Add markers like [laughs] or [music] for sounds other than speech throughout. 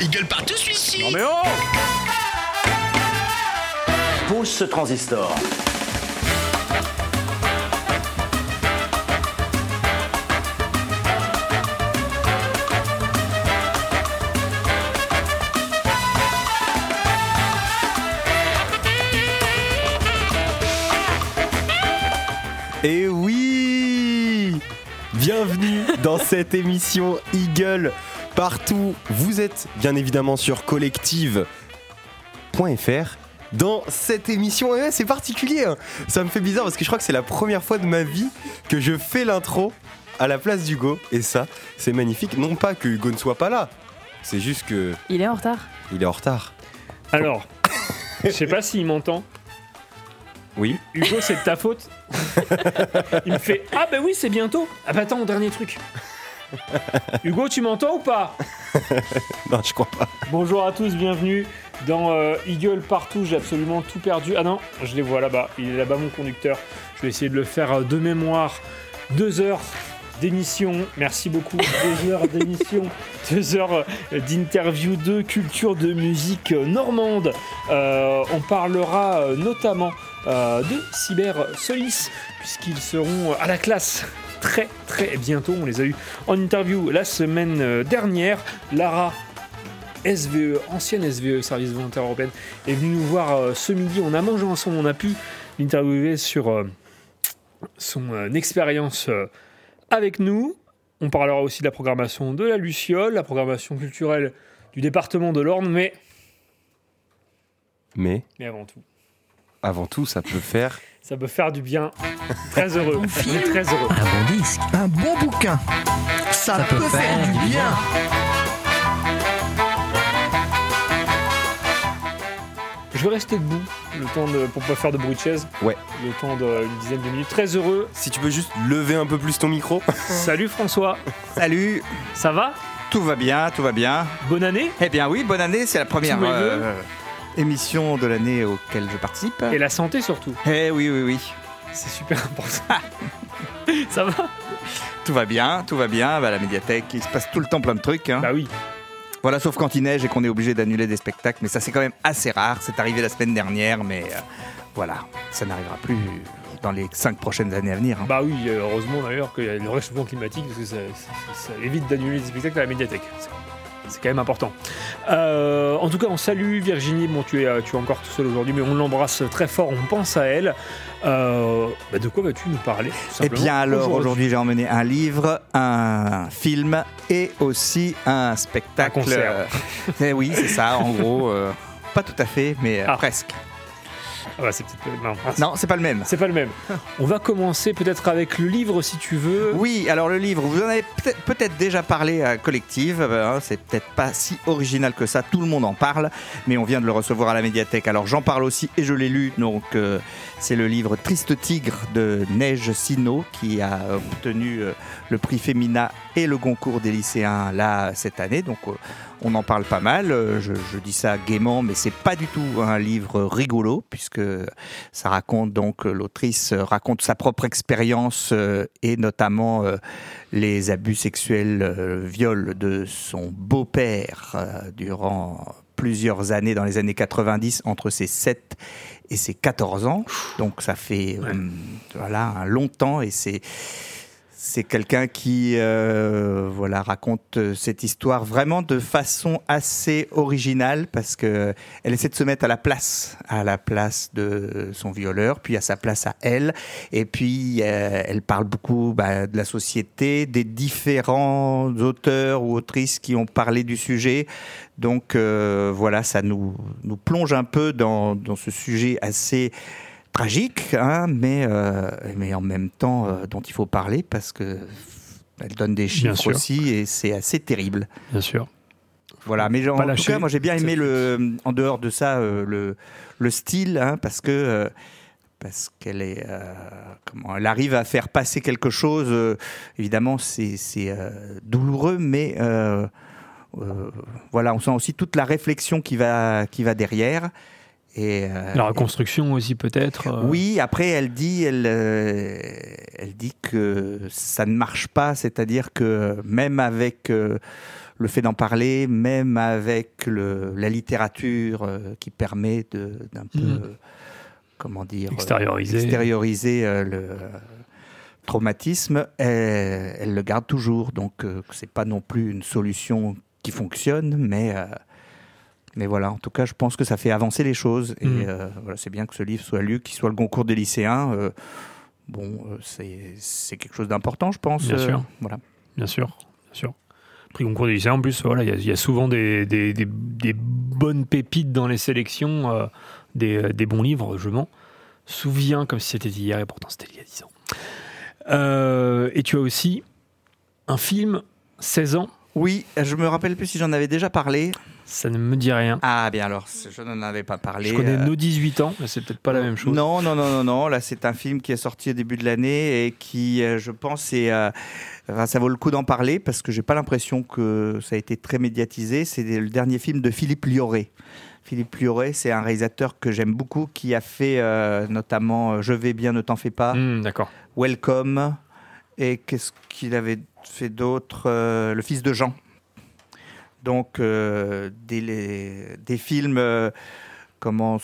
il gueule partout celui-ci. Non mais oh Pousse ce transistor. Et oui! Bienvenue dans cette émission Eagle partout. Vous êtes bien évidemment sur collective.fr. Dans cette émission, ouais, c'est particulier, hein. ça me fait bizarre parce que je crois que c'est la première fois de ma vie que je fais l'intro à la place d'Hugo. Et ça, c'est magnifique. Non pas que Hugo ne soit pas là, c'est juste que Il est en retard. il est en retard. Alors, je sais pas s'il m'entend. Oui. Hugo, c'est de ta faute. Il me fait Ah bah oui, c'est bientôt. Ah bah attends, dernier truc. [laughs] Hugo, tu m'entends ou pas [laughs] Non, je crois pas. Bonjour à tous, bienvenue dans euh, Eagle partout. J'ai absolument tout perdu. Ah non, je les vois là-bas. Il est là-bas, mon conducteur. Je vais essayer de le faire euh, de mémoire. Deux heures d'émission. Merci beaucoup. [laughs] Deux heures d'émission. Deux heures euh, d'interview de culture de musique normande. Euh, on parlera notamment euh, de Cyber Solis, puisqu'ils seront à la classe très très bientôt. On les a eu en interview la semaine euh, dernière. Lara SVE, ancienne SVE, Service Volontaire Européenne, est venue nous voir euh, ce midi. On a mangé ensemble, on a pu l'interviewer sur euh, son euh, expérience avec nous. On parlera aussi de la programmation de la Luciole, la programmation culturelle du département de l'Orne, mais, Mais mais avant tout, avant tout, ça peut faire. Ça peut faire du bien. Très heureux, on est très heureux. Un bon disque, Un bon bouquin, ça, peut, faire, du bien. Je vais rester debout le temps de, pour pas faire de bruit de chaise. Ouais. Le temps d'une dizaine de minutes. Très heureux. Si tu peux juste lever un peu plus ton micro. [laughs] Salut François, Salut, ça va? Tout va bien, tout va bien. Bonne année Eh bien oui, bonne année, c'est la première Émission de l'année auquel je participe. et la santé surtout. Eh oui, oui, oui. C'est super important. [laughs] ça va? Tout va bien, tout va bien. Bah, la médiathèque, il se passe tout le temps plein de trucs. hein. Bah oui. Voilà, sauf quand il neige et qu'on est obligé d'annuler des spectacles. Mais ça, c'est quand même assez rare. C'est arrivé la semaine dernière, mais euh, voilà, ça n'arrivera plus dans les cinq prochaines années à venir. hein. Bah oui, euh, heureusement d'ailleurs qu'il y a le réchauffement climatique parce que ça, ça- ça évite d'annuler des spectacles à la médiathèque. C'est- quand même important. Euh, en tout cas, on salue Virginie. Bon, tu es, euh, tu es encore tout seul aujourd'hui, mais on l'embrasse très fort. On pense à elle. Euh, bah, de quoi vas-tu nous parler Eh bien alors aujourd'hui j'ai emmené un livre, un film et aussi un spectacle. Un concert. [laughs] Eh oui c'est ça en gros. euh, pas tout à fait mais Ah. presque. Ah bah, c'est peut-être pas- non, Non c'est pas le même. c'est pas le même. [laughs] On va commencer peut-être avec le livre si tu veux. Oui alors le livre vous en avez peut-être peut-être déjà parlé à Collective. euh, hein, c'est peut-être pas si original que ça. Tout le monde en parle mais on vient de le recevoir à la médiathèque. Alors j'en parle aussi et je l'ai lu donc euh, c'est le livre Triste Tigre de Neige Sino qui a obtenu euh, le prix Femina et le concours des lycéens là cette année. Donc euh, on en parle pas mal. Euh, Je, je dis ça gaiement, mais c'est pas du tout un livre rigolo puisque ça raconte donc euh, l'autrice raconte sa propre expérience euh, et notamment euh, les abus sexuels, euh, viols de son beau-père durant plusieurs années dans les années 90 entre ses 7 et ses 14 ans. Donc ça fait euh, voilà un long temps et c'est c'est quelqu'un qui euh, voilà raconte euh, cette histoire vraiment de façon assez originale parce que elle essaie de se mettre à la place à la place de son violeur puis à sa place à elle. Et puis euh, elle parle beaucoup bah, de la société des différents auteurs ou autrices qui ont parlé du sujet. Donc euh, voilà ça nous nous plonge un peu dans, dans ce sujet assez tragique, hein, mais, euh, mais en même temps euh, dont il faut parler parce que elle donne des chiffres aussi et c'est assez terrible. Bien sûr. Voilà, mais en tout cas, moi j'ai bien aimé le, en dehors de ça, euh, le, le style, hein, parce que parce qu'elle est, euh, comment, elle arrive à faire passer quelque chose. euh, évidemment, c'est euh, douloureux, mais voilà, on sent aussi toute la réflexion qui va qui va derrière. Et, euh, La reconstruction aussi peut-être. euh, oui, après elle dit, elle, euh, elle dit que ça ne marche pas, c'est-à-dire que même avec le fait d'en parler, même avec le, la littérature qui permet de- d'un peu, euh, comment dire, Extérioriser. extérioriser, le traumatisme, elle, elle le garde toujours. Donc c'est pas non plus une solution qui fonctionne, mais mais voilà, en tout cas, je pense que ça fait avancer les choses. Et Mhm. euh, voilà, c'est bien que ce livre soit lu, qu'il soit le concours des lycéens. euh, bon, euh, c'est quelque chose d'important, je pense. Bien sûr. Voilà. Bien sûr, bien sûr. Prix concours des lycéens, en plus, voilà, il y a- il y, a souvent des, des- des- des bonnes pépites dans les sélections, des, des bons livres, je m'en souviens comme si c'était hier, et pourtant c'était il y a 10 ans. Et tu as aussi un film, 16 ans, Oui, je me rappelle plus si j'en avais déjà parlé. ça ne me dit rien. Ah, bien alors, je n'en avais pas parlé. Je connais euh, nos 18 ans, mais c'est peut-être pas la même chose. Non, non, non, non, non. Là, c'est un film qui est sorti au début de l'année et qui, euh, je pense, est, euh, enfin, ça vaut le coup d'en parler parce que j'ai pas l'impression que ça a été très médiatisé. C'est le dernier film de Philippe Lioré. Philippe Lioré, c'est un réalisateur que j'aime beaucoup qui a fait euh, notamment Je vais bien, ne t'en fais pas, Hmm, D'accord. Welcome et qu'est-ce qu'il avait fait d'autre Euh, Le fils de Jean. Donc euh, des, les- des films euh, comment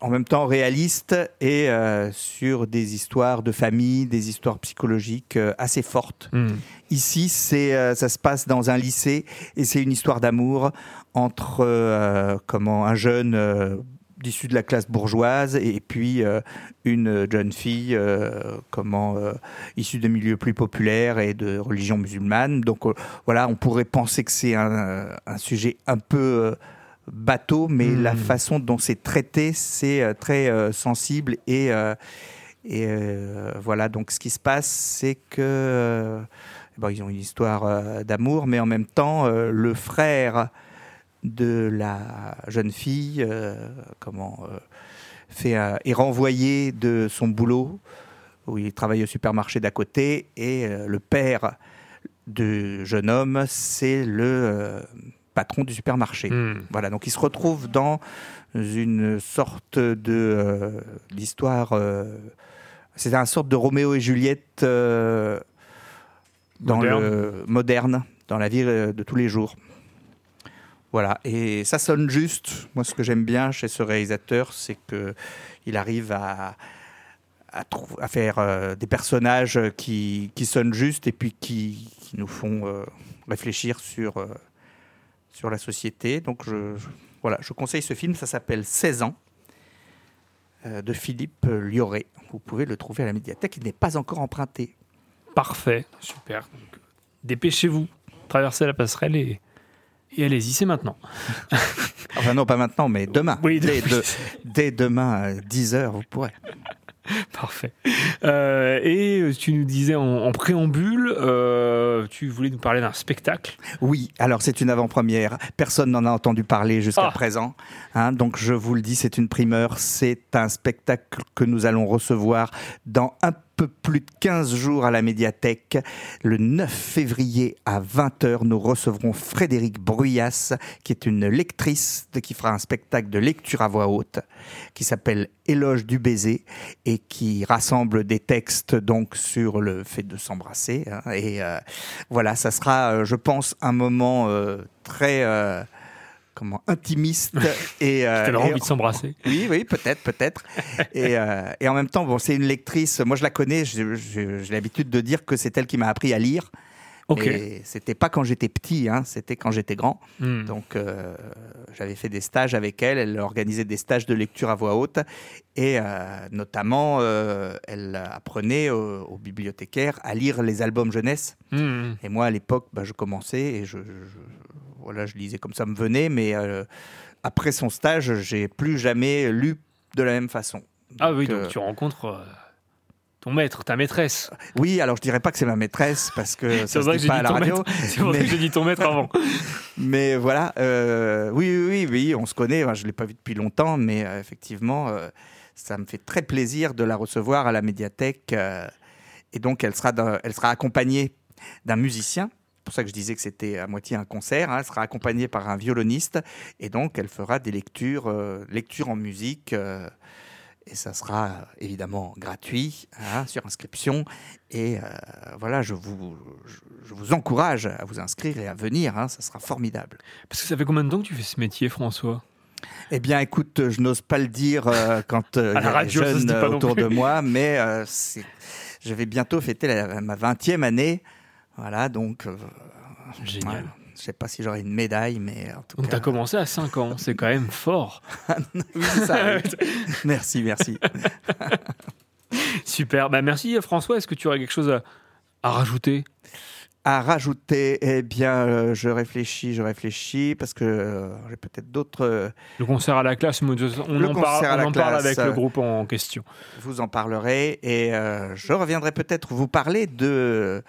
en même temps réalistes et sur des histoires de famille, des histoires psychologiques assez fortes. Hmm. Ici, c'est, ça se passe dans un lycée et c'est une histoire d'amour entre comment un jeune euh, issu de la classe bourgeoise et puis euh, une jeune fille euh, comment euh, issue de milieux plus populaires et de religion musulmane. Donc voilà, on pourrait penser que c'est un, un sujet un peu bateau, mais Hmm. la façon dont c'est traité, c'est très sensible et et voilà, donc ce qui se passe, c'est que bon, ils ont une histoire d'amour, mais en même temps, le frère de la jeune fille, euh, comment, euh, fait, euh, est renvoyé de son boulot où il travaille au supermarché d'à côté, et euh, le père du jeune homme, c'est le patron du supermarché. Hmm. Voilà, donc il se retrouve dans une sorte de d'histoire. c'est un sorte de Roméo et Juliette dans Moderne. le moderne, dans la vie de tous les jours. Voilà, et ça sonne juste. Moi, ce que j'aime bien chez ce réalisateur, c'est que il arrive à faire euh, des personnages qui, sonnent juste et puis qui, nous font euh, réfléchir sur, euh, sur la société. Donc voilà, je conseille ce film, ça s'appelle 16 ans de Philippe Lioré. Vous pouvez le trouver à la médiathèque, il n'est pas encore emprunté. Parfait, super. Dépêchez-vous, traversez la passerelle et, et allez-y, c'est maintenant. [laughs] Enfin non, pas maintenant, mais demain. Oui, dès, demain. de- dès demain à 10h, vous pourrez. [laughs] Parfait. Euh, et tu nous disais en, en préambule, euh, tu voulais nous parler d'un spectacle. Oui, alors c'est une avant-première. Personne n'en a entendu parler jusqu'à Ah. présent. hein. donc je vous le dis, c'est une primeur. C'est un spectacle que nous allons recevoir dans un peu plus de 15 jours à la médiathèque. Le 9 février à 20h, nous recevrons Frédéric Bruyas, qui est une lectrice qui fera un spectacle de lecture à voix haute qui s'appelle Éloge du baiser et qui rassemble des textes donc sur le fait de s'embrasser. hein. et euh, voilà, ça sera, euh, je pense, un moment euh, très comment intimiste [laughs] et, euh, et- envie de s'embrasser. oui, oui, peut-être, peut-être. [laughs] et, euh, et en même temps, bon, c'est une lectrice. Moi, je la connais. J'ai l'habitude de dire que c'est elle qui m'a appris à lire. Ok. Et c'était pas quand j'étais petit, hein, c'était quand j'étais grand. Hmm. Donc, euh, j'avais fait des stages avec elle. Elle organisait des stages de lecture à voix haute. Et euh, notamment, euh, elle apprenait aux, aux bibliothécaires à lire les albums jeunesse. Hmm. Et moi, à l'époque, bah, je commençais et je- voilà, je lisais comme ça me venait. Mais euh, après son stage, j'ai plus jamais lu de la même façon. Ah oui, euh, donc tu rencontres euh, ton maître, ta maîtresse. oui, alors je dirais pas que c'est ma maîtresse parce que [laughs] C'est ça vrai se dit pas à la radio. [laughs] C'est pour mais- que j'ai dit ton maître avant. [laughs] Mais voilà, euh, oui, oui, oui, oui, on se connaît. Enfin, je ne l'ai pas vu depuis longtemps, mais euh, effectivement, euh, ça me fait très plaisir de la recevoir à la médiathèque. euh, et donc, elle sera, elle sera accompagnée d'un musicien pour ça que je disais que c'était à moitié un concert. hein. Elle sera accompagnée par un violoniste et donc elle fera des lectures, euh, lectures en musique. euh, et ça sera évidemment gratuit hein, sur inscription. Et euh, voilà, je vous, je, je vous encourage à vous inscrire et à venir. hein, ça sera formidable. Parce que ça fait combien de temps que tu fais ce métier, François? Eh bien, écoute, je n'ose pas le dire euh, [laughs] quand euh, la radio, jeunes autour de moi, mais c'est- je vais bientôt fêter la- ma 20e année. Voilà, donc euh, Génial. ouais, je sais pas si j'aurai une médaille, mais en tout Donc, cas. t'as commencé à 5 ans, c'est quand même fort. [laughs] Oui, c'est ça, oui. [laughs] merci, merci. [laughs] Super. Bah, merci, François. Est-ce que tu aurais quelque chose à, à rajouter? À rajouter, eh bien, euh, je réfléchis, je réfléchis, parce que euh, j'ai peut-être d'autres. euh, Le concert à la classe, on, Le en, parle, on parle avec le groupe en question. vous en parlerez et je reviendrai peut-être vous parler de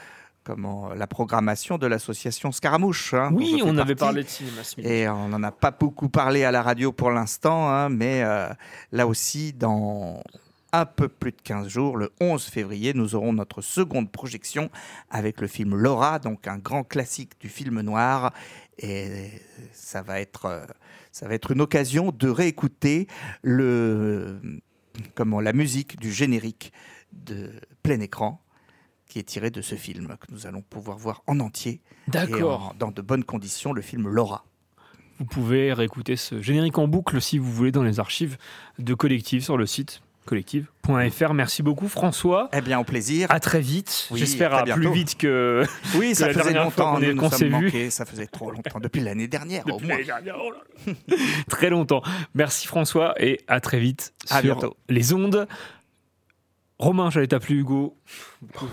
comment la programmation de l'association Scaramouche. hein, Oui, on avait parlé de cinéma. Et on n'en a pas beaucoup parlé à la radio pour l'instant, hein, mais euh, là aussi, dans un peu plus de 15 jours, le 11 février, nous aurons notre seconde projection avec le film Laura, donc un grand classique du film noir. Et ça va être, euh, ça va être une occasion de réécouter le, comment, la musique du générique de plein écran qui est tiré de ce film que nous allons pouvoir voir en entier D'accord. dans de bonnes conditions, le film Laura. Vous pouvez réécouter ce générique en boucle si vous voulez dans les archives de Collective sur le site collective.fr. Merci beaucoup, François. Eh bien, au plaisir. À très vite. Oui, J'espère à plus vite que oui, ça la faisait longtemps qu'on s'est vu. Ça faisait trop longtemps, depuis l'année dernière au moins. dernière. Oh là là. [laughs] très longtemps. Merci François et à très vite À sur bientôt. les ondes. Romain, j'allais t'appeler Hugo.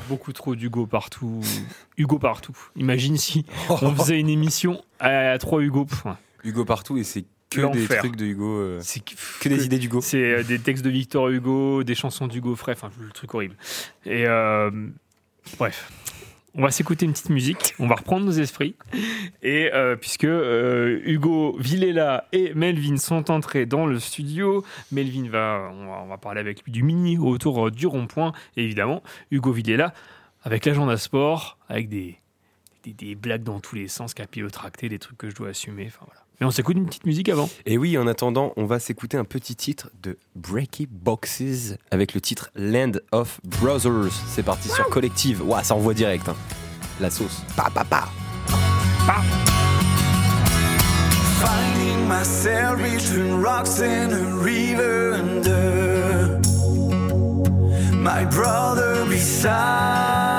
Beaucoup, trop d'Hugo partout. Hugo partout. Imagine si on faisait une émission à, trois Hugo. Hugo partout et c'est que des trucs de Hugo. euh, C'est que des idées d'Hugo. C'est euh, des textes de Victor Hugo, des chansons d'Hugo Frey, enfin le truc horrible. Et euh, bref, on va s'écouter une petite musique, on va reprendre nos esprits. Et euh, puisque euh, Hugo Villela et Melvin sont entrés dans le studio, Melvin va, on va, parler avec lui du mini autour euh, du rond-point. Évidemment, Hugo Villela avec l'agenda sport, avec des, des, des blagues dans tous les sens, capillotracté, des trucs que je dois assumer. Enfin voilà. Mais on s'écoute une petite musique avant. Et oui, en attendant, on va s'écouter un petit titre de Breaky Boxes avec le titre Land of Brothers. C'est parti sur Collective. Ouah, ça envoie direct. hein. La sauce. Pa, pa, pa. Finding myself between rocks and a river under my brother beside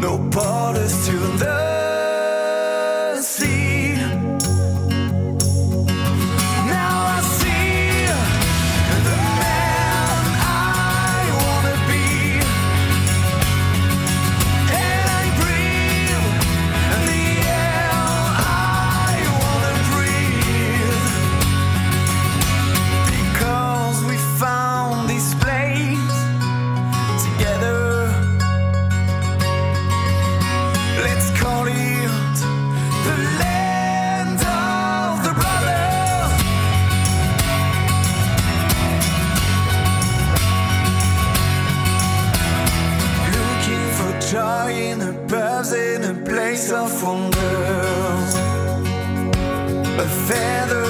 no borders to in a place of wonder. A feather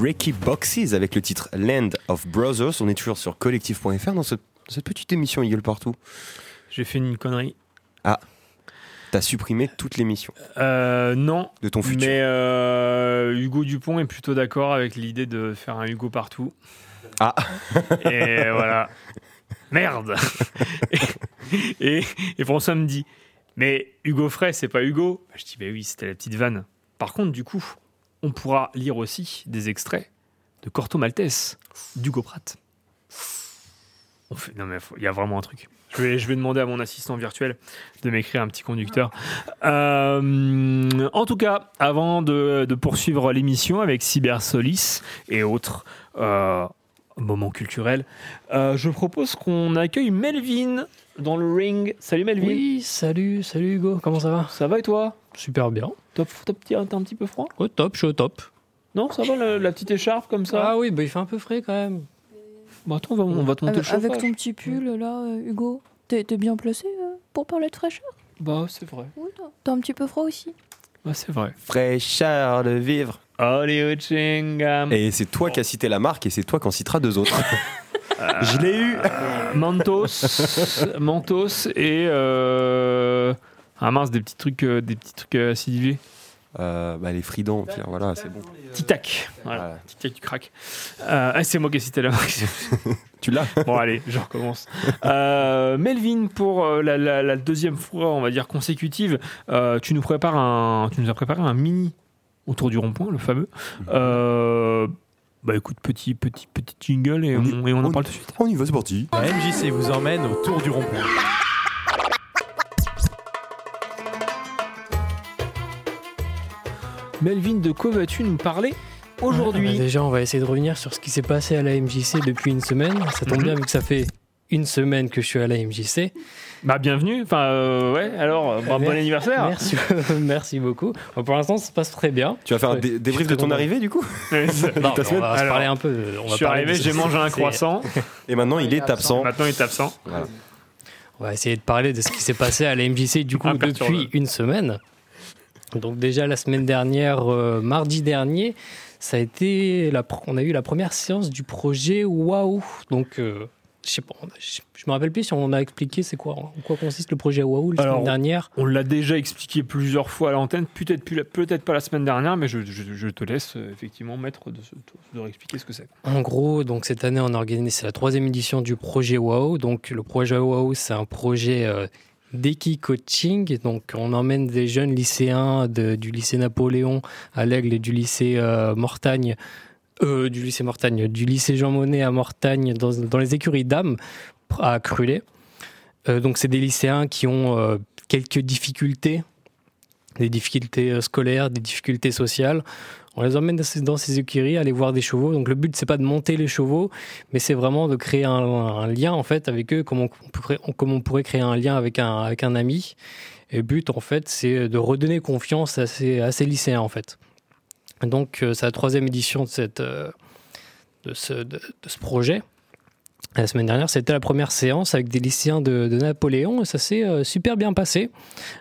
Breaky Boxes avec le titre Land of Brothers. On est toujours sur collectif.fr dans cette, cette petite émission Eagle Partout. J'ai fait une connerie. T'as supprimé toute l'émission Euh, non, de ton futur. mais euh, Hugo Dupont est plutôt d'accord avec l'idée de faire un Hugo partout. Ah. Et voilà. Merde [laughs] et, et François me dit Mais Hugo Frey, c'est pas Hugo Bah, Je dis Bah oui, c'était la petite vanne. Par contre, du coup, on pourra lire aussi des extraits de Corto Maltese, d'Hugo Pratt. On fait- il y a vraiment un truc. Je vais, je vais demander à mon assistant virtuel de m'écrire un petit conducteur. Euh, en tout cas, avant de, de poursuivre l'émission avec Cyber Solis et autres euh, moments culturels, euh, je propose qu'on accueille Melvin dans le ring. Salut Melvin. Oui, salut, salut Hugo, comment ça va? Ça va et toi? Super bien. Top, top, t'es un petit peu froid? Au top, je suis au top. Non, ça va la, la petite écharpe comme ça? Ah oui, bah il fait un peu frais quand même. Bah attends, on va, on va te monter Avec, le chauffage. avec ton petit pull là, euh, Hugo, t'es bien placé euh, pour parler de fraîcheur? Bah c'est vrai. Oui, T'as un petit peu froid aussi. Bah c'est vrai. Fraîcheur de vivre. Hollywood Chewing-Gum. Et c'est toi qui as cité la marque et c'est toi qui en citera deux autres. Je l'ai eu. Mentos, Mentos et euh... ah mince des petits trucs, euh, des petits trucs euh, acidulés. Euh, bah, les fridans, Pierre, voilà, c'est bon. Tic Tac. Voilà. Voilà. Tic Tac du crack. Euh, ah, c'est moi qui ai cité la marque. [laughs] Tu l'as? Bon allez, je recommence. Melvin pour la, la- la deuxième fois, on va dire consécutive, tu nous prépares un, tu nous as préparé un mini autour du rond-point, le fameux. Euh, bah écoute, petit petit petit jingle et On y- on, et on en on parle tout de suite. On y va, c'est parti. La MJC vous emmène au tour du rond-point. Melvin, de quoi vas-tu nous parler Bah, aujourd'hui déjà, on va essayer de revenir sur ce qui s'est passé à la MJC depuis une semaine. Ça tombe Mhm. bien vu que ça fait une semaine que je suis à la MJC. Bah bienvenue. Enfin euh, ouais. Alors euh, bon, anniversaire. Merci, [laughs] merci beaucoup. Bon, pour l'instant, ça se passe très bien. Tu vas faire un dé- débrief de ton arrivée du coup [laughs] Non, on va Alors, parler un peu. On je suis arrivé, j'ai mangé un croissant. Et maintenant il est absent. Maintenant il est absent. On va essayer de parler de ce qui s'est passé à la MJC du coup depuis une semaine. Donc déjà la semaine dernière, euh, mardi dernier, ça a été la, on a eu la première séance du projet Waouh. Donc euh, je sais pas, on a- je, je me rappelle plus si on a expliqué c'est quoi, en quoi consiste le projet Waouh la Alors, semaine dernière. On l'a déjà expliqué plusieurs fois à l'antenne, peut-être peut-être pas la semaine dernière, mais je, je- je te laisse euh, effectivement maître de, de réexpliquer ce que c'est. En gros, donc cette année on a organisé c'est la troisième édition du projet Waouh. Donc le projet Waouh c'est un projet euh, d'équi coaching. Donc on emmène des jeunes lycéens de- du lycée Napoléon à l'Aigle et du lycée euh, Mortagne. Euh, du lycée Mortagne, du lycée Jean Monnet à Mortagne, dans, les écuries d'âme à Crulé. Euh, donc c'est des lycéens qui ont euh, quelques difficultés, des difficultés euh, scolaires, des difficultés sociales. On les emmène dans ces, écuries, aller voir des chevaux. Donc le but c'est pas de monter les chevaux, mais c'est vraiment de créer un, lien en fait avec eux, comme on, pourrait créer un lien avec un, avec un ami. Et le but en fait c'est de redonner confiance à ces, à ces lycéens en fait. Donc euh, c'est la troisième édition euh, de, ce, projet. La semaine dernière, c'était la première séance avec des lycéens de, Napoléon et ça s'est euh, super bien passé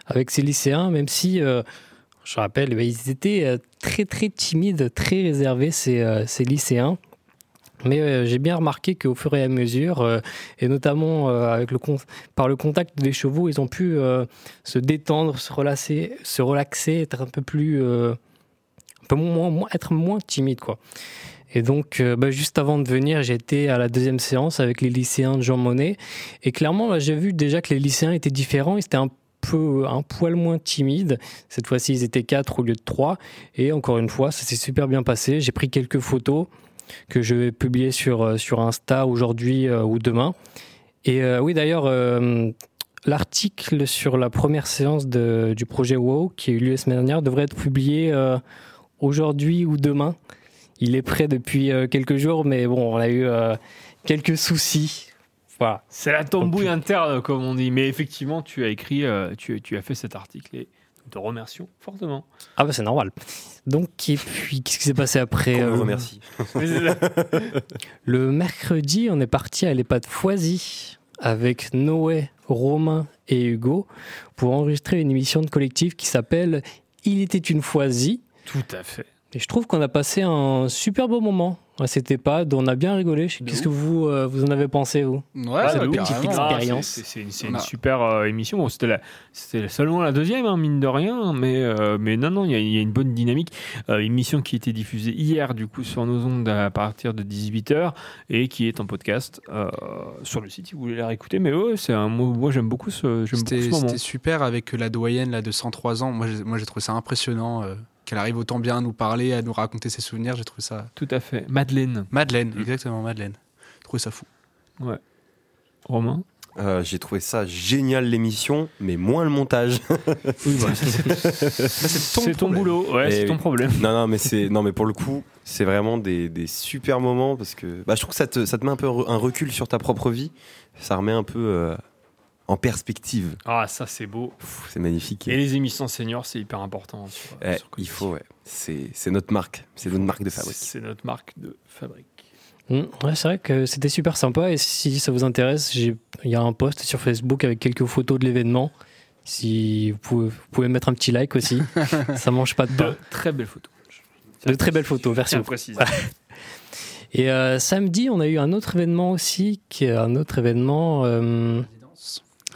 avec ces lycéens, même si, je rappelle, bah, ils étaient très très timides, très réservés, ces, lycéens. Mais j'ai bien remarqué qu'au fur et à mesure, et notamment avec le par le contact des chevaux, ils ont pu se détendre, se se relaxer, être un peu plus, être moins timide, quoi. Et donc, euh, bah, juste avant de venir, j'étais à la deuxième séance avec les lycéens de Jean Monnet, et clairement, j'ai vu déjà que les lycéens étaient différents, ils étaient un peu, un poil moins timides. Cette fois-ci, ils étaient quatre au lieu de trois, et encore une fois, ça s'est super bien passé. J'ai pris quelques photos que je vais publier sur, euh, sur Insta aujourd'hui euh, ou demain. Et oui, d'ailleurs, l'article sur la première séance de- du projet WoW qui a eu lieu la semaine dernière devrait être publié aujourd'hui ou demain. Il est prêt depuis euh, quelques jours, mais bon, on a eu euh, quelques soucis. Voilà. C'est la tambouille interne, comme on dit. Mais effectivement, tu as écrit, euh, tu, tu as fait cet article et nous te remercions fortement. Ah bah c'est normal. Donc, et puis, qu'est-ce qui s'est passé après On euh, remercie. [laughs] [laughs] Le mercredi, on est parti à l'EHPAD Foisy avec Noé, Romain et Hugo pour enregistrer une émission de collectif qui s'appelle Il était une Foisy. Tout à fait. Et je trouve qu'on a passé un super beau moment à cette EHPAD. On a bien rigolé. Qu'est-ce que vous, euh, vous en avez pensé, vous? Ouais, cette petite expérience. c'est- une, super euh, émission. Bon, c'était la- c'était seulement la deuxième, hein, mine de rien, mais, euh, mais non, non, il y, a- il y a une bonne dynamique. Euh, émission qui a été diffusée hier, du coup, sur nos ondes à partir de 18h et qui est en podcast euh, sur le site si vous voulez la réécouter. Mais ouais, c'est un. Moi, j'aime beaucoup ce, beaucoup moment. c'était super avec la doyenne là, de 103 ans. Moi, j'ai- moi, j'ai trouvé ça impressionnant euh, qu'elle arrive autant bien à nous parler, à nous raconter ses souvenirs. J'ai trouvé ça. Tout à fait. Madeleine, Madeleine, Mm. exactement, Madeleine. J'ai trouvé ça fou. Romain. Euh, J'ai trouvé ça génial l'émission, mais moins le montage. Oui, bah, c'est [laughs] ton, boulot. Ouais, c'est ton problème. non, non, mais c'est non, mais pour le coup, c'est vraiment des, des super moments parce que bah, je trouve que ça te, ça te met un peu un recul sur ta propre vie. Ça remet un peu euh, en perspective. Ah, ça, c'est beau. C'est magnifique. Et les émissions seniors, c'est hyper important. sur- Eh, sur il faut, ouais. C'est notre marque. C'est notre marque de fabrique. C'est notre marque de fabrique. Mm, Ouais, c'est vrai que c'était super sympa. Et si ça vous intéresse, il y a un post sur Facebook avec quelques photos de l'événement. Si vous pouvez, vous pouvez mettre un petit like aussi, [laughs] ça mange pas de pain. De très belles photos. De très belles photos, merci précise. [laughs] Et euh, samedi, on a eu un autre événement aussi, qui est un autre événement, euh,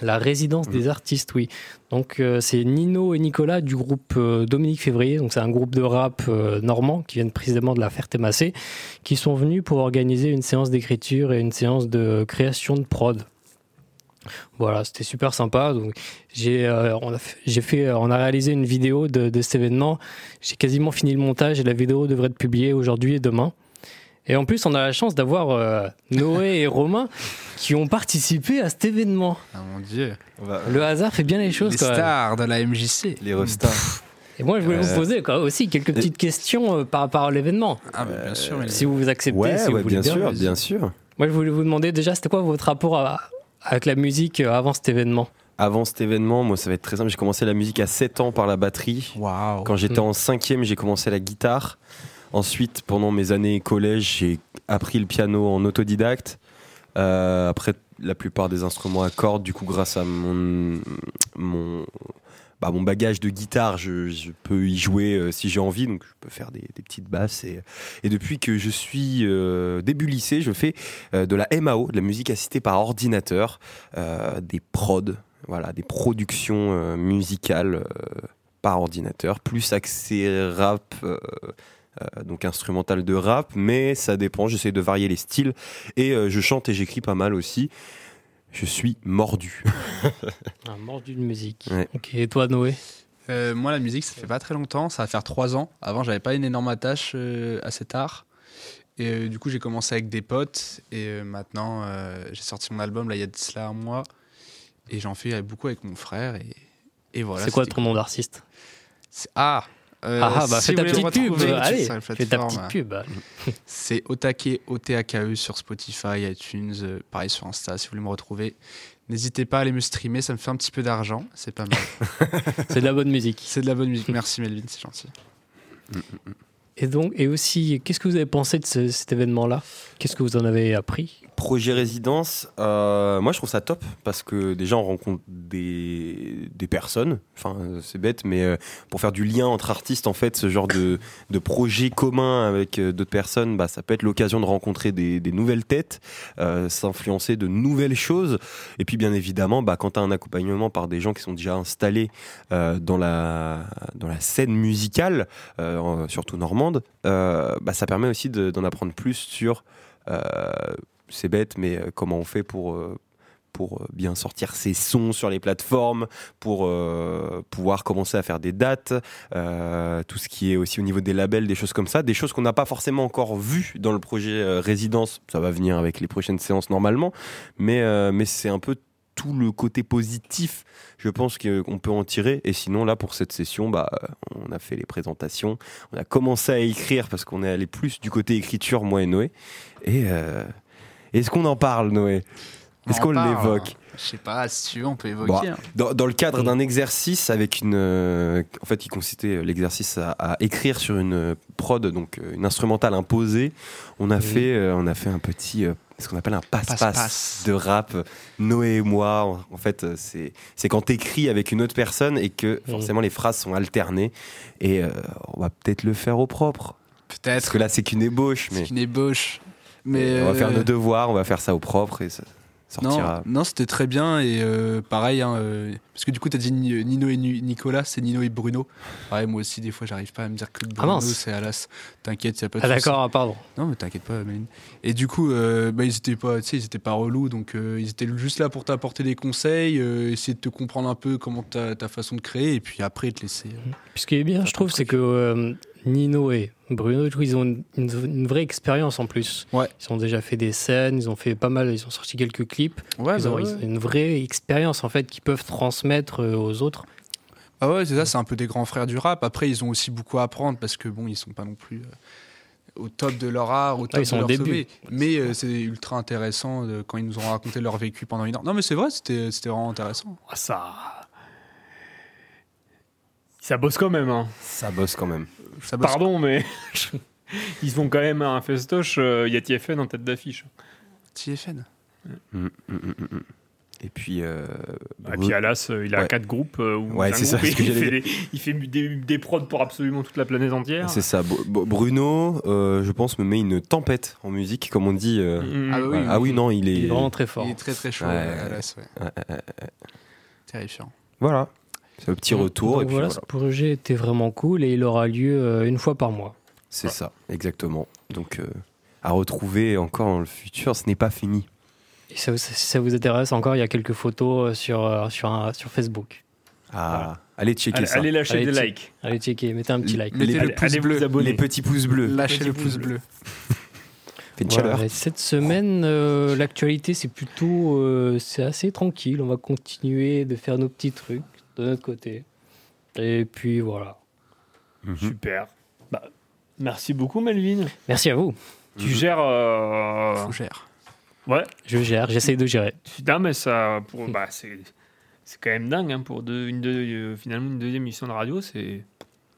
la résidence des artistes, oui. Donc euh, c'est Nino et Nicolas du groupe euh, Dominique Février, donc c'est un groupe de rap euh, normand qui viennent précisément de la Ferté-Massé, qui sont venus pour organiser une séance d'écriture et une séance de création de prod. Voilà, c'était super sympa. Donc j'ai, on a fait, j'ai fait, on a réalisé une vidéo de, de cet événement. J'ai quasiment fini le montage et la vidéo devrait être publiée aujourd'hui et demain. Et en plus, on a la chance d'avoir euh, Noé et Romain [laughs] qui ont participé à cet événement. Ah mon dieu. Le hasard fait bien les choses. Les même. stars de la MJC. Les restas. Et moi, je voulais vous Euh, poser quoi, aussi quelques petites questions euh, par rapport à l'événement. Ah, bah, bien sûr. mais- Si vous vous acceptez, ouais, si vous ouais, bien, sûr, vas-y. bien sûr. Moi, je voulais vous demander déjà, c'était quoi votre rapport à- avec la musique euh, avant cet événement? Avant cet événement, moi, ça va être très simple. J'ai commencé la musique à 7 ans par la batterie. Waouh. Quand j'étais Mm. en cinquième, j'ai commencé la guitare. Ensuite, pendant mes années collège, j'ai appris le piano en autodidacte. Euh, après, la plupart des instruments à cordes, du coup, grâce à mon, bah, bagage de guitare, je, peux y jouer euh, si j'ai envie. Donc, je peux faire des, petites basses. Et, depuis que je suis euh, début lycée, je fais de la MAO, de la musique assistée par ordinateur, des prods, voilà, des productions musicales. par ordinateur, plus axé rap, donc instrumental de rap, mais ça dépend, j'essaie de varier les styles, et euh, je chante et j'écris pas mal aussi. Je suis mordu. [laughs] Un mordu de musique. Ouais. Ok, et toi, Noé? Euh, moi, la musique, ça fait pas très longtemps. Ça va faire trois ans. Avant, j'avais pas une énorme attache euh, à cet art. Et euh, du coup, j'ai commencé avec des potes. Et euh, maintenant, euh, j'ai sorti mon album là il y a de cela un mois. Et j'en fais beaucoup avec mon frère. Et, et voilà. C'est quoi ton nom d'artiste? C'est- Ah euh, Ah, ah, bah si fais ta petite pub, allez, fais ta petite pub. C'est Otake, O-T-A-K-E sur Spotify, iTunes, euh, pareil sur Insta si vous voulez me retrouver. N'hésitez pas à aller me streamer, ça me fait un petit peu d'argent, c'est pas mal. [laughs] C'est de la bonne musique. c'est de la bonne musique, merci Melvin, c'est gentil. Et donc, et aussi, qu'est-ce que vous avez pensé de ce- cet événement-là? Qu'est-ce que vous en avez appris? Projet résidence, euh, moi je trouve ça top parce que déjà on rencontre des, des personnes, enfin c'est bête, mais euh, pour faire du lien entre artistes, en fait, ce genre de, de projet commun avec euh, d'autres personnes, bah, ça peut être l'occasion de rencontrer des, nouvelles têtes, s'influencer de nouvelles choses. Et puis bien évidemment, bah, quand tu as un accompagnement par des gens qui sont déjà installés dans, la, dans la scène musicale, surtout normande, euh, bah, ça permet aussi de- d'en apprendre plus sur... euh, c'est bête, mais euh, comment on fait pour, euh, pour bien sortir ses sons sur les plateformes, pour pouvoir commencer à faire des dates, tout ce qui est aussi au niveau des labels, des choses comme ça, des choses qu'on n'a pas forcément encore vues dans le projet résidence. Ça va venir avec les prochaines séances normalement, mais, mais c'est un peu tout le côté positif, je pense qu'on peut en tirer. Et sinon, là, pour cette session, bah, on a fait les présentations, on a commencé à écrire parce qu'on est allé plus du côté écriture, moi et Noé. Et euh, est-ce qu'on en parle, Noé? Est-ce On qu'on l'évoque? Je sais pas, si tu veux, on peut Bon, évoquer. hein. dans, dans le cadre d'un exercice avec une, euh, en fait, qui consistait l'exercice à, à écrire sur une euh, prod, donc une instrumentale imposée. On a fait, euh, on a fait un petit, ce qu'on appelle un passe-passe de rap. Noé et moi, en, fait, euh, c'est quand t'écris avec une autre personne et que Mhm. forcément les phrases sont alternées. Et euh, on va peut-être le faire au propre. Parce Peut-être. que là, c'est qu'une ébauche, mais C'est une ébauche. Mais on va faire euh, nos devoirs, on va faire ça au propre et ça sortira. Non, non c'était très bien et euh, pareil, hein, euh, parce que du coup, tu as dit Ni- Nino et Ni- Nicolas, c'est Nino et Bruno. Pareil, moi aussi, des fois, j'arrive pas à me dire que Ah Bruno, mince. c'est Alas. T'inquiète, y a pas de Ah d'accord, ah, pardon. Non, mais t'inquiète pas, Méline. Et du coup, euh, bah, ils étaient pas, ils étaient pas relous, donc ils étaient juste là pour t'apporter des conseils, essayer de te comprendre un peu comment ta, façon de créer, et puis après te laisser. euh, Puis ce qui est bien, je trouve, c'est que Nino et Bruno, ils ont une, vraie expérience en plus. Ouais. Ils ont déjà fait des scènes, ils ont fait pas mal, ils ont sorti quelques clips. Ouais, ils, bah ont, ouais. ils ont une vraie expérience en fait qu'ils peuvent transmettre euh, aux autres. Ah ouais, c'est ça, c'est un peu des grands frères du rap. Après, ils ont aussi beaucoup à apprendre parce que bon, ils sont pas non plus euh, au top de leur art, au top ils sont de au leur début. sommet. Mais euh, c'est ultra intéressant quand ils nous ont raconté leur vécu pendant une heure. Non, mais c'est vrai, c'était c'était vraiment intéressant. Ah, ça. Ça bosse quand même, hein. Ça bosse quand même. Ça bosse- Pardon, mais. [laughs] Ils vont quand même un festoche, euh, il y a TFN en tête d'affiche. TFN. Mm, mm, mm, mm, mm. Et puis. euh, Et Bru- puis Alas, euh, il a Ouais. quatre groupes. euh, ou Ouais, c'est ça, il, fait des, il fait des, des prods pour absolument toute la planète entière. C'est ça. Bruno, euh, je pense, me met une tempête en musique, comme on dit. euh, Ah oui, ouais. Ah oui, non, il est. Il est vraiment très fort. Il est très très chaud, euh. Alas, ouais. Ouais, ouais, ouais. Terrifiant. Voilà. C'est le petit retour. Donc et puis voilà, voilà. ce projet était vraiment cool et il aura lieu euh, une fois par mois. C'est ça, exactement. Donc, euh, à retrouver encore dans le futur, ce n'est pas fini. Et ça, vous- si ça vous intéresse encore, il y a quelques photos euh, sur, sur, un- sur Facebook. Ah, allez checker Allez, ça. allez lâcher Allez, des likes. Allez checker, mettez un petit like. Mettez Allez, le pouce allez bleu. vous abonner. Les petits pouces bleus. Lâchez Petit le pouce bleu. bleu. [laughs] Fait Voilà, cette semaine, euh, l'actualité, c'est plutôt. euh, c'est assez tranquille. On va continuer de faire nos petits trucs de notre côté. Et puis voilà. Mhm. Super. Bah, merci beaucoup, Melvin. Merci à vous. Tu gères. euh, Faut gérer. Ouais. Je gère, j'essaye de gérer. Non, mais ça. Pour... Bah, c'est. C'est quand même dingue hein, pour deux- une deux- euh, finalement une deuxième émission de radio, c'est.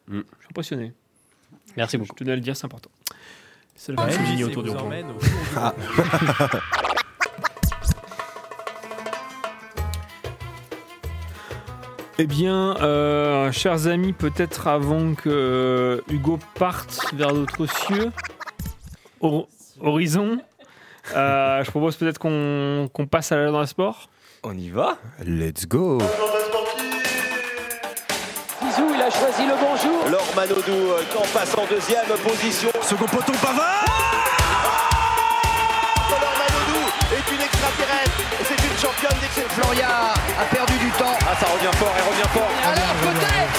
Mm. Je suis impressionné. Merci Je beaucoup. tenais à le dire, c'est important. C'est le et autour du [laughs] au Eh bien, euh, chers amis, peut-être avant que euh, Hugo parte vers d'autres cieux, hor- horizon, euh, je propose peut-être qu'on passe à l'heure dans le sport. On y va Let's go Zizou, il a choisi le bonjour. Laure Manodou euh, en passe en deuxième position. Second poteau Pavard Floria a perdu du temps. Ah, ça revient fort, elle revient fort. Alors peut-être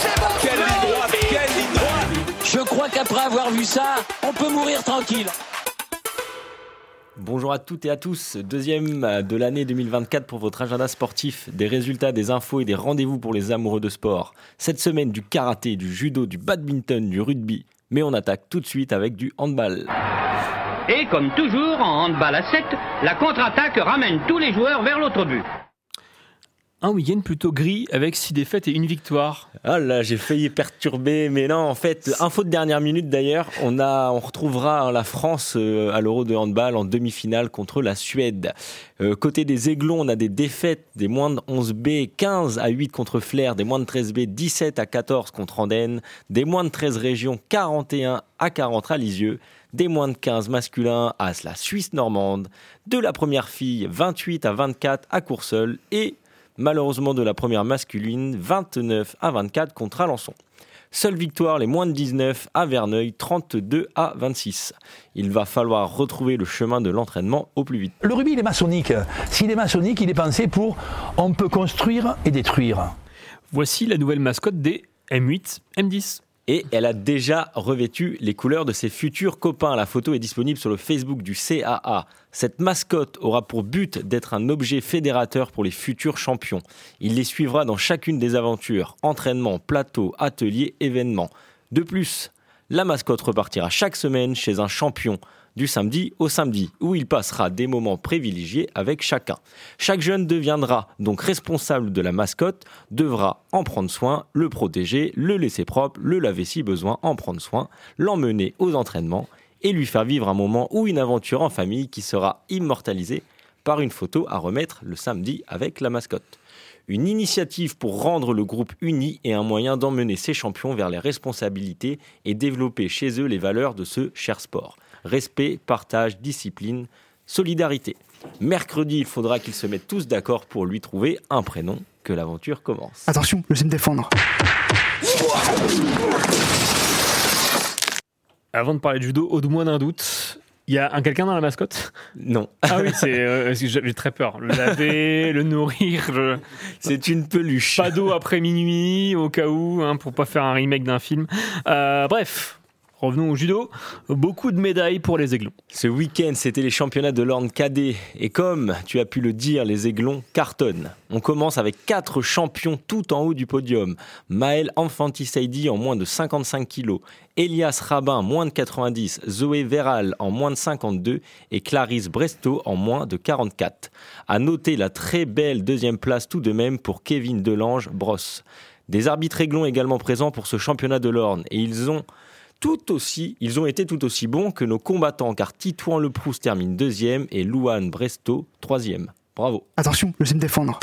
C'est bon Quelle ligne droite, quelle ligne droite. Je crois qu'après avoir vu ça, on peut mourir tranquille. Bonjour à toutes et à tous, deuxième de l'année 2024 pour votre agenda sportif, des résultats, des infos et des rendez-vous pour les amoureux de sport. Cette semaine du karaté, du judo, du badminton, du rugby, mais on attaque tout de suite avec du handball. Et comme toujours en handball à 7, la contre-attaque ramène tous les joueurs vers l'autre but. Un week-end plutôt gris avec 6 défaites et une victoire. Ah là, j'ai failli perturber, mais non, en fait, info de dernière minute d'ailleurs, on, a, on retrouvera la France euh, à l'Euro de handball en demi-finale contre la Suède. Euh, côté des Aiglons, on a des défaites des moins de 11B, 15 à 8 contre Flair, des moins de 13B, 17 à 14 contre Andenne, des moins de 13 régions, 41 à 40 à Lisieux, des moins de 15 masculins à la Suisse normande, de la première fille, 28 à 24 à Courseul et malheureusement de la première masculine, 29 à 24 contre Alençon. Seule victoire, les moins de 19 à Verneuil, 32 à 26. Il va falloir retrouver le chemin de l'entraînement au plus vite. Le rugby, il est maçonnique. S'il est maçonnique, il est pensé pour on peut construire et détruire. Voici la nouvelle mascotte des M8, M10. Et elle a déjà revêtu les couleurs de ses futurs copains. La photo est disponible sur le Facebook du CAA. Cette mascotte aura pour but d'être un objet fédérateur pour les futurs champions. Il les suivra dans chacune des aventures, entraînement, plateau, atelier, événements. De plus, la mascotte repartira chaque semaine chez un champion du samedi au samedi, où il passera des moments privilégiés avec chacun. Chaque jeune deviendra donc responsable de la mascotte, devra en prendre soin, le protéger, le laisser propre, le laver si besoin, en prendre soin, l'emmener aux entraînements. et lui faire vivre un moment ou une aventure en famille qui sera immortalisée par une photo à remettre le samedi avec la mascotte. Une initiative pour rendre le groupe uni et un moyen d'emmener ces champions vers les responsabilités et développer chez eux les valeurs de ce cher sport. Respect, partage, discipline, solidarité. Mercredi, il faudra qu'ils se mettent tous d'accord pour lui trouver un prénom que l'aventure commence. Attention, je sais me défendre. Avant de parler de judo, au-moins d'un doute, il y a un quelqu'un dans la mascotte? Non. Ah oui, c'est euh, j'ai très peur. Le laver, [laughs] le nourrir. je- C'est une peluche. Pas d'eau après minuit, au cas où, hein, pour pas faire un remake d'un film. Euh, bref, revenons au judo. Beaucoup de médailles pour les aiglons. Ce week-end, c'était les championnats de l'Orne cadet. Et comme tu as pu le dire, les aiglons cartonnent. On commence avec quatre champions tout en haut du podium. Maël Infantisaidi en moins de 55 kilos. Elias Rabin, moins de 90. Zoé Véral en moins de 52. Et Clarisse Bresto en moins de 44. À noter la très belle deuxième place tout de même pour Kevin Delange Brosse. Des arbitres aiglons également présents pour ce championnat de l'Orne. Et ils ont tout aussi, ils ont été tout aussi bons que nos combattants, car Titouan Leproust termine deuxième et Louane Bresto troisième. Bravo. Attention, je sais me défendre.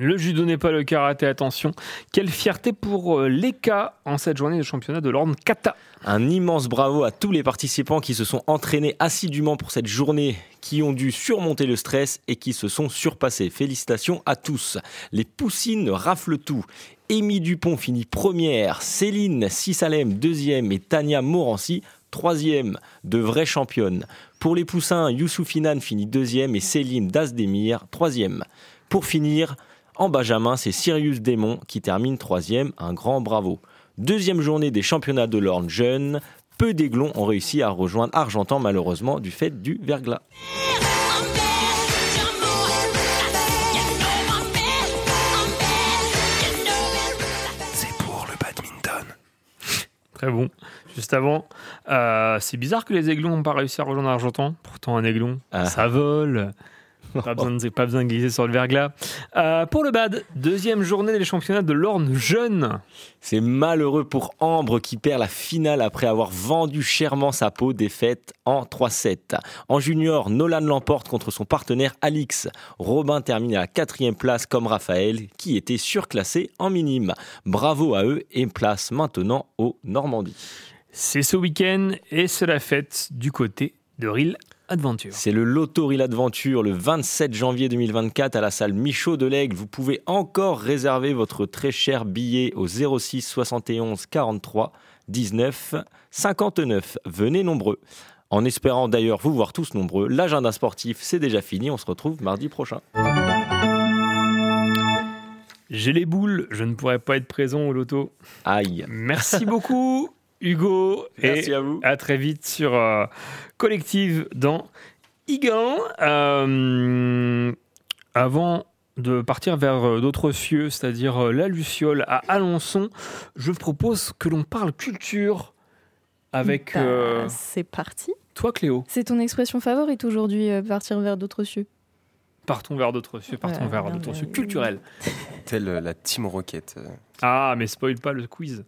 Le judo n'est pas le karaté, attention. Quelle fierté pour euh, l'EKA en cette journée de championnat de l'ordre kata. Un immense bravo à tous les participants qui se sont entraînés assidûment pour cette journée, qui ont dû surmonter le stress et qui se sont surpassés. Félicitations à tous. Les poussines raflent tout. Amy Dupont finit première, Céline Sissalem deuxième et Tania Morancy troisième, de vraies championnes. Pour les poussins, Youssoufine finit deuxième et Céline Dasdemir troisième. Pour finir, en Benjamin, c'est Sirius Démon qui termine troisième. Un grand bravo. Deuxième journée des championnats de l'Orne jeunes. Peu d'aiglons ont réussi à rejoindre Argentan, malheureusement, du fait du verglas. C'est pour le badminton. Très bon. Juste avant, euh, c'est bizarre que les aiglons n'ont pas réussi à rejoindre Argentan. Pourtant, un aiglon, Ah. ça vole. Pas besoin, de, pas besoin de glisser sur le verglas. Euh, pour le bad, deuxième journée des championnats de l'Orne jeune. C'est malheureux pour Ambre qui perd la finale après avoir vendu chèrement sa peau, défaite en 3-7. En junior, Nolan l'emporte contre son partenaire Alix. Robin termine à la quatrième place comme Raphaël, qui était surclassé en minime. Bravo à eux et place maintenant au Normandie. C'est ce week-end et c'est la fête du côté de Real Adventure. C'est le Lotto Reel Adventure le 27 janvier 2024 à la salle Michaud de l'Aigle. Vous pouvez encore réserver votre très cher billet au 06 71 43 19 59. Venez nombreux. En espérant d'ailleurs vous voir tous nombreux, l'agenda sportif c'est déjà fini. On se retrouve mardi prochain. J'ai les boules, je ne pourrais pas être présent au loto. Aïe. Merci beaucoup, [laughs] Hugo. Merci et à vous. À très vite sur euh, Collective dans Igan. Euh, avant de partir vers euh, d'autres cieux, c'est-à-dire la Luciole à Alençon, je propose que l'on parle culture avec Bah, euh, C'est parti. toi, Cléo. C'est ton expression favorite aujourd'hui, partir vers d'autres cieux. Partons vers d'autres cieux, partons Ouais, vers d'autres cieux culturels. Telle euh, la Team Rocket. euh. Ah, mais spoil pas le quiz.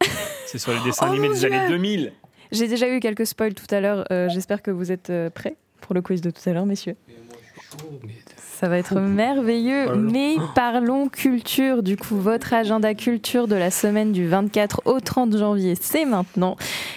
C'est sur les dessins [laughs] Oh animés des années 2000. J'ai déjà eu quelques spoils tout à l'heure. euh, J'espère que vous êtes euh, prêts pour le quiz de tout à l'heure, messieurs. Ça va être merveilleux, mais parlons culture. Du coup, votre agenda culture de la semaine du 24 au 30 janvier, c'est maintenant.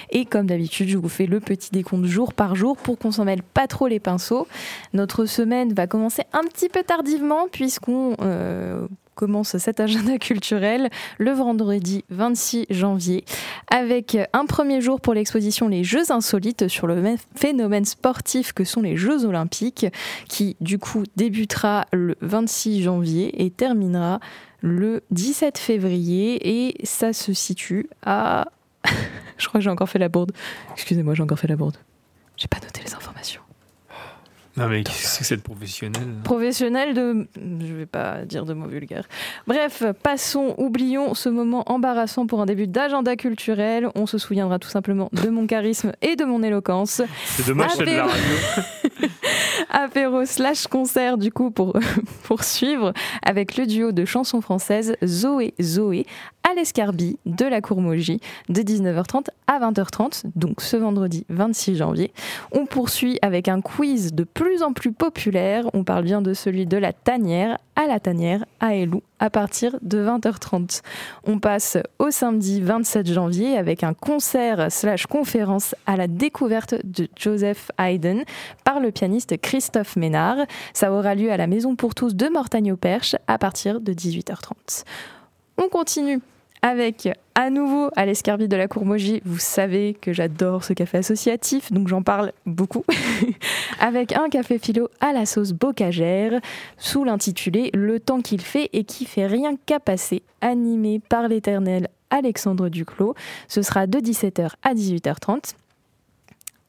Et comme d'habitude, je vous fais le petit décompte jour par jour pour qu'on s'en mêle pas trop les pinceaux. Notre semaine va commencer un petit peu tardivement puisqu'on euh, commence cet agenda culturel le vendredi 26 janvier avec un premier jour pour l'exposition Les Jeux insolites sur le phénomène sportif que sont les Jeux olympiques qui du coup débutera le 26 janvier et terminera le 17 février et ça se situe à... [laughs] Je crois que j'ai encore fait la bourde. Excusez-moi, j'ai encore fait la bourde. J'ai pas noté les informations. Non, mais qu'est-ce que c'est que cette professionnelle Professionnel de... Je vais pas dire de mots vulgaires. Bref, passons, oublions ce moment embarrassant pour un début d'agenda culturel. On se souviendra tout simplement de mon charisme et de mon éloquence. C'est dommage, de la radio. [laughs] [laughs] Apéro slash concert du coup pour [laughs] poursuivre avec le duo de chansons françaises Zoé Zoé, à l'Escarbie de la Courmogie de 19h30 à 20h30, donc ce vendredi 26 janvier. On poursuit avec un quiz de plus en plus populaire. On parle bien de celui de la tanière à la tanière à Elou à partir de 20h30. On passe au samedi 27 janvier avec un concert slash conférence à la découverte de Joseph Haydn par le pianiste Christophe Ménard. Ça aura lieu à la Maison pour tous de Mortagne-au-Perche à partir de 18h30. On continue avec à nouveau à l'escarbille de la Courmogie. Vous savez que j'adore ce café associatif, donc j'en parle beaucoup. [laughs] avec un café philo à la sauce bocagère, sous l'intitulé Le temps qu'il fait et qui fait rien qu'à passer, animé par l'éternel Alexandre Duclos. Ce sera de 17h à 18h30.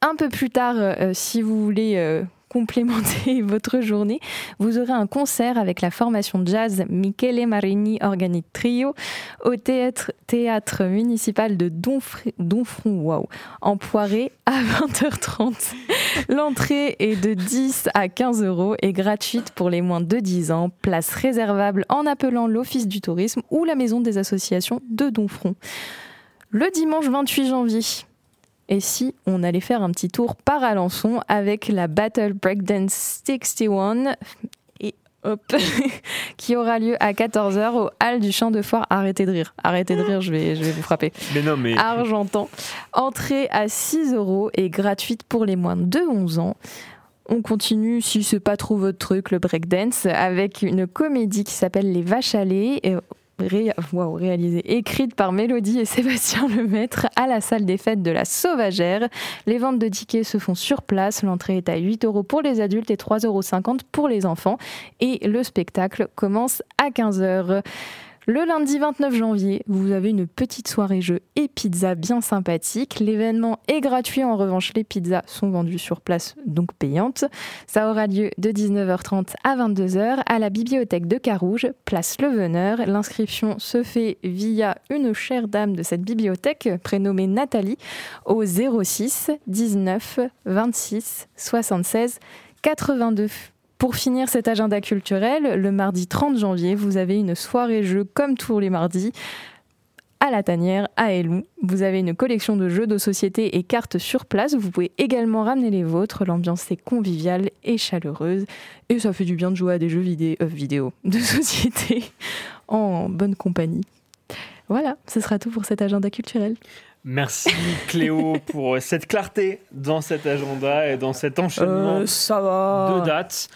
Un peu plus tard, euh, si vous voulez euh, complémenter [laughs] votre journée, vous aurez un concert avec la formation jazz Michele Marini Organic Trio au théâtre, municipal de Donfr- Donfront, waouh, en Poiré à [laughs] 20h30. L'entrée est de 10 à 15 euros et gratuite pour les moins de 10 ans. Place réservable en appelant l'Office du tourisme ou la Maison des associations de Donfront. Le dimanche 28 janvier, et si on allait faire un petit tour par Alençon avec la Battle Breakdance 61 et hop, [laughs] qui aura lieu à 14h au hall du champ de foire. Arrêtez de rire, arrêtez de rire, je vais, je vais vous frapper. Mais non, mais. Argentan. Entrée à 6 euros et gratuite pour les moins de 11 ans. On continue, si c'est pas trop votre truc, le breakdance, avec une comédie qui s'appelle Les Vaches à lait, et- réalisée, écrite par Mélodie et [laughs] Sébastien Lemaître à la salle des fêtes de la Sauvagère. Les ventes de tickets se font sur place. L'entrée est à 8 euros pour les adultes et 3,50 euros pour les enfants. Et le spectacle commence à 15 heures. Le lundi 29 janvier, vous avez une petite soirée jeu et pizza bien sympathique. L'événement est gratuit, en revanche les pizzas sont vendues sur place, donc payantes. Ça aura lieu de 19h30 à 22h à la bibliothèque de Carouge, place Le Veneur. L'inscription se fait via une chère dame de cette bibliothèque, prénommée Nathalie, au 06 19 26 76 82. Pour finir cet agenda culturel, le mardi 30 janvier, vous avez une soirée jeu comme tous les mardis à la tanière, à Elou. Vous avez une collection de jeux de société et cartes sur place. Vous pouvez également ramener les vôtres. L'ambiance est conviviale et chaleureuse. Et ça fait du bien de jouer à des jeux vidé- euh, vidéo de [laughs] société en bonne compagnie. Voilà, ce sera tout pour cet agenda culturel. Merci Cléo [laughs] pour cette clarté dans cet agenda et dans cet enchaînement Euh, ça va. de dates.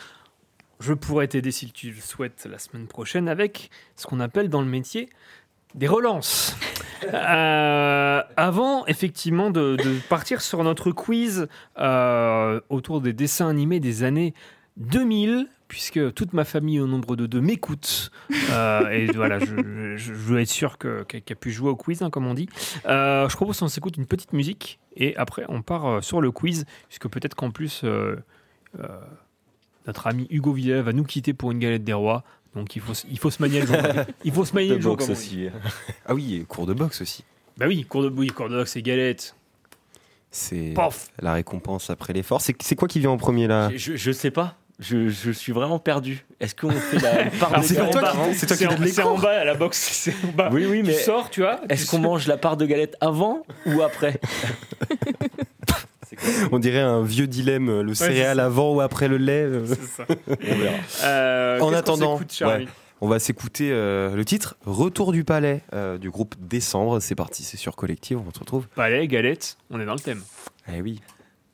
Je pourrais t'aider si tu le souhaites la semaine prochaine avec ce qu'on appelle dans le métier des relances. [laughs] Euh, avant effectivement de, de partir sur notre quiz euh, autour des dessins animés des années 2000, puisque toute ma famille au nombre de deux m'écoute, euh, et voilà, je, je- je veux être sûr que- qu'elle qu'elle pu jouer au quiz, hein, comme on dit. Je propose qu'on s'écoute une petite musique, et après on part sur le quiz, puisque peut-être qu'en plus euh, notre ami Hugo Villela va nous quitter pour une galette des rois. Donc il faut, se- il faut se manier le jour. Il faut se manier [laughs] De le jour. boxe aussi. Ah oui, et cours de boxe aussi. Bah oui, cours de bouille, cours de boxe et galette. C'est la récompense après l'effort. C'est quoi qui vient en premier là? Je, je sais pas. Je, je suis vraiment perdu. Est-ce qu'on fait la [laughs] part de c'est galette c'est toi qui C'est en, donne les c'est en cours. bas à la boxe, [laughs] c'est en bas. Oui, oui, mais Tu sors, tu vois. est-ce qu'on mange la part de galette avant ou après? [laughs] On dirait un vieux dilemme, le céréal avant ou après le lait. euh. C'est ça. [laughs] On verra. Euh, En attendant, ouais. On va s'écouter euh, le titre Retour du palais euh, du groupe Décembre. C'est parti, c'est sur Collective, on se retrouve. Palais, galette, on est dans le thème. Eh oui.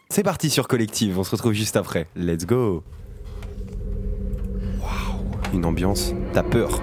C'est parti sur Collective, on se retrouve juste après. Let's go. Waouh, une ambiance, t'as peur.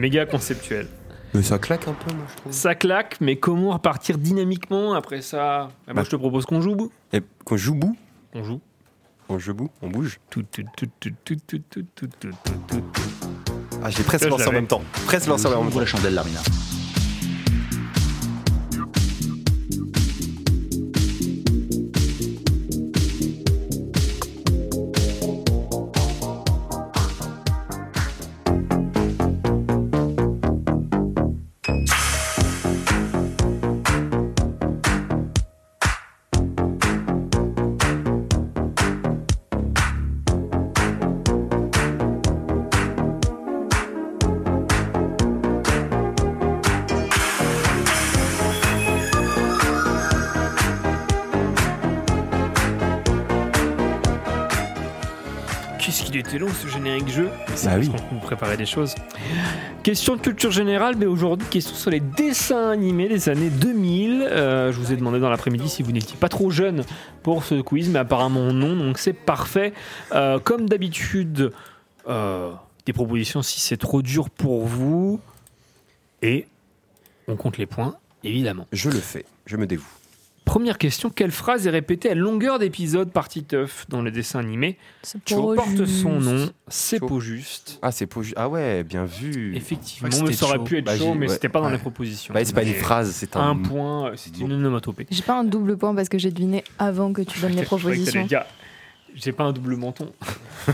Méga conceptuel. Mais ça claque un peu, moi, je trouve. Ça claque, mais comment repartir dynamiquement après ça? Eh ben, Bah. Je te propose qu'on joue bout. Et qu'on joue bout On joue. On joue bout On bouge Tout, tout, tout, tout, tout, tout, tout, tout, tout, tout, tout. Ah, j'ai presque lancé en même temps. Presque lancé en même temps. La chandelle, Larmina. Bah oui. vous préparait des choses. Question de culture générale, mais aujourd'hui, question sur les dessins animés des années 2000. Euh, je vous ai demandé dans l'après-midi si vous n'étiez pas trop jeune pour ce quiz, mais apparemment non, donc c'est parfait. Euh, comme d'habitude, euh, des propositions si c'est trop dur pour vous. Et on compte les points, évidemment. Je le fais, je me dévoue. Première question, quelle phrase est répétée à longueur d'épisode par Titeuf dans les dessins animés Tu pas porte son juste. nom, c'est pas juste. Ah, c'est pas ju- Ah ouais, bien vu. Effectivement, Je crois que mais ça c'était aurait chaud. pu être Bah, chaud, mais ouais. c'était pas dans Ouais. les propositions. Bah, c'est pas une phrase, c'est un. Un point, euh, c'est une onomatopée. J'ai pas un double point parce que j'ai deviné avant que tu donnes les [laughs] propositions. J'ai pas un double menton. [laughs]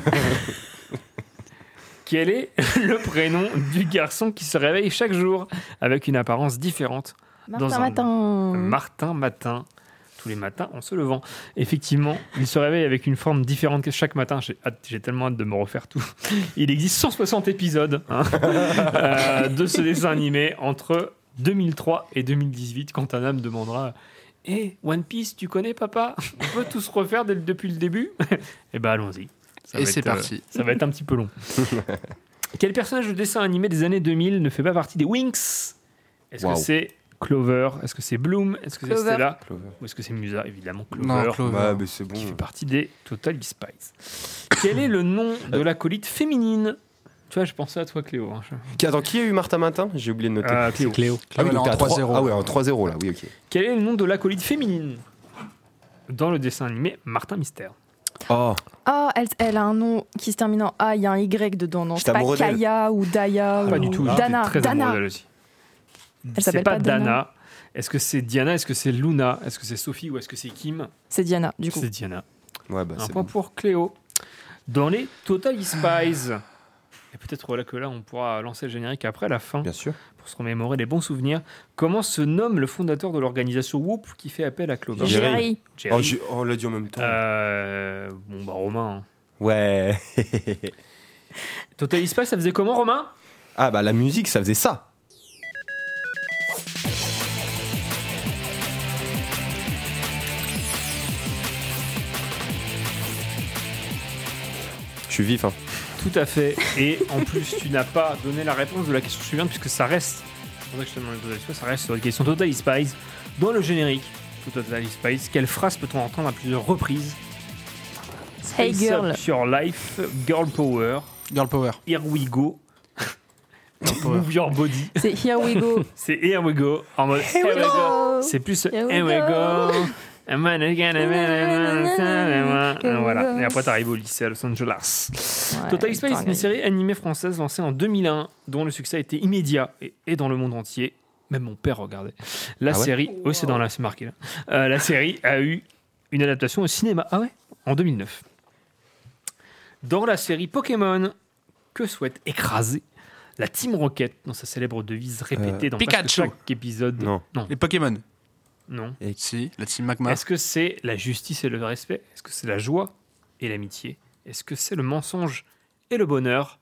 Quel est le prénom du garçon qui se réveille chaque jour avec une apparence différente? Martin dans un- Matin. Martin Matin. Tous les matins en se levant. Effectivement, il se réveille avec une forme différente que chaque matin. J'ai hâte- j'ai tellement hâte de me refaire tout. [laughs] Il existe 160 épisodes hein, [laughs] euh, de ce dessin animé entre 2003 et 2018 quand un âme demandera Hé, One Piece, tu connais papa? On peut tous refaire dès le- depuis le début? [laughs] Eh ben allons-y. Ça Et c'est être, euh, parti. ça va être un petit peu long. Quel personnage de dessin animé des années 2000 ne fait pas partie des Winx? Est-ce que c'est Clover Est-ce que c'est Bloom Est-ce que c'est. Stella Clover. Ou est-ce que c'est Musa Évidemment, Clover. Non, Clover. Ouais, mais c'est bon. Qui fait partie des Total Spice. Quel est le nom de l'acolyte féminine? Tu vois, je pensais à toi, Cléo. hein. Qui- Attends, qui a eu Martin Matin? J'ai oublié de noter. Euh, Cléo. Cléo. Ah oui, donc en 3 3-0. Ah ouais, en 3-0 là, oui, ok. Quel est le nom de l'acolyte féminine? Dans le dessin animé Martin Mystère Oh, Ah, elle, elle a un nom qui se termine en A, il y a un Y dedans, non C'est pas. Kaya ou Daya Pas ou du tout. Dana. très amoureux Dana. aussi. Elle C'est s'appelle pas pas Dana. Dana. Est-ce que c'est Diana? Est-ce que c'est Luna? Est-ce que c'est Sophie ou est-ce que c'est Kim? C'est Diana, du coup. C'est Diana. ouais, bah Un point bon. pour Cléo. Dans les Total Spies. Et peut-être voilà que là, on pourra lancer le générique après, la fin, Bien sûr. pour se remémorer les bons souvenirs. Comment se nomme le fondateur de l'organisation Whoop qui fait appel à Clover Jerry. Jerry. Oh, oh, on l'a dit en même temps. Euh, bon, bah, Romain. hein. Ouais. Total Spies, ça faisait comment, Romain? Ah bah la musique, ça faisait ça. Je suis vif, hein. Tout à fait. Et en plus, tu n'as pas donné la réponse de la question suivante, puisque ça reste. C'est pour ça que je te demande les ça reste sur la question Total Spies. Dans le générique de Total Spies, quelle phrase peut-on entendre à plusieurs reprises? Hey girl. up Your life, girl power, Girl Power. here we go, move your body. C'est Here We Go. C'est here we go. En mode here, we go. C'est plus Here we here we go. go. Voilà. Et après, t'arrives au lycée à Los Angeles. Ouais, Total Spice, putain, une série animée française lancée en 2001, dont le succès a été immédiat et, et dans le monde entier. Même mon père regardait. La Ah ouais série, oui, c'est dans la, c'est marqué là. Euh, la série a eu une adaptation au cinéma. Ah ouais? En 2009. Dans la série Pokémon, que souhaite écraser la Team Rocket dans sa célèbre devise répétée Euh, dans Pikachu. chaque épisode? Non. Non. Les Pokémon. Non. Si, la team Magma. Est-ce que c'est la justice et le respect? Est-ce que c'est la joie et l'amitié? Est-ce que c'est le mensonge et le bonheur?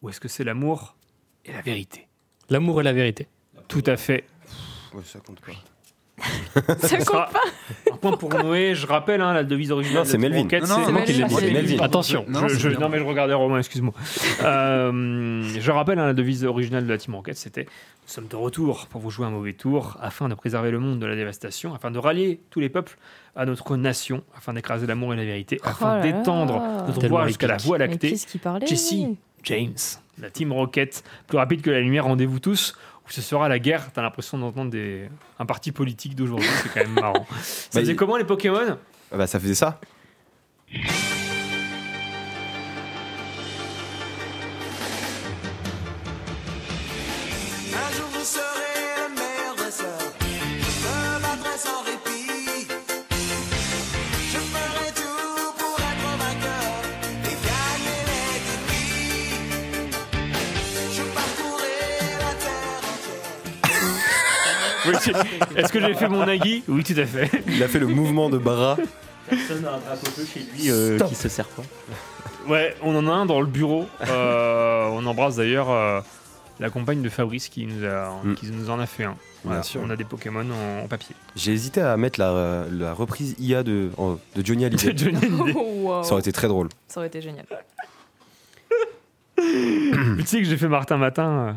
Ou est-ce que c'est l'amour et la vérité? L'amour et la vérité. Tout à fait. Ouais, ça compte pas. Ça compte pas. un point pour Noé. Je rappelle hein, la devise originale. Non, c'est de la Team Melvin. Rocket, Non, non, c'est- moi qui l'ai dit. C'est Melvin. Attention, Non, je, c'est je- bien. non mais je regardais Romain, excuse-moi. Euh, je rappelle hein, la devise originale de la Team Rocket, c'était Nous sommes de retour pour vous jouer un mauvais tour, afin de préserver le monde de la dévastation, afin de rallier tous les peuples à notre nation, afin d'écraser l'amour et la vérité, afin Oh là d'étendre notre voie jusqu'à la voie lactée. qu'est-ce qui parlait Jesse James, la Team Rocket, plus rapide que la lumière, rendez-vous tous. Où ce sera la guerre, t'as l'impression d'entendre des... un parti politique d'aujourd'hui, c'est quand même marrant. Ça Bah, faisait il- comment les Pokémon? Ah bah ça faisait ça. Oui, Est-ce que j'ai fait mon Nagui Oui, tout à fait. Il a fait le mouvement de bras. Personne n'a un drapeau bleu chez lui euh, qui se sert pas. Ouais, on en a un dans le bureau. Euh, on embrasse d'ailleurs euh, la compagne de Fabrice qui nous, a, Mm. qui nous en a fait un. Voilà, sûr. On a des Pokémon en, en papier. J'ai hésité à mettre la, la reprise IA de, de Johnny Hallyday. Johnny Hallyday. [laughs] Wow. Ça aurait été très drôle. Ça aurait été génial. [coughs] tu sais que j'ai fait Martin Matin.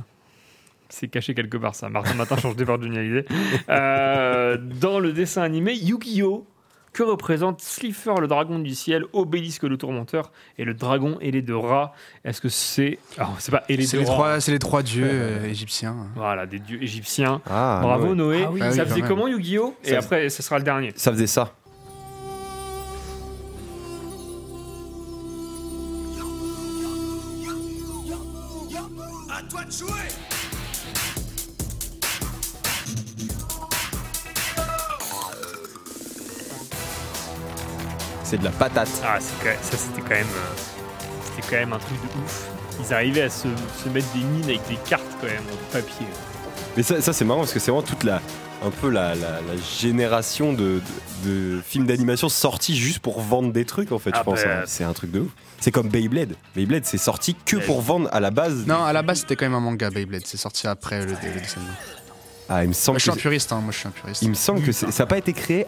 C'est caché quelque part ça. Martin Matin change par Johnny Hallyday. Euh, dans le dessin animé Yu-Gi-Oh! Que représente Slifer le dragon du ciel, Obélisque le tourmenteur et le dragon ailé de rat Est-ce que c'est. Alors, c'est pas ailé C'est de les, rat. trois, c'est les trois dieux euh, égyptiens. Voilà, des dieux égyptiens. Ah, Bravo ouais. Noé. Ah oui. Ah ça faisait comment Yu-Gi-Oh! Et Ça- après, ce sera le dernier. Ça faisait ça. Patate. Ah, c'est quand même- ça c'était quand même, euh, c'était quand même un truc de ouf. Ils arrivaient à se, se mettre des mines avec des cartes quand même en papier. Mais ça, ça, c'est marrant parce que c'est vraiment toute la, un peu la, la- la génération de, de- de films d'animation sortis juste pour vendre des trucs en fait. Ah je pense. bah, hein. C'est un truc de ouf. C'est comme Beyblade. Beyblade, c'est sorti que pour vendre à la base. Non, à la base, c'était quand même un manga Beyblade. C'est sorti après le, le dessin animé. Ah, il me semble Moi, je suis un puriste, hein, moi je suis un puriste. il me semble que c'est- ça n'a pas été créé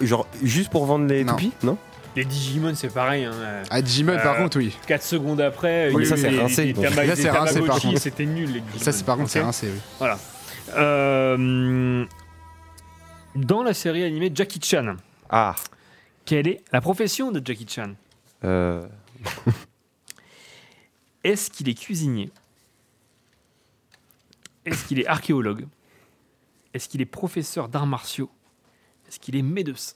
genre juste pour vendre les Non. toupies, non? Les Digimon c'est pareil. Hein. Ah, Digimon, par Euh, contre, oui. 4 secondes après, Oui, il y ça, a eu c'est des- rincé, des c'est rincé, par contre. C'était nul les Digimon. Ça, c'est par contre, c'est rincé, oui. Voilà. Euh, dans la série animée Jackie Chan, Ah. quelle est la profession de Jackie Chan Euh, [laughs] Est-ce qu'il est cuisinier? Est-ce qu'il est archéologue? Est-ce qu'il est professeur d'arts martiaux? Est-ce qu'il est médecin?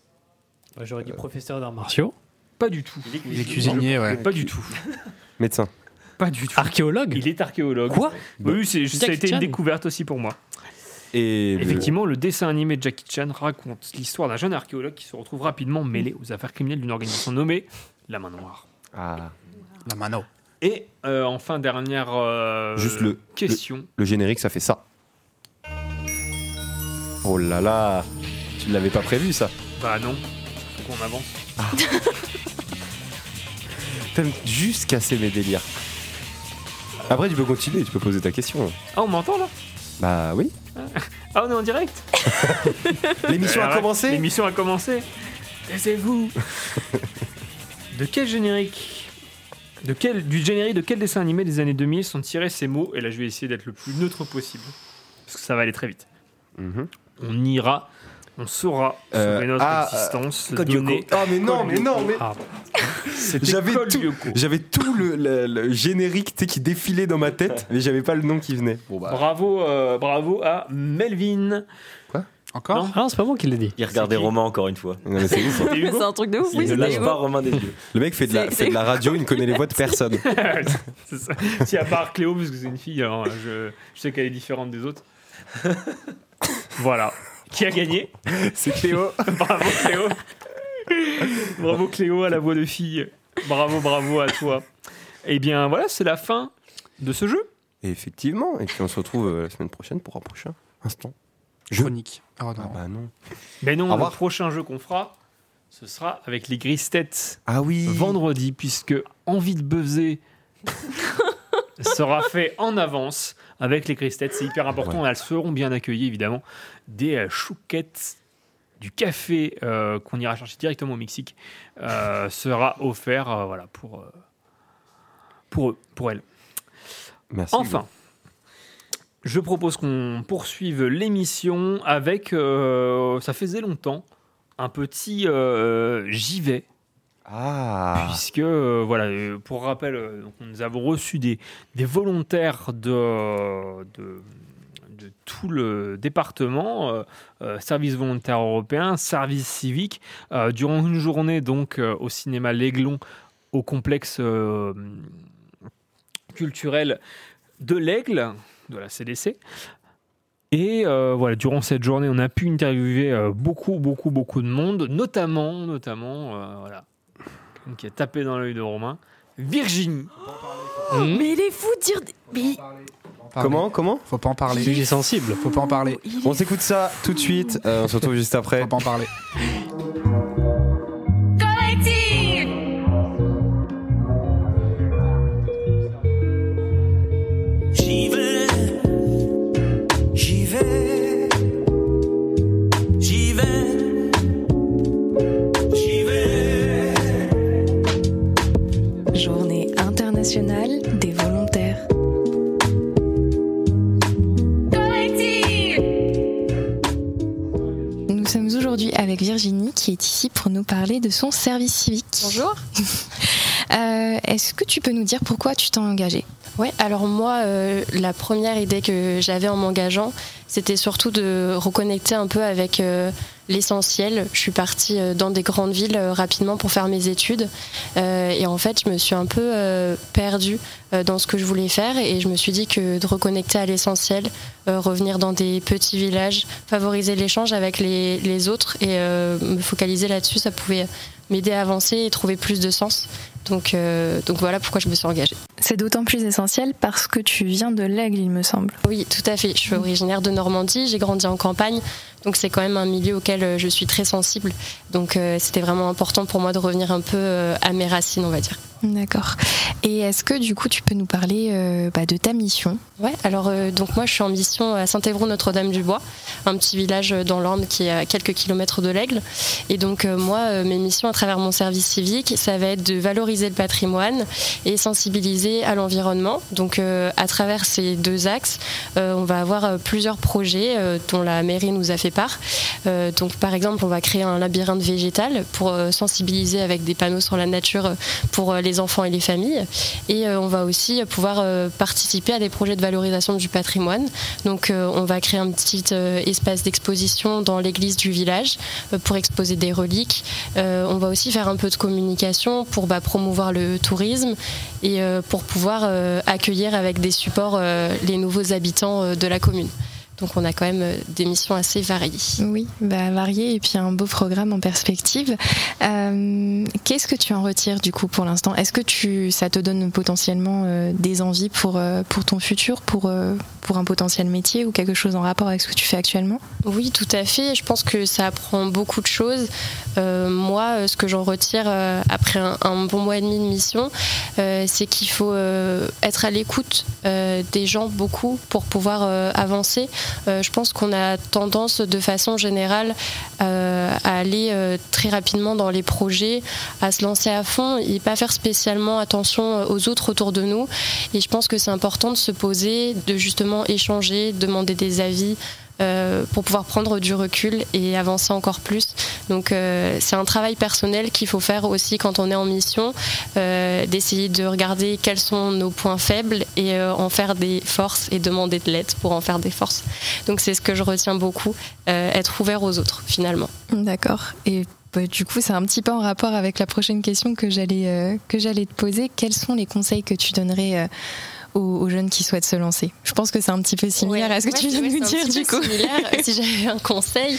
J'aurais dit professeur d'arts martiaux. Pas du tout. Il est cuisinier, ouais. Pas du tout. [laughs] médecin. Pas du tout. Archéologue Il est archéologue. Quoi Oui, c'est- ça a Jackie été une découverte aussi pour moi. Et le- Effectivement, le dessin animé de Jackie Chan raconte l'histoire d'un jeune archéologue qui se retrouve rapidement mêlé aux affaires criminelles d'une organisation nommée la Main Noire. Ah. La mano. Et euh, enfin, dernière euh, Juste le- question. Le générique, ça fait ça. Oh là là, tu l'avais pas prévu ça. Bah non, faut qu'on avance. [laughs] T'aimes juste casser mes délires. Après, tu peux continuer, tu peux poser ta question. Ah, on m'entend là? Bah oui. Ah, on est en direct? [laughs] L'émission a commencé? L'émission a commencé. Taisez-vous [laughs] De quel générique de quel, Du générique de quel dessin animé des années 2000 sont tirés ces mots? Et là, je vais essayer d'être le plus neutre possible. Parce que ça va aller très vite. Mhm. On ira, on saura Euh, notre ah, existence, Code donner. Lyoko. Ah, mais non, Code mais non, mais- Ah, J'avais tout, Lyoko. j'avais tout le, le- le générique qui défilait dans ma tête, mais j'avais pas le nom qui venait. Bon bah. Bravo, euh, bravo à Melvin. Encore? Non. Ah non, c'est pas moi qui l'ai dit. Il regardait Romain encore une fois. C'est hein. [laughs] C'est un truc de ouf, Il oui, ne lâche pas Romain des yeux. Le mec fait de, la, C'est- fait de la c'est- radio, il ne connaît les voix de personne. [laughs] c'est ça. Si à part Cléo, parce que c'est une fille, alors je, je sais qu'elle est différente des autres. voilà. Qui a gagné [laughs] C'est Cléo. [laughs] Bravo Cléo. bravo Cléo à la voix de fille. Bravo, bravo à toi. Eh bien voilà, c'est la fin de ce jeu. Et effectivement, et puis on se retrouve euh, la semaine prochaine pour un prochain instant. Je- Chronique. Ah, non. Ah bah non. Mais non, le prochain jeu qu'on fera, ce sera avec les grises têtes Ah oui. vendredi, puisque Envie de buzzer [laughs] sera fait en avance avec les grises têtes. C'est hyper important. Elles seront bien accueillies, évidemment. Des euh, chouquettes du café euh, qu'on ira chercher directement au Mexique euh, sera offert euh, voilà, pour, pour eux, pour elles. Merci. Enfin, je propose qu'on poursuive l'émission avec, ça faisait longtemps, un petit j'y vais. Ah. Puisque, euh, voilà, euh, pour rappel, euh, nous avons reçu des, volontaires de, tout le département, service volontaire européen, service civique, durant une journée donc au cinéma L'Aiglon, au complexe culturel de l'Aigle, de la CDC. Et voilà, durant cette journée, on a pu interviewer beaucoup, beaucoup, beaucoup de monde, notamment, notamment, voilà, qui a tapé dans l'œil de Romain, Virginie. Mais il est fou de dire. Comment Comment Faut pas en parler. Sujet sensible. Faut pas en parler. On s'écoute ça tout de suite. Euh, on se retrouve juste après. Faut pas en parler. [laughs] avec Virginie qui est ici pour nous parler de son service civique. Bonjour. [laughs] Euh, Est-ce que tu peux nous dire pourquoi tu t'es engagée? Ouais, alors moi, euh, la première idée que j'avais en m'engageant, c'était surtout de reconnecter un peu avec euh, l'essentiel. Je suis partie euh, dans des grandes villes euh, rapidement pour faire mes études. Euh, et en fait, je me suis un peu perdue dans ce que je voulais faire. Et je me suis dit que de reconnecter à l'essentiel, revenir dans des petits villages, favoriser l'échange avec les, les autres et me focaliser là-dessus, ça pouvait m'aider à avancer et trouver plus de sens. Donc, euh, donc voilà pourquoi je me suis engagée. C'est d'autant plus essentiel parce que tu viens de l'Aigle, il me semble. Oui, tout à fait. Je suis originaire de Normandie, j'ai grandi en campagne, donc c'est quand même un milieu auquel euh, je suis très sensible. Donc euh, c'était vraiment important pour moi de revenir un peu euh, à mes racines, on va dire. D'accord. Et est-ce que du coup tu peux nous parler euh, bah, de ta mission? Ouais, alors euh, donc moi je suis en mission à Saint-Évroult-Notre-Dame-du-Bois, un petit village dans l'Orne qui est à quelques kilomètres de l'Aigle. Et donc euh, moi, euh, mes missions à travers mon service civique, ça va être de valoriser le patrimoine et sensibiliser à l'environnement. Donc euh, à travers ces deux axes, euh, on va avoir euh, plusieurs projets euh, dont la mairie nous a fait part. Euh, donc par exemple, on va créer un labyrinthe végétal pour euh, sensibiliser avec des panneaux sur la nature euh, pour euh, enfants et les familles. Et euh, on va aussi pouvoir euh, participer à des projets de valorisation du patrimoine. Donc euh, on va créer un petit espace d'exposition dans l'église du village pour exposer des reliques. On va aussi faire un peu de communication pour bah, promouvoir le tourisme et pour pouvoir accueillir avec des supports les nouveaux habitants de la commune. Donc on a quand même euh, des missions assez variées. Oui, bah, varié et puis un beau programme en perspective. Euh, Qu'est-ce que tu en retires du coup pour l'instant? Est-ce que tu, ça te donne potentiellement euh, des envies pour, euh, pour ton futur, pour, pour un potentiel métier ou quelque chose en rapport avec ce que tu fais actuellement? Oui, tout à fait. Je pense que ça apprend beaucoup de choses. Euh, moi, euh, ce que j'en retire euh, après un, bon mois et demi de mission, c'est qu'il faut être à l'écoute des gens beaucoup pour pouvoir avancer. Je pense qu'on a tendance de façon générale à aller très rapidement dans les projets, à se lancer à fond et pas faire spécialement attention aux autres autour de nous. Et je pense que c'est important de se poser, de justement échanger, demander des avis. Euh, pour pouvoir prendre du recul et avancer encore plus. Donc euh, c'est un travail personnel qu'il faut faire aussi quand on est en mission, euh, d'essayer de regarder quels sont nos points faibles et en faire des forces et demander de l'aide pour en faire des forces. Donc c'est ce que je retiens beaucoup, être ouvert aux autres finalement. D'accord. Et bah, du coup, c'est un petit peu en rapport avec la prochaine question que j'allais que j'allais te poser. Quels sont les conseils que tu donnerais aux, aux jeunes qui souhaitent se lancer Je pense que c'est un petit peu similaire à ce que Ouais, tu viens de ouais, nous dire du coup. [laughs] si j'avais un conseil,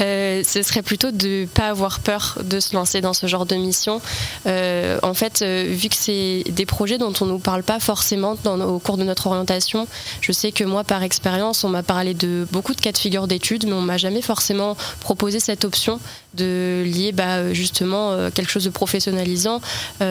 euh, ce serait plutôt de pas avoir peur de se lancer dans ce genre de mission. Euh, en fait, euh, vu que c'est des projets dont on nous parle pas forcément dans, au cours de notre orientation, je sais que moi, par expérience, on m'a parlé de beaucoup de cas de figure d'études, mais on m'a jamais forcément proposé cette option de lier bah, justement quelque chose de professionnalisant à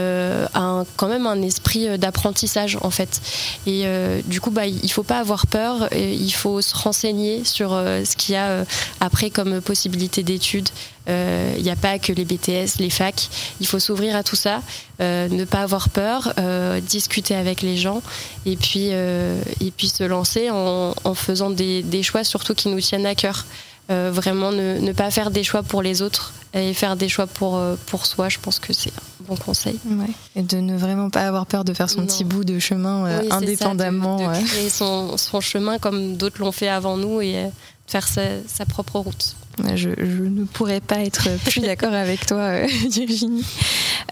un- quand même un esprit d'apprentissage en fait. Et euh, du coup, bah, il faut pas avoir peur. il faut se renseigner sur euh, ce qu'il y a euh, après comme possibilité d'études. Il n'y a pas que les BTS, les facs. Il faut s'ouvrir à tout ça, ne pas avoir peur, discuter avec les gens et puis, et puis se lancer en, faisant des, choix surtout qui nous tiennent à cœur. Vraiment ne, ne pas faire des choix pour les autres et faire des choix pour, pour soi, je pense que c'est bon conseil. Ouais. Et de ne vraiment pas avoir peur de faire son Non. petit bout de chemin euh, Oui, c'est ça, de- indépendamment. de, créer son, son chemin comme d'autres l'ont fait avant nous et euh, faire sa, sa propre route. Je, je ne pourrais pas être plus d'accord [laughs] avec toi, euh, [laughs] Virginie.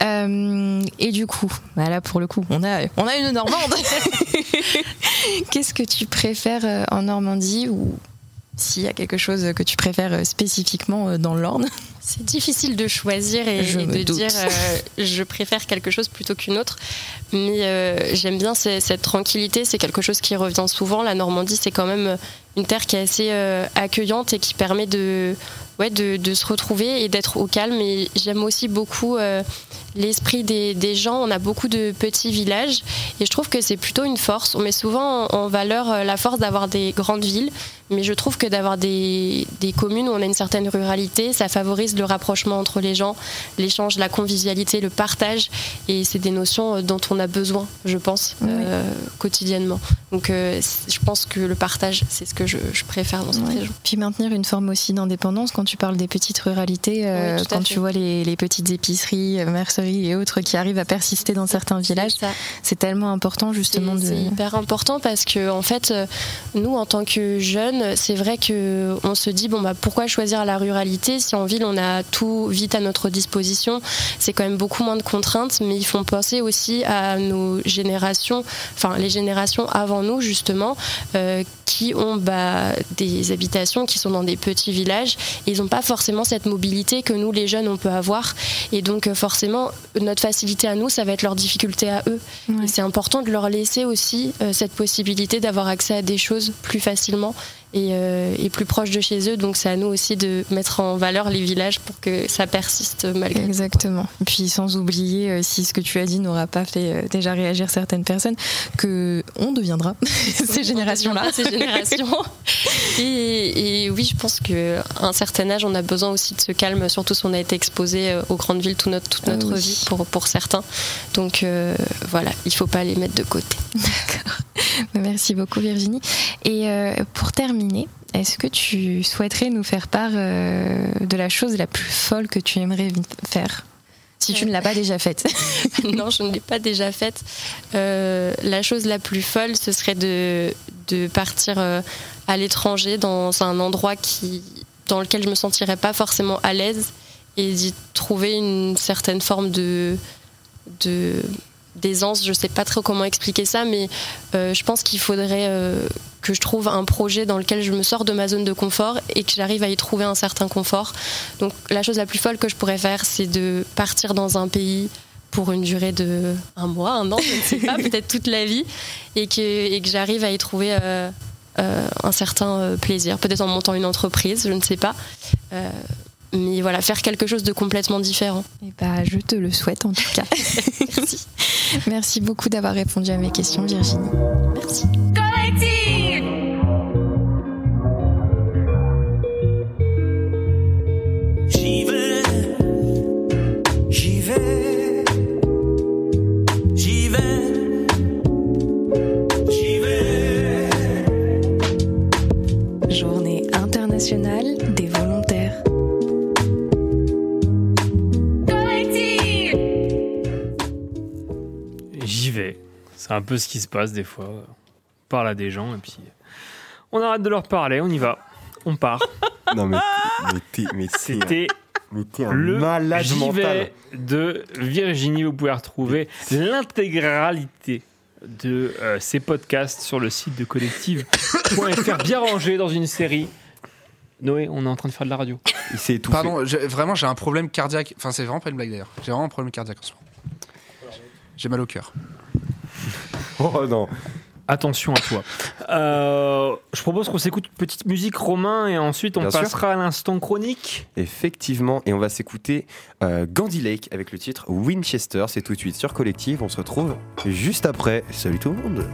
Euh, et du coup, bah là pour le coup, on a, on a une Normande. [laughs] Qu'est-ce que tu préfères en Normandie ou s'il y a quelque chose que tu préfères spécifiquement dans l'Orne? C'est difficile de choisir et, de doute. dire euh, je préfère quelque chose plutôt qu'une autre. Mais euh, j'aime bien cette tranquillité, c'est quelque chose qui revient souvent. La Normandie, c'est quand même une terre qui est assez euh, accueillante et qui permet de, ouais, de, de se retrouver et d'être au calme. Et j'aime aussi beaucoup euh, l'esprit des, des gens. On a beaucoup de petits villages et je trouve que c'est plutôt une force. On met souvent en, valeur euh, la force d'avoir des grandes villes, mais je trouve que d'avoir des, des communes où on a une certaine ruralité, ça favorise le rapprochement entre les gens, l'échange, la convivialité, le partage. Et c'est des notions euh, dont on a besoin, je pense, euh, quotidiennement. Donc euh, je pense que le partage, c'est ce que je, je préfère dans cette région. Puis maintenir une forme aussi d'indépendance quand tu parles des petites ruralités, euh, Oui, quand tu vois les, les petites épiceries, merceries et autres qui arrivent à persister dans certains villages, c'est tellement important justement de. C'est hyper important parce que en fait, nous en tant que jeunes, c'est vrai que on se dit bon bah pourquoi choisir la ruralité si en ville on a tout vite à notre disposition. C'est quand même beaucoup moins de contraintes, mais ils font penser aussi à nos générations, enfin les générations avant nous justement, euh, qui ont bah, des habitations qui sont dans des petits villages. Et ils n'ont pas forcément cette mobilité que nous les jeunes on peut avoir. Et donc euh, forcément notre facilité à nous, ça va être leur difficulté à eux. Et c'est important de leur laisser aussi euh, cette possibilité d'avoir accès à des choses plus facilement et, euh, et plus proches de chez eux. Donc c'est à nous aussi de mettre en valeur les villages pour que ça persiste malgré tout. Exactement. Et puis sans oublier, euh, si ce que tu as dit n'aura pas fait euh, déjà réagir certaines personnes, que on deviendra [laughs] ces générations-là. Ces générations. [laughs] Et, et oui, je pense qu'à un certain âge, on a besoin aussi de ce calme, surtout si on a été exposé aux grandes villes toute notre, toute Ah notre oui. vie pour, pour certains. Donc euh, voilà, il faut pas les mettre de côté. [laughs] Merci beaucoup Virginie. Et euh, pour terminer, est-ce que tu souhaiterais nous faire part euh, de la chose la plus folle que tu aimerais faire? Si tu ne l'as pas déjà faite [laughs] non, je ne l'ai pas déjà faite. Euh, la chose la plus folle, ce serait de, de partir euh, à l'étranger dans un endroit qui, dans lequel je me sentirais pas forcément à l'aise et d'y trouver une certaine forme de de d'aisance. Je sais pas trop comment expliquer ça, mais euh, je pense qu'il faudrait euh, que je trouve un projet dans lequel je me sors de ma zone de confort et que j'arrive à y trouver un certain confort. Donc la chose la plus folle que je pourrais faire, c'est de partir dans un pays pour une durée de un mois, un an, je ne sais pas, [laughs] peut-être toute la vie, et que, et que j'arrive à y trouver euh, un certain plaisir, peut-être en montant une entreprise, je ne sais pas. Mais voilà, faire quelque chose de complètement différent. Eh bah, je te le souhaite en tout cas. [laughs] Merci. Merci beaucoup d'avoir répondu à mes questions, Virginie. Merci. C'est un peu ce qui se passe des fois. On parle à des gens et puis on arrête de leur parler, on y va. On part. [laughs] Non, mais, mais t'es, mais t'es- C'était mais t'es un le malade J'y mental. vais de Virginie. Vous pouvez retrouver l'intégralité de euh, ces podcasts sur le site de collective.fr, bien rangé dans une série. Noé, on est en train de faire de la radio. Il s'est étouffé. Pardon, vraiment, j'ai un problème cardiaque. Enfin, c'est vraiment pas une blague d'ailleurs. J'ai vraiment un problème cardiaque en ce moment. J'ai mal au cœur. [laughs] Oh non. Attention à toi. Euh, je propose qu'on s'écoute une petite musique Romain et ensuite on Bien sûr. passera à l'instant chronique. Effectivement, et on va s'écouter euh, Gandhi Lake avec le titre Winchester. C'est tout de suite sur Collective. On se retrouve juste après. Salut tout le monde.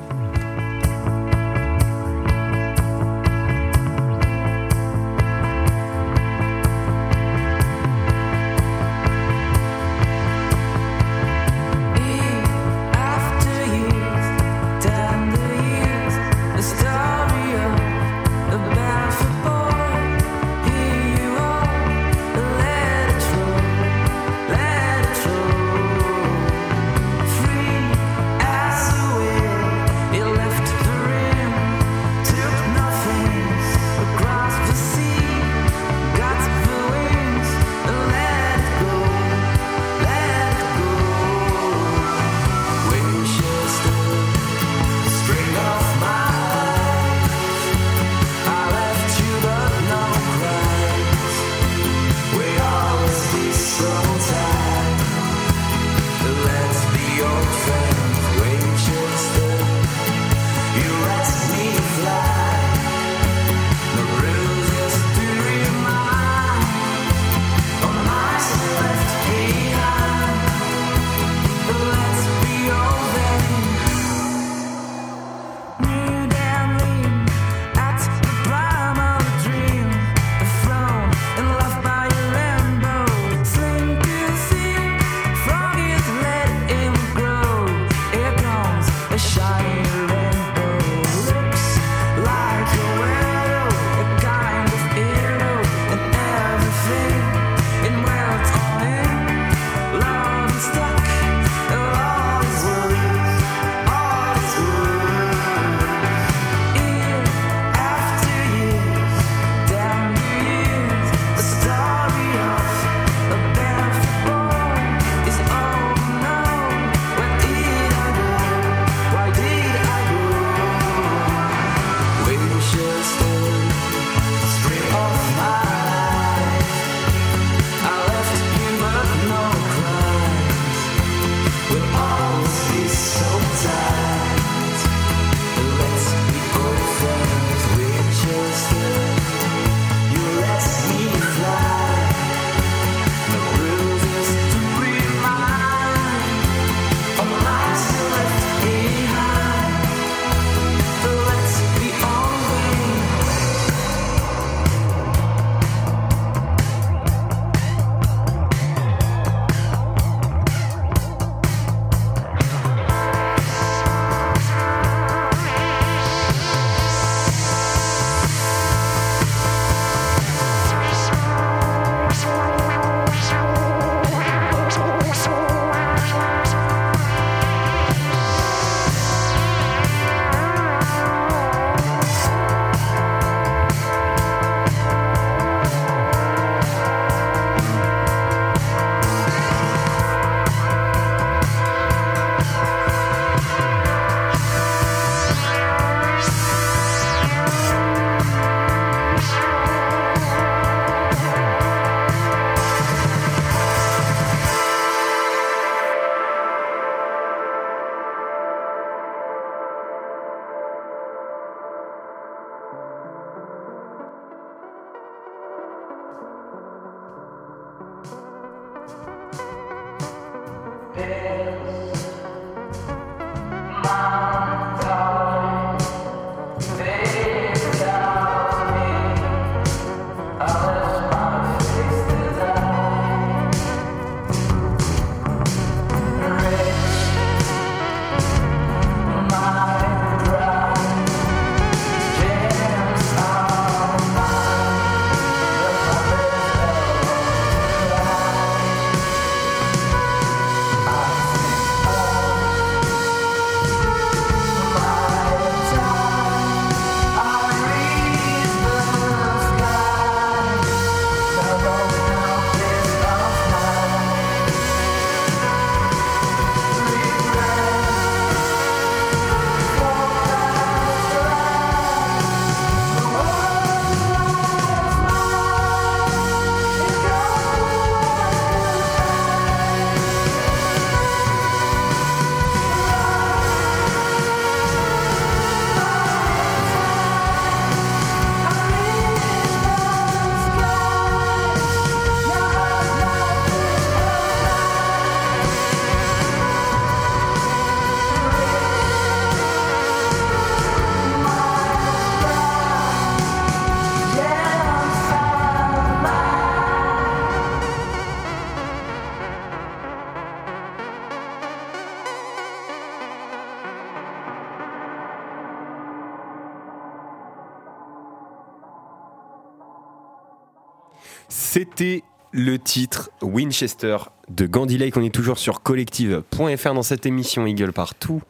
C'était le titre Winchester de Gandhi Lake. On est toujours sur collective.fr dans cette émission Eagle partout.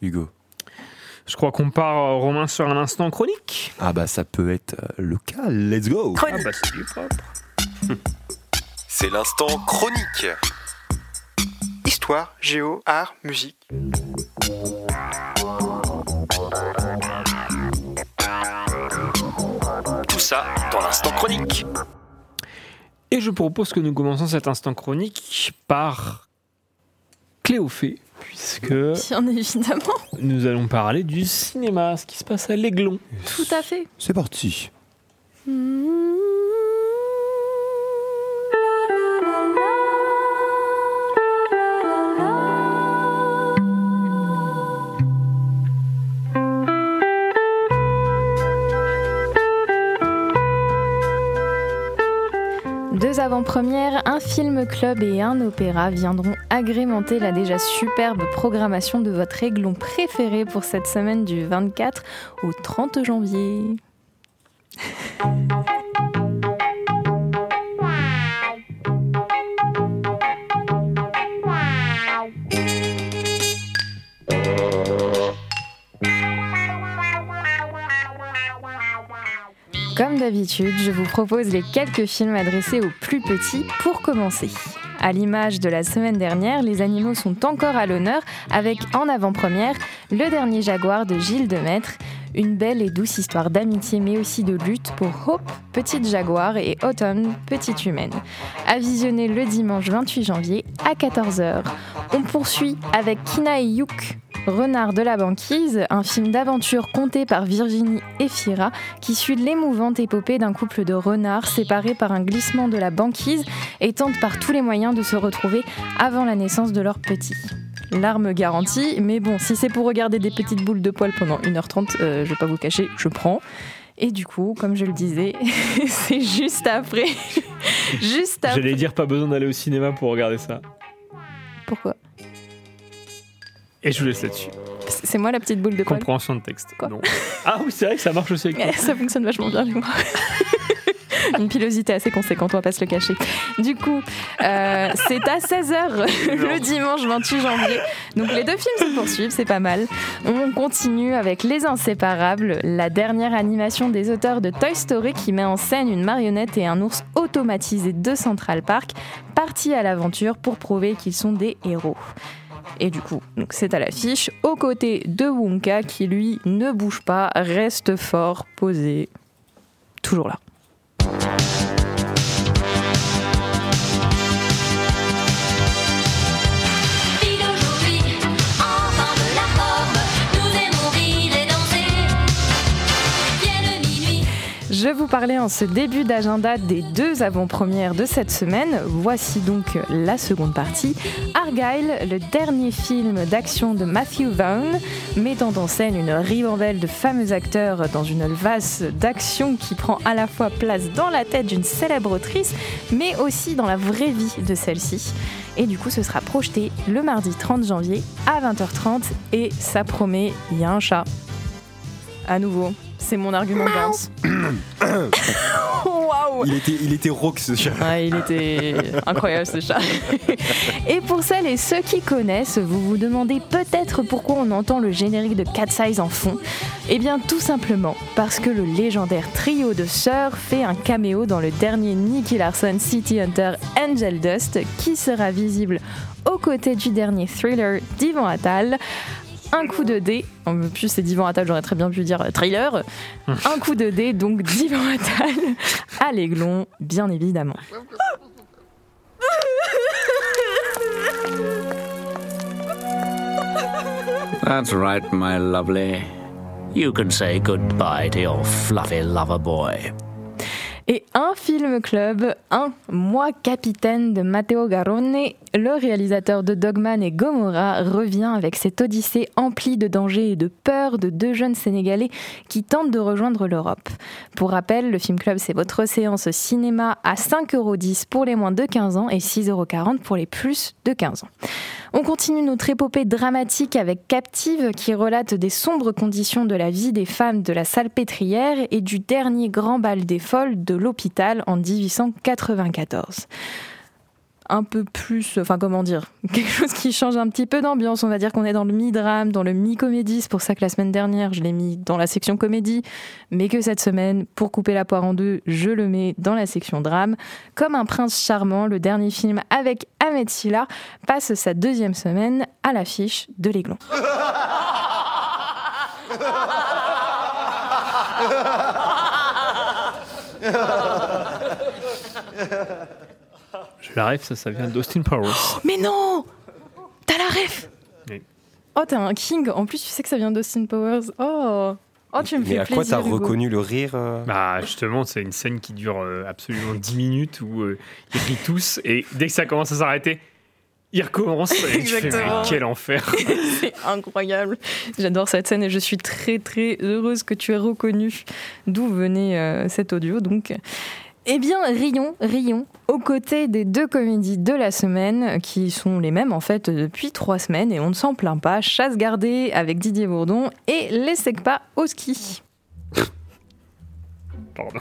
Hugo. Je crois qu'on part, euh, Romain, sur un instant chronique. Ah bah ça peut être euh, le cas. Let's go. Ah bah c'est du propre. [laughs] C'est l'instant chronique. Histoire, géo, art, musique. Tout ça dans l'instant chronique. Et je propose que nous commençons cet instant chronique par Cléophée, puisque Bien évidemment. nous allons parler du cinéma, ce qui se passe à l'Aiglon. Tout à fait. C'est parti. Deux avant-premières, un film club et un opéra viendront agrémenter la déjà superbe programmation de votre aiglon préféré pour cette semaine du 24 au 30 janvier. Comme d'habitude, je vous propose les quelques films adressés aux plus petits pour commencer. À l'image de la semaine dernière, les animaux sont encore à l'honneur avec en avant-première Le dernier jaguar de Gilles Demaître, une belle et douce histoire d'amitié mais aussi de lutte pour Hope, petite jaguar, et Autumn, petite humaine. À visionner le dimanche 28 janvier à 14h. On poursuit avec Kina et Youk, Renard de la banquise, un film d'aventure conté par Virginie Efira qui suit l'émouvante épopée d'un couple de renards séparés par un glissement de la banquise et tentent par tous les moyens de se retrouver avant la naissance de leur petit. L'arme garantie, mais bon, si c'est pour regarder des petites boules de poils pendant 1h30, euh, je vais pas vous cacher, je prends. Et du coup, comme je le disais, [laughs] c'est juste après. [laughs] juste après. J'allais dire pas besoin d'aller au cinéma pour regarder ça. Pourquoi? Et je vous laisse là-dessus. C'est moi la petite boule de poils Compréhension de texte. Quoi Non. Ah oui, c'est vrai que ça marche aussi avec toi. Ça fonctionne vachement bien avec moi. [laughs] Une pilosité assez conséquente, on va pas se le cacher. Du coup, euh, c'est à 16h le dimanche 28 janvier. Donc les deux films se poursuivent, c'est pas mal. On continue avec Les Inséparables, la dernière animation des auteurs de Toy Story qui met en scène une marionnette et un ours automatisé de Central Park, partis à l'aventure pour prouver qu'ils sont des héros. Et du coup, c'est à l'affiche, aux côtés de Wonka qui lui ne bouge pas, reste fort, posé, toujours là. Je vous parlais en ce début d'agenda des deux avant-premières de cette semaine. Voici donc la seconde partie. Argyle, le dernier film d'action de Matthew Vaughn, mettant en scène une ribambelle de fameux acteurs dans une valse d'action qui prend à la fois place dans la tête d'une célèbre autrice, mais aussi dans la vraie vie de celle-ci. Et du coup, ce sera projeté le mardi 30 janvier à 20h30 et ça promet, il y a un chat. À nouveau, c'est mon argument de. Waouh Il était, il était rauque ce chat. Ouais, il était incroyable ce chat. [laughs] Et pour celles et ceux qui connaissent, vous vous demandez peut-être pourquoi on entend le générique de Cat Size en fond. Eh bien tout simplement parce que le légendaire trio de sœurs fait un caméo dans le dernier Nicky Larson City Hunter Angel Dust qui sera visible aux côtés du dernier thriller d'Ivan Attal. Un coup de dé, en plus c'est d'Ivan Attal, j'aurais très bien pu dire euh, trailer. [laughs] Un coup de dé, donc d'Ivan Attal [laughs] à l'aiglon, bien évidemment. That's right, my lovely. You can say goodbye to your fluffy lover boy. Et un film club, un Moi capitaine de Matteo Garrone, le réalisateur de Dogman et Gomorrah revient avec cette odyssée emplie de dangers et de peur de deux jeunes Sénégalais qui tentent de rejoindre l'Europe. Pour rappel, le film club c'est votre séance cinéma à 5,10€ pour les moins de 15 ans et 6,40€ pour les plus de 15 ans. On continue notre épopée dramatique avec Captive qui relate des sombres conditions de la vie des femmes de la salpêtrière et du dernier grand bal des folles de l'hôpital en 1894 un peu plus, enfin comment dire, [laughs] quelque chose qui change un petit peu d'ambiance. On va dire qu'on est dans le mi-drame, dans le mi-comédie. C'est pour ça que la semaine dernière, je l'ai mis dans la section comédie, mais que cette semaine, pour couper la poire en deux, je le mets dans la section drame. Comme un prince charmant, le dernier film avec Ahmed Silla passe sa deuxième semaine à l'affiche de l'Aiglon. [laughs] la rêve, ça, ça vient d'Austin Powers. [gasps] Mais non T'as la ref Oui. Oh, t'es un king. En plus, tu sais que ça vient d'Austin Powers. Oh Oh, tu me fais Mais à plaisir. quoi t'as reconnu le rire euh? Bah justement, c'est une scène qui dure euh, absolument 10 minutes où euh, ils rient tous et dès que ça commence à s'arrêter, ils recommencent et tu fais, mais Exactement. quel enfer [laughs] C'est incroyable. J'adore cette scène et je suis très très heureuse que tu aies reconnu d'où venait euh, cet audio. Donc, eh bien, rions, rions, aux côtés des deux comédies de la semaine, qui sont les mêmes en fait depuis trois semaines et on ne s'en plaint pas. Chasse gardée avec Didier Bourdon et Les Secpas au ski. Pardon.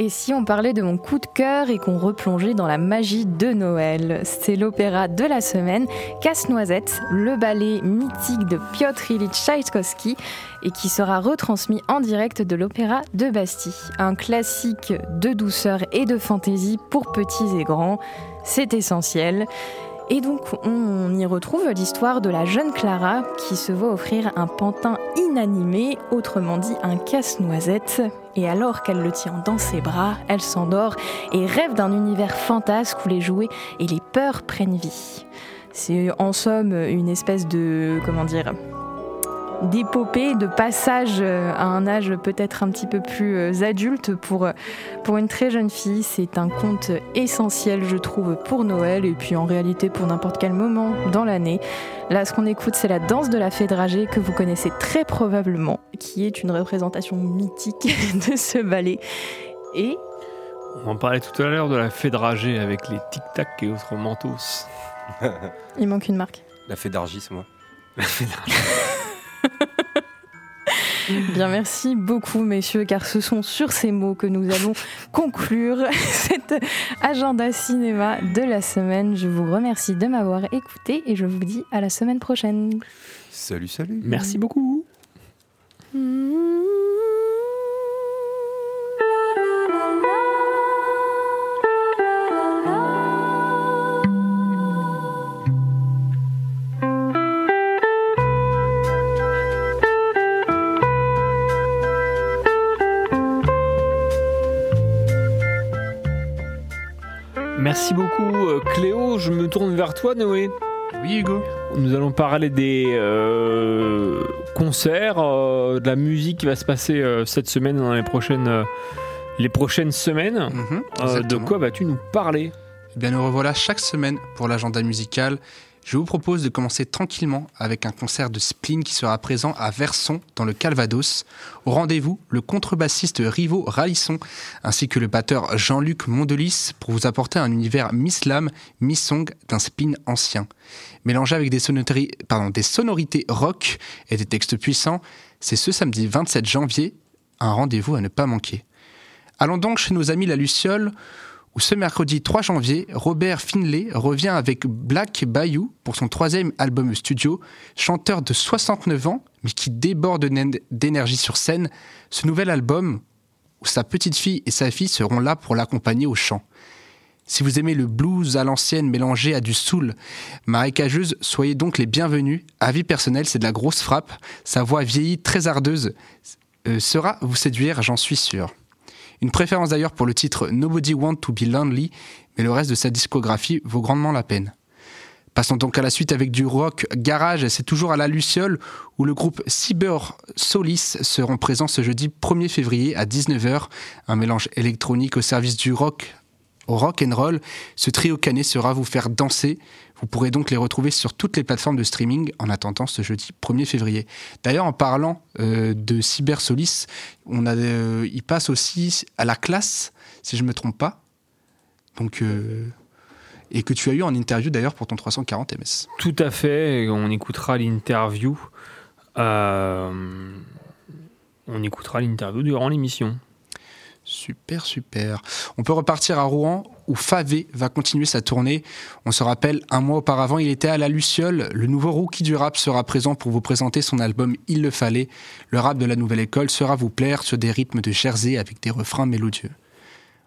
Et si on parlait de mon coup de cœur et qu'on replongeait dans la magie de Noël C'est l'opéra de la semaine, Casse-Noisette, le ballet mythique de Piotr Ilyich Tchaïkovski et qui sera retransmis en direct de l'opéra de Bastille. Un classique de douceur et de fantaisie pour petits et grands, c'est essentiel. Et donc on y retrouve l'histoire de la jeune Clara qui se voit offrir un pantin inanimé, autrement dit un casse-noisette. Et alors qu'elle le tient dans ses bras, elle s'endort et rêve d'un univers fantasque où les jouets et les peurs prennent vie. C'est en somme une espèce de... comment dire d'épopée, de passage euh, à un âge peut-être un petit peu plus euh, adulte pour, euh, pour une très jeune fille. C'est un conte essentiel, je trouve, pour Noël et puis en réalité pour n'importe quel moment dans l'année. Là, ce qu'on écoute, c'est la danse de la fée dragée que vous connaissez très probablement, qui est une représentation mythique [laughs] de ce ballet. Et On en parlait tout à l'heure de la fée dragée avec les tic-tac et autres mentos. [laughs] il manque une marque. La fée d'Argis, moi. [laughs] Bien, merci beaucoup, messieurs, car ce sont sur ces mots que nous allons [laughs] conclure [laughs] cet agenda cinéma de la semaine. Je vous remercie de m'avoir écouté et je vous dis à la semaine prochaine. Salut, salut. Merci beaucoup. Merci beaucoup euh, Cléo, je me tourne vers toi Noé. Oui Hugo. Nous allons parler des euh, concerts, euh, de la musique qui va se passer euh, cette semaine dans les prochaines, les prochaines semaines. Mhm, de quoi vas-tu nous parler? Eh bien, nous revoilà chaque semaine pour l'agenda musical. Je vous propose de commencer tranquillement avec un concert de Spleen qui sera présent à Verson, dans le Calvados. Au rendez-vous, le contrebassiste Rivo Ralisson ainsi que le batteur Jean-Luc Mondelis pour vous apporter un univers mi-slam, mi-song d'un Spleen ancien. Mélangé avec des des sonorités rock et des textes puissants, c'est ce samedi 27 janvier un rendez-vous à ne pas manquer. Allons donc chez nos amis la Luciole, où ce mercredi 3 janvier, Robert Finlay revient avec Black Bayou pour son troisième album studio. Chanteur de 69 ans, mais qui déborde d'én- d'énergie sur scène, ce nouvel album, où sa petite fille et sa fille seront là pour l'accompagner au chant. Si vous aimez le blues à l'ancienne mélangé à du soul marécageuse, soyez donc les bienvenus. Avis personnel, c'est de la grosse frappe. Sa voix vieillie, très ardeuse, euh, sera vous séduire, j'en suis sûr. Une préférence d'ailleurs pour le titre Nobody Want to Be Lonely, mais le reste de sa discographie vaut grandement la peine. Passons donc à la suite avec du rock garage, c'est toujours à la Luciole où le groupe Cyber Solis seront présents ce jeudi 1er février à 19h, un mélange électronique au service du rock au rock and roll. Ce trio canet sera vous faire danser. Vous pourrez donc les retrouver sur toutes les plateformes de streaming en attendant ce jeudi 1er février. D'ailleurs, en parlant euh, de Cyber Solis, on a, euh, il passe aussi à la classe, si je ne me trompe pas. Donc, euh, et que tu as eu en interview d'ailleurs pour ton 340 MS. Tout à fait, on écoutera l'interview. on écoutera l'interview durant l'émission. Super, super. On peut repartir à Rouen où Favé va continuer sa tournée. On se rappelle, un mois auparavant, il était à la Luciole. Le nouveau rookie du rap sera présent pour vous présenter son album Il le fallait. Le rap de la nouvelle école sera vous plaire sur des rythmes de Jersey avec des refrains mélodieux.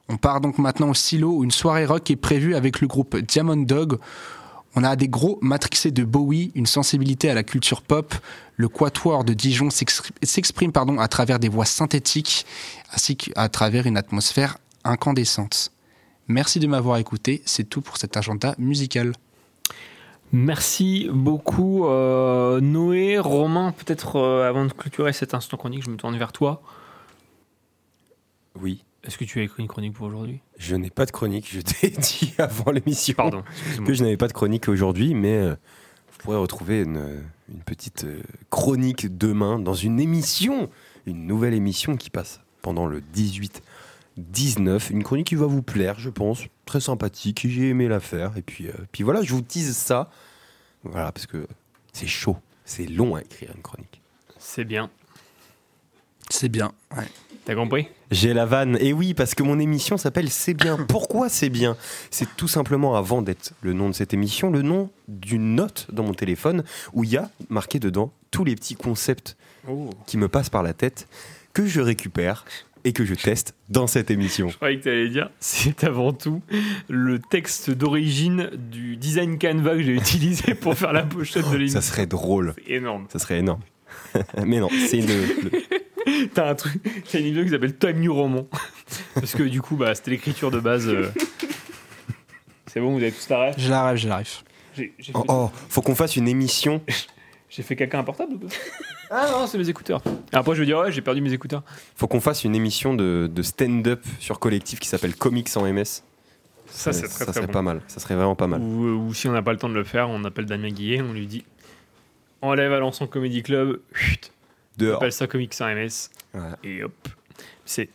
On part donc maintenant au silo où une soirée rock est prévue avec le groupe Diamond Dog. On a des gros matrixés de Bowie, une sensibilité à la culture pop. Le quatuor de Dijon s'exprime à travers des voix synthétiques ainsi qu'à travers une atmosphère incandescente. Merci de m'avoir écouté, c'est tout pour cet agenda musical. Merci beaucoup euh, Noé, Romain, peut-être euh, avant de clôturer cet instant chronique, je me tourne vers toi. Oui. Est-ce que tu as écrit une chronique pour aujourd'hui? Je n'ai pas de chronique, je t'ai [laughs] dit avant l'émission Pardon, [laughs] que je n'avais pas de chronique aujourd'hui, mais euh, vous pourrez retrouver une, une petite euh, chronique demain dans une émission, une nouvelle émission qui passe pendant le 18-19. Une chronique qui va vous plaire, je pense, très sympathique, j'ai aimé la faire. Et puis, euh, puis voilà, je vous tease ça. Voilà, parce que c'est chaud, c'est long à écrire une chronique. C'est bien. C'est bien, ouais. T'as compris? J'ai la vanne. Et oui, parce que mon émission s'appelle C'est bien. [coughs] Pourquoi c'est bien? C'est tout simplement, avant d'être le nom de cette émission, le nom d'une note dans mon téléphone où il y a marqué dedans tous les petits concepts Oh. qui me passent par la tête, que je récupère et que je teste dans cette émission. Je croyais que tu allais dire, c'est avant tout le texte d'origine du design Canva que j'ai utilisé pour faire la pochette de l'émission. Ça serait drôle. C'est énorme. Ça serait énorme. [laughs] Mais non, c'est une. le- [laughs] T'as un truc, t'as une vidéo qui s'appelle Time New Roman. [laughs] Parce que du coup, bah, c'était l'écriture de base. euh. C'est bon, vous avez tous la rêve J'ai la rêve, j'ai la rêve. J'ai j'ai Oh, oh, faut qu'on fasse une émission. J'ai fait caca un portable ou pas [laughs] Ah non, c'est mes écouteurs. Et après, je vais dire, ouais, j'ai perdu mes écouteurs. Faut qu'on fasse une émission de, de stand-up sur collectif qui s'appelle Comics en MS. Ça, c'est très, ça très serait bon. pas mal. Ça serait vraiment pas mal. Ou, euh, ou si on n'a pas le temps de le faire, on appelle Damien Guillet, on lui dit enlève Alençon Comedy Club, chut, on Dehors. appelle ça Comics sans MS, Ouais. et hop. C'est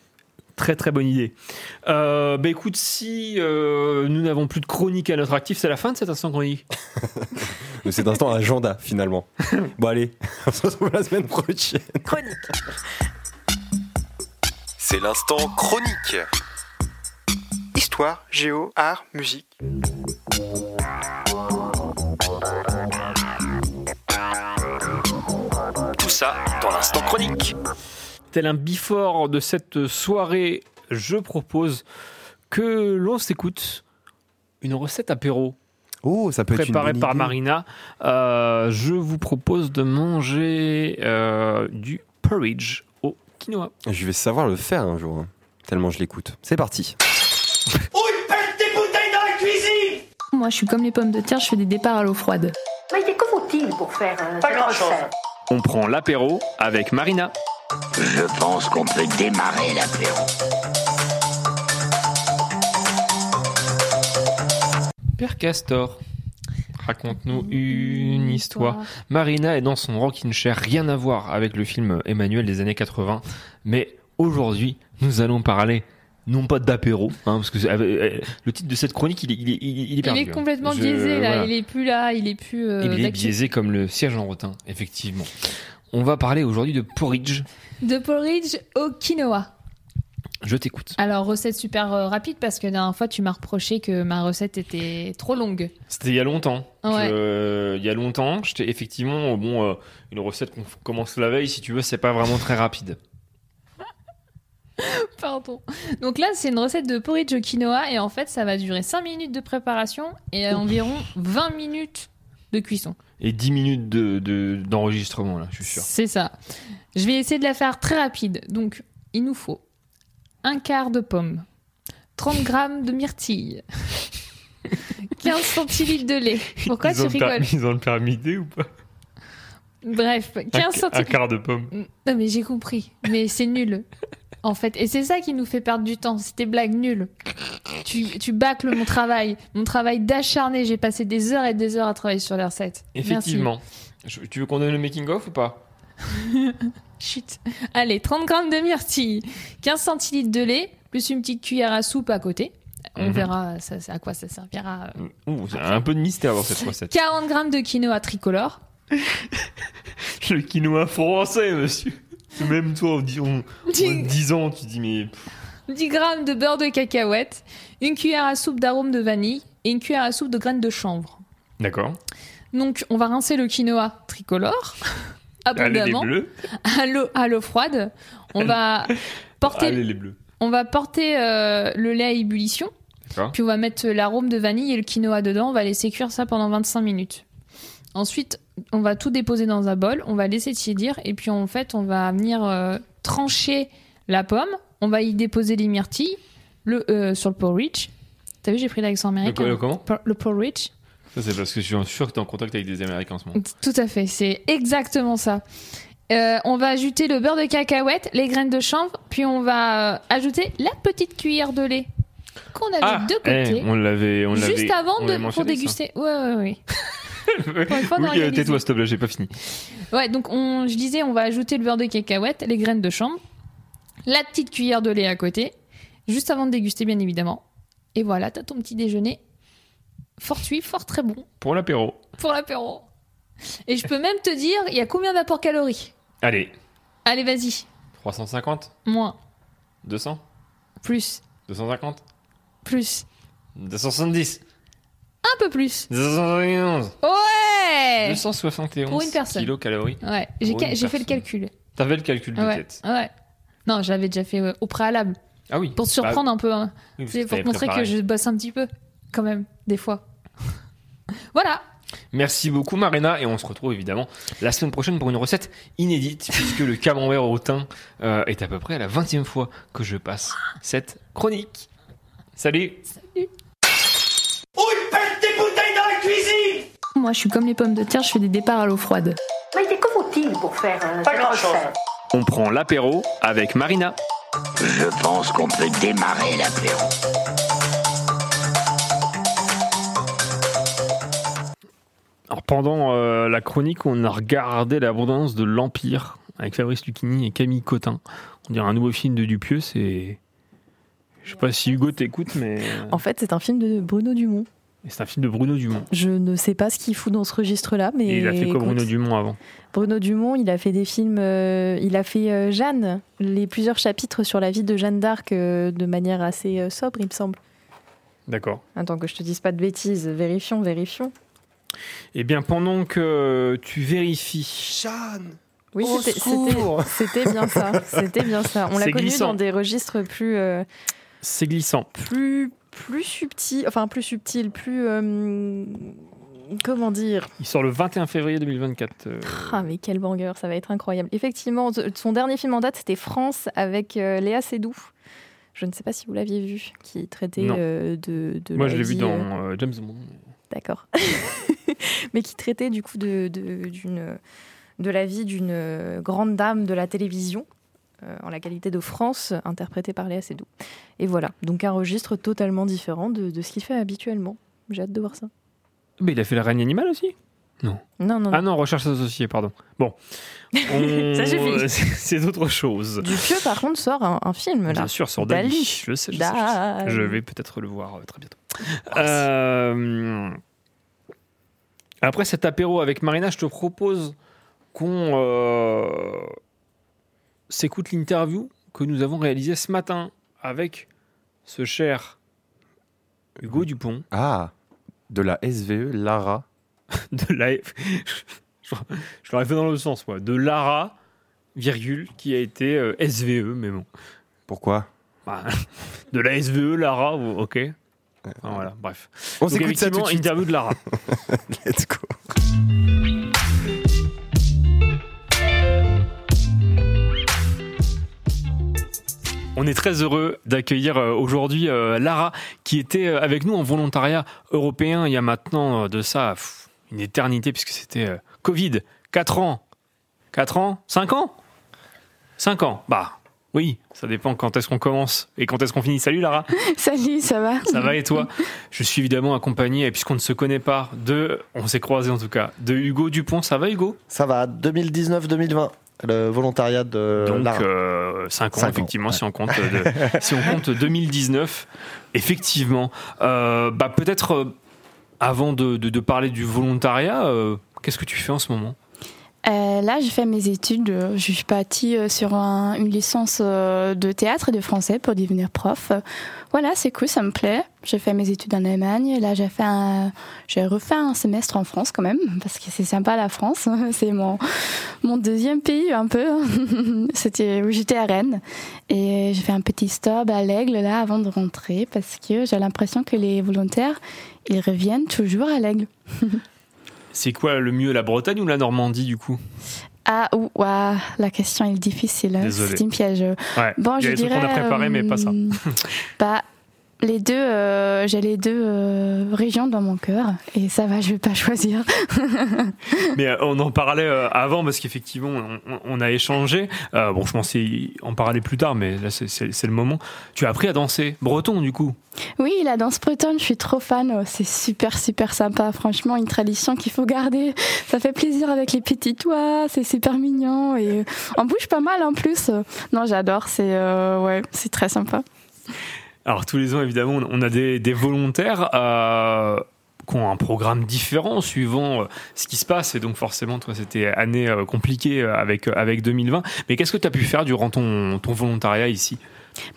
très très bonne idée. Euh, bah écoute, si euh, nous n'avons plus de chronique à notre actif, c'est la fin de cet instant chronique. [laughs] De cet instant agenda finalement. [laughs] bon allez, on se retrouve la semaine prochaine. Chronique. C'est l'instant chronique. Histoire, géo, art, musique. Tout ça dans l'instant chronique. Tel un before de cette soirée, je propose que l'on s'écoute une recette apéro. Oh, ça peut être une préparé bonne par idée. Marina. Euh, je vous propose de manger euh, du porridge au quinoa. Je vais savoir le faire un jour, hein, tellement je l'écoute. C'est parti. Où ils pètent des bouteilles dans la Moi, je suis comme les pommes de terre, je fais des départs à l'eau froide. Mais que faut-il pour faire euh, cette recette On prend l'apéro avec Marina. Je pense qu'on peut démarrer l'apéro. Père Castor, raconte-nous une histoire. Marina est dans son rocking chair, rien à voir avec le film Emmanuel des années 80. Mais aujourd'hui, nous allons parler non pas d'apéro, hein, parce que c'est- euh, le titre de cette chronique, il est, il est, il est- il perdu. hein. complètement Je- biaisé là, voilà. il est plus là, il est plus. euh, Il est biaisé comme le siège en rotin, effectivement. On va parler aujourd'hui de porridge. De porridge au quinoa. Je t'écoute. Alors, recette super euh, rapide parce que la dernière fois, tu m'as reproché que ma recette était trop longue. C'était il y a longtemps. Ouais. Je- il y a longtemps, j'étais effectivement bon euh, une recette qu'on commence la veille si tu veux, c'est pas vraiment très rapide. [laughs] Pardon. Donc là, c'est une recette de porridge au quinoa et en fait, ça va durer 5 minutes de préparation et environ 20 minutes de cuisson. Et 10 minutes de de- d'enregistrement là, je suis sûr. C'est ça. Je vais essayer de la faire très rapide. Donc, il nous faut un quart de pomme, 30 grammes de myrtille, [laughs] 15 centilitres de lait. Pourquoi ils tu rigoles Ils ont le permis D ou pas? Bref, un, 15 un centilitres. quart de pomme. Non, mais j'ai compris. Mais c'est nul. En fait, et c'est ça qui nous fait perdre du temps. C'est tes blagues nulles. Tu, tu bâcles mon travail. Mon travail d'acharné. J'ai passé des heures et des heures à travailler sur les recettes. Effectivement. Je- tu veux qu'on donne le making of ou pas? [laughs] Chut. Allez, 30 grammes de myrtille, 15 centilitres de lait, plus une petite cuillère à soupe à côté. On Mhm. verra ça, ça- à quoi ça servira. Ouh, c'est un peu de mystère dans cette recette. 40 grammes de quinoa tricolore. [laughs] Le quinoa français, monsieur. Même toi, Dis- 10 ans, tu dis mais 10 grammes de beurre de cacahuète, une cuillère à soupe d'arôme de vanille et une cuillère à soupe de graines de chanvre. d'accord. Donc, on va rincer le quinoa tricolore [laughs] abondamment à l'eau à l'eau froide. On va [laughs] porter Allez les bleus. On va porter euh, le lait à ébullition. Puis on va mettre l'arôme de vanille et le quinoa dedans. On va laisser cuire ça pendant 25 minutes. Ensuite, on va tout déposer dans un bol. On va laisser tiédir. Et puis en fait, on va venir euh, trancher la pomme. On va y déposer les myrtilles le, euh, sur le porridge. T'as vu, j'ai pris l'accent américain. Le- comment Le porridge. Ça, c'est parce que je suis sûr que tu es en contact avec des Américains en ce moment. Tout à fait, c'est exactement ça. Euh, on va ajouter le beurre de cacahuète, les graines de chanvre, puis on va euh, ajouter la petite cuillère de lait qu'on avait Ah, de côté. eh, on l'avait, on l'avait. Juste avant on de, pour mentionné, ça. déguster. Ouais, ouais, ouais. Oui, euh, tais-toi, te plaît, j'ai pas fini. Ouais, donc on, je disais, on va ajouter le beurre de cacahuète, les graines de chanvre, la petite cuillère de lait à côté, juste avant de déguster, bien évidemment. Et voilà, t'as ton petit déjeuner fortuit, fort très bon. Pour l'apéro. pour l'apéro. Et je peux même te dire, il y a combien d'apports caloriques Allez, Allez, vas-y, 350 moins, 200 plus, 250 plus, 270 un peu plus. 271 Ouais 271 Pour une personne. kilocalories. Ouais, j'ai Pour ca- une j'ai fait le personne. calcul. T'avais le calcul de Ouais, tête. ouais. Non, je l'avais déjà fait euh, au préalable. Ah oui. Pour te surprendre un peu. hein. Oui, parce C'est que pour t'avais te montrer que préparé. je bosse un petit peu, quand même, des fois. [laughs] voilà. Merci beaucoup Marina et on se retrouve évidemment la semaine prochaine pour une recette inédite [laughs] puisque le camembert au thym euh, est à peu près la 20e fois que je passe cette chronique. Salut [laughs] Moi, je suis comme les pommes de terre, je fais des départs à l'eau froide. Mais que faut-il pour faire euh, cette recette On prend l'apéro avec Marina. Je pense qu'on peut démarrer l'apéro. Alors pendant euh, la chronique, on a regardé l'abondance de l'Empire avec Fabrice Lucchini et Camille Cotin. On dirait un nouveau film de Dupieux, c'est... Je sais pas si Hugo t'écoute, mais En fait, c'est un film de Bruno Dumont. C'est un film de Bruno Dumont. Je ne sais pas ce qu'il fout dans ce registre-là, mais. Et il a fait quoi écoute, Bruno Dumont avant Bruno Dumont, il a fait des films. euh, il a fait euh, Jeanne, les plusieurs chapitres sur la vie de Jeanne d'Arc euh, de manière assez euh, sobre, il me semble. D'accord. Attends que je te dise pas de bêtises, vérifions, vérifions. Eh bien, pendant que tu vérifies... Jeanne Oui, Au c'était- secours c'était c'était bien ça. [laughs] C'était bien ça. On l'a connu glissant. dans des registres plus. euh, C'est glissant. plus plus subtil, enfin plus subtil, plus euh, comment dire Il sort le 21 février 2024. euh, Ah mais quel banger, ça va être incroyable. Effectivement, son dernier film en date c'était France avec euh, Léa Seydoux. Je ne sais pas si vous l'aviez vu, qui traitait de, de Moi, je l'ai vu dans James Bond. d'accord. [laughs] Mais qui traitait du coup de, de, de la vie d'une grande dame de la télévision, euh, en la qualité de France, interprétée par Léa Seydoux. Et voilà, donc un registre totalement différent de, de ce qu'il fait habituellement. J'ai hâte de voir ça. Mais il a fait le règne animal aussi? Non. Non, non, Ah non, recherche associée, pardon. Bon. [laughs] On- Ça suffit. [laughs] C'est d'autres choses. Dupieux, par contre, sort un, un film là. Bien sûr, sur Dali. Je sais, je sais, je sais. Dali. Je vais peut-être le voir euh, très bientôt. Euh, Après cet apéro avec Marina, je te propose qu'on euh, s'écoute l'interview que nous avons réalisée ce matin avec ce cher Hugo Dupont. Ah, de la SVE, Lara. [laughs] de la... [laughs] je l'aurais fait dans le sens, moi. De Lara, virgule, qui a été euh, SVE, mais bon. Pourquoi? Bah, [laughs] De la SVE, Lara, ok. Enfin, voilà, bref. On s'écoute ça tout de effectivement, suite. interview de Lara. Let's go. On est très heureux d'accueillir euh, aujourd'hui euh, Lara, qui était euh, avec nous en volontariat européen il y a maintenant de ça pff, une éternité, puisque c'était Covid. 4 ans. 4 ans? 5 ans? 5 ans. Bah oui, ça dépend quand est-ce qu'on commence et quand est-ce qu'on finit. Salut Lara. [laughs] Salut, ça va? Ça va et toi? [laughs] Je suis évidemment accompagné, et puisqu'on ne se connaît pas, de, on s'est croisé en tout cas, de Hugo Dupont. Ça va Hugo? Ça va, 2019-2020, le volontariat de Donc Lara. 5 ans, Cinq ans, effectivement, ouais. si, on compte de- si on compte 2019, effectivement. Euh, bah, Peut-être euh, avant de, de- de parler du volontariat, euh, qu'est-ce que tu fais en ce moment? Euh, là, j'ai fait mes études. Je suis partie euh, sur un- une licence euh, de théâtre et de français pour devenir prof. Voilà, c'est cool, ça me plaît. J'ai fait mes études en Allemagne. Là, j'ai fait un, j'ai refait un semestre en France quand même parce que c'est sympa la France. [laughs] C'est mon mon deuxième pays un peu. [laughs] C'était où j'étais à Rennes et j'ai fait un petit stop à l'Aigle là avant de rentrer parce que j'ai l'impression que les volontaires ils reviennent toujours à l'Aigle. [laughs] C'est quoi le mieux, la Bretagne ou la Normandie du coup? Ah, ou, la question est difficile. Désolé. C'est une piège. Ouais, Bon, il y a je des trucs dirais. qu'on a préparés, mais pas ça. euh, [laughs] bah, les deux, euh, j'ai les deux euh, régions dans mon cœur et ça va, je vais pas choisir. [laughs] Mais euh, on en parlait avant parce qu'effectivement, on, on- a échangé. Bon, je pensais en parler plus tard, mais là, c'est- le moment. Tu as appris à danser breton, du coup? Oui, la danse bretonne, je suis trop fan. Oh, C'est super, super sympa. Franchement, une tradition qu'il faut garder. Ça fait plaisir avec les petits toits. C'est super mignon et on bouge pas mal en plus. Non, j'adore. C'est ouais, c'est très sympa. [laughs] Alors tous les ans, évidemment, on a des, volontaires euh, qui ont un programme différent suivant euh, ce qui se passe. Et donc forcément, toi, c'était année euh, compliquée avec, avec 2020. Mais qu'est-ce que tu as pu faire durant ton volontariat ici?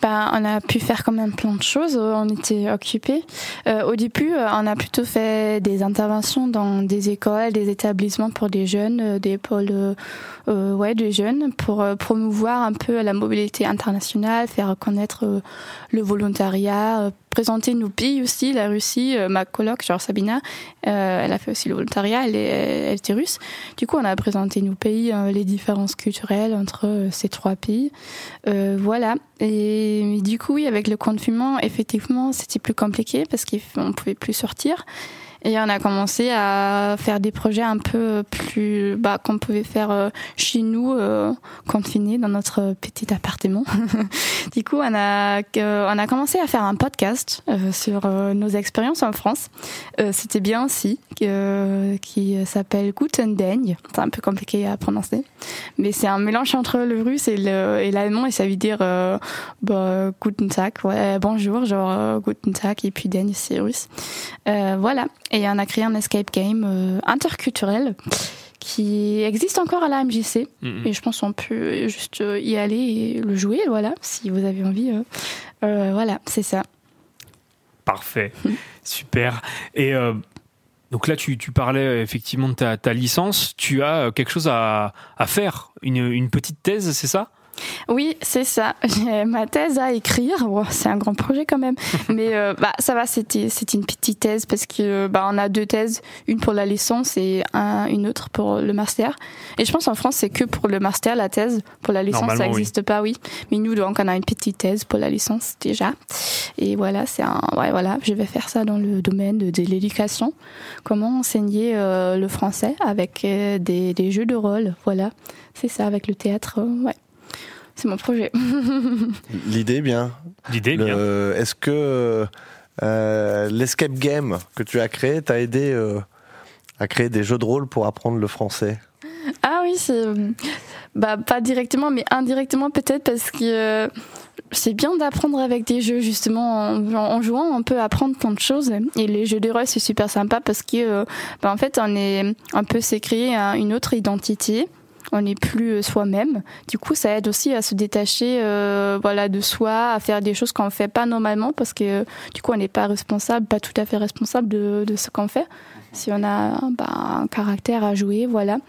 Ben, on a pu faire quand même plein de choses. On était occupés. Euh, au début, euh, on a plutôt fait des interventions dans des écoles, des établissements pour des jeunes, euh, des pôles euh, ouais, des jeunes, pour promouvoir un peu la mobilité internationale, faire connaître le volontariat, présenter nos pays aussi, la Russie. euh, ma coloc, genre Sabina, euh, elle a fait aussi le volontariat, elle, est, elle était russe. Du coup, on a présenté nos pays, euh, les différences culturelles entre euh, ces trois pays. Euh, voilà. Et du coup, oui, avec le confinement, effectivement, c'était plus compliqué parce qu'on pouvait plus sortir. Et on a commencé à faire des projets un peu plus, bah, qu'on pouvait faire euh, chez nous, euh, confinés dans notre petit appartement. [laughs] du coup, on a, que- on a commencé à faire un podcast euh, sur euh, nos expériences en France. Euh, C'était bien aussi, qui s'appelle Guten Deng. C'est un peu compliqué à prononcer, mais c'est un mélange entre le russe et le- et l'allemand et ça veut dire euh, bah, Guten Tag, ouais, bonjour, genre euh, Guten Tag et puis Deng c'est russe. Euh, voilà, et on a créé un escape game euh, interculturel qui existe encore à la MJC Mhm. et je pense qu'on peut juste euh, y aller et le jouer, voilà, si vous avez envie. euh. Voilà, c'est ça. Parfait, [laughs] super. Et euh, donc là, tu, tu parlais effectivement de ta, ta licence. Tu as quelque chose à, à faire, une, une petite thèse, c'est ça? Oui, c'est ça. [laughs] J'ai ma thèse à écrire. C'est un grand projet quand même. [laughs] Mais euh, bah, ça va, c'était c'est une petite thèse parce que bah, on a deux thèses, une pour la licence et un- une autre pour le master. Et je pense en France, c'est que pour le master, la thèse. Pour la licence, ça oui. n'existe pas, oui. Mais nous, donc, on a une petite thèse pour la licence déjà. Et voilà, c'est un. Ouais, voilà, je vais faire ça dans le domaine de, de l'éducation. Comment enseigner euh, le français avec euh, des, des jeux de rôle. Voilà, c'est ça, avec le théâtre. ouais. C'est mon projet. [laughs] L'idée est bien. L'idée est bien. Est-ce que euh, l'escape game que tu as créé t'a aidé euh, à créer des jeux de rôle pour apprendre le français? Ah oui, c'est bah pas directement, mais indirectement peut-être parce que euh, c'est bien d'apprendre avec des jeux justement en, en jouant, on peut apprendre plein de choses et les jeux de rôle c'est super sympa parce que euh, bah, en fait on est on peut un- une autre identité. On n'est plus euh, soi-même. Du coup, ça aide aussi à se détacher, euh, voilà, de soi, à faire des choses qu'on fait pas normalement, parce que euh, du coup, on n'est pas responsable, pas tout à fait responsable de, ce qu'on fait. Si on a bah, un caractère à jouer, voilà.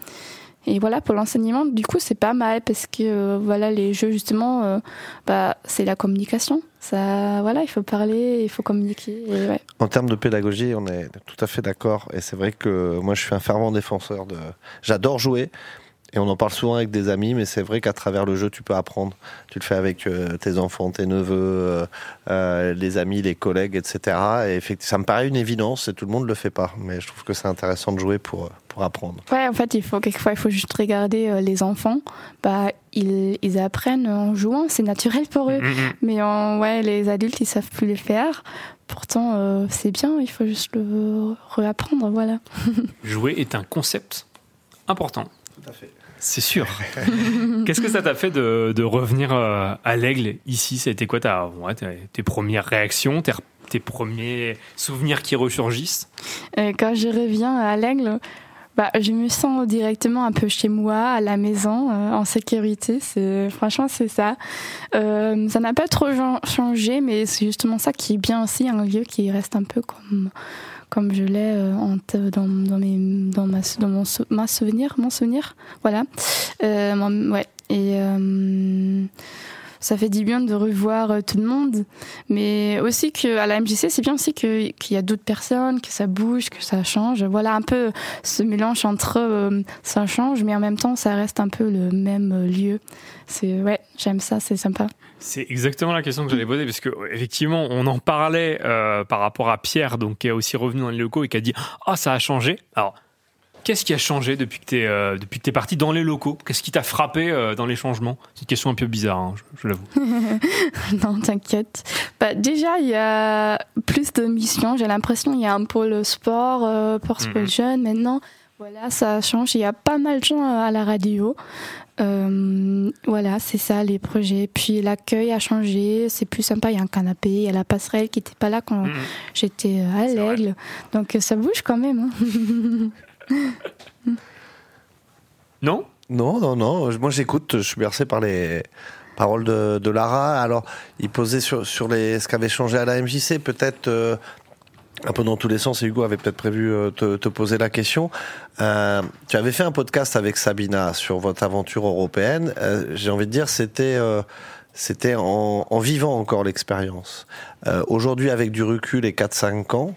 Et voilà, pour l'enseignement, du coup, c'est pas mal parce que voilà, les jeux, justement, bah, c'est la communication. Ça, voilà, il faut parler, il faut communiquer. En termes de pédagogie, on est tout à fait d'accord. Et c'est vrai que moi, je suis un fervent défenseur de. J'adore jouer. Et on en parle souvent avec des amis, mais c'est vrai qu'à travers le jeu, tu peux apprendre. Tu le fais avec euh, tes enfants, tes neveux, euh, euh, les amis, les collègues, etc. Et effectivement, ça me paraît une évidence et tout le monde le fait pas. Mais je trouve que c'est intéressant de jouer pour, pour apprendre. Ouais, en fait, il faut quelquefois, il faut juste regarder euh, les enfants. Bah, ils, ils apprennent en jouant, c'est naturel pour eux. Mais en, ouais, les adultes, ils savent plus le faire. Pourtant, euh, c'est bien, il faut juste le réapprendre, voilà. [laughs] Jouer est un concept important. Tout à fait. C'est sûr. [laughs] Qu'est-ce que ça t'a fait de, de revenir euh, à l'aigle ici? Été quoi ta, ouais, tes, premières réactions, tes, tes premiers souvenirs qui ressurgissent? Et quand je reviens à l'aigle, bah, je me sens directement un peu chez moi, à la maison, euh, en sécurité. C'est franchement c'est ça. Euh, ça n'a pas trop changé, mais c'est justement ça qui est bien aussi, un lieu qui reste un peu comme comme je l'ai euh, dans, dans, mes, dans, ma, dans mon, ma souvenir, mon souvenir, voilà. Euh, ouais. Et euh, ça fait du bien de revoir euh, tout le monde, mais aussi que à la MJC, c'est bien aussi qu'il y a d'autres personnes, que ça bouge, que ça change. Voilà un peu ce mélange entre euh, ça change, mais en même temps, ça reste un peu le même euh, lieu. C'est ouais, j'aime ça, c'est sympa. C'est exactement la question que j'allais poser, parce que effectivement, on en parlait par rapport à Pierre, donc qui est aussi revenu dans les locaux et qui a dit Ah, ça a changé. Alors, qu'est-ce qui a changé depuis que tu es, depuis que es parti dans les locaux? Qu'est-ce qui t'a frappé euh, dans les changements? C'est une question un peu bizarre, hein, je, je l'avoue. [laughs] non, t'inquiète. Bah, déjà, il y a plus de missions. J'ai l'impression qu'il y a un pôle sport, euh, pour sport Mhm. jeune maintenant. Voilà, ça change. Il y a pas mal de gens à la radio. Euh, voilà, c'est ça les projets. Puis l'accueil a changé, c'est plus sympa. Il y a un canapé, il y a la passerelle qui n'était pas là quand Mhm. j'étais à l'aigle. Donc euh, ça bouge quand même. hein. [laughs] [laughs] Non? Non, non, non. Moi, j'écoute. Je suis bercé par les paroles de, Lara. Alors, il posait sur, les, ce qu'avait changé à la MJC, peut-être euh, un peu dans tous les sens. Et Hugo avait peut-être prévu euh, te, poser la question. Euh, tu avais fait un podcast avec Sabina sur votre aventure européenne. Euh, J'ai envie de dire, c'était. c'était en, vivant encore l'expérience. Aujourd'hui, avec du recul et 4-5 ans,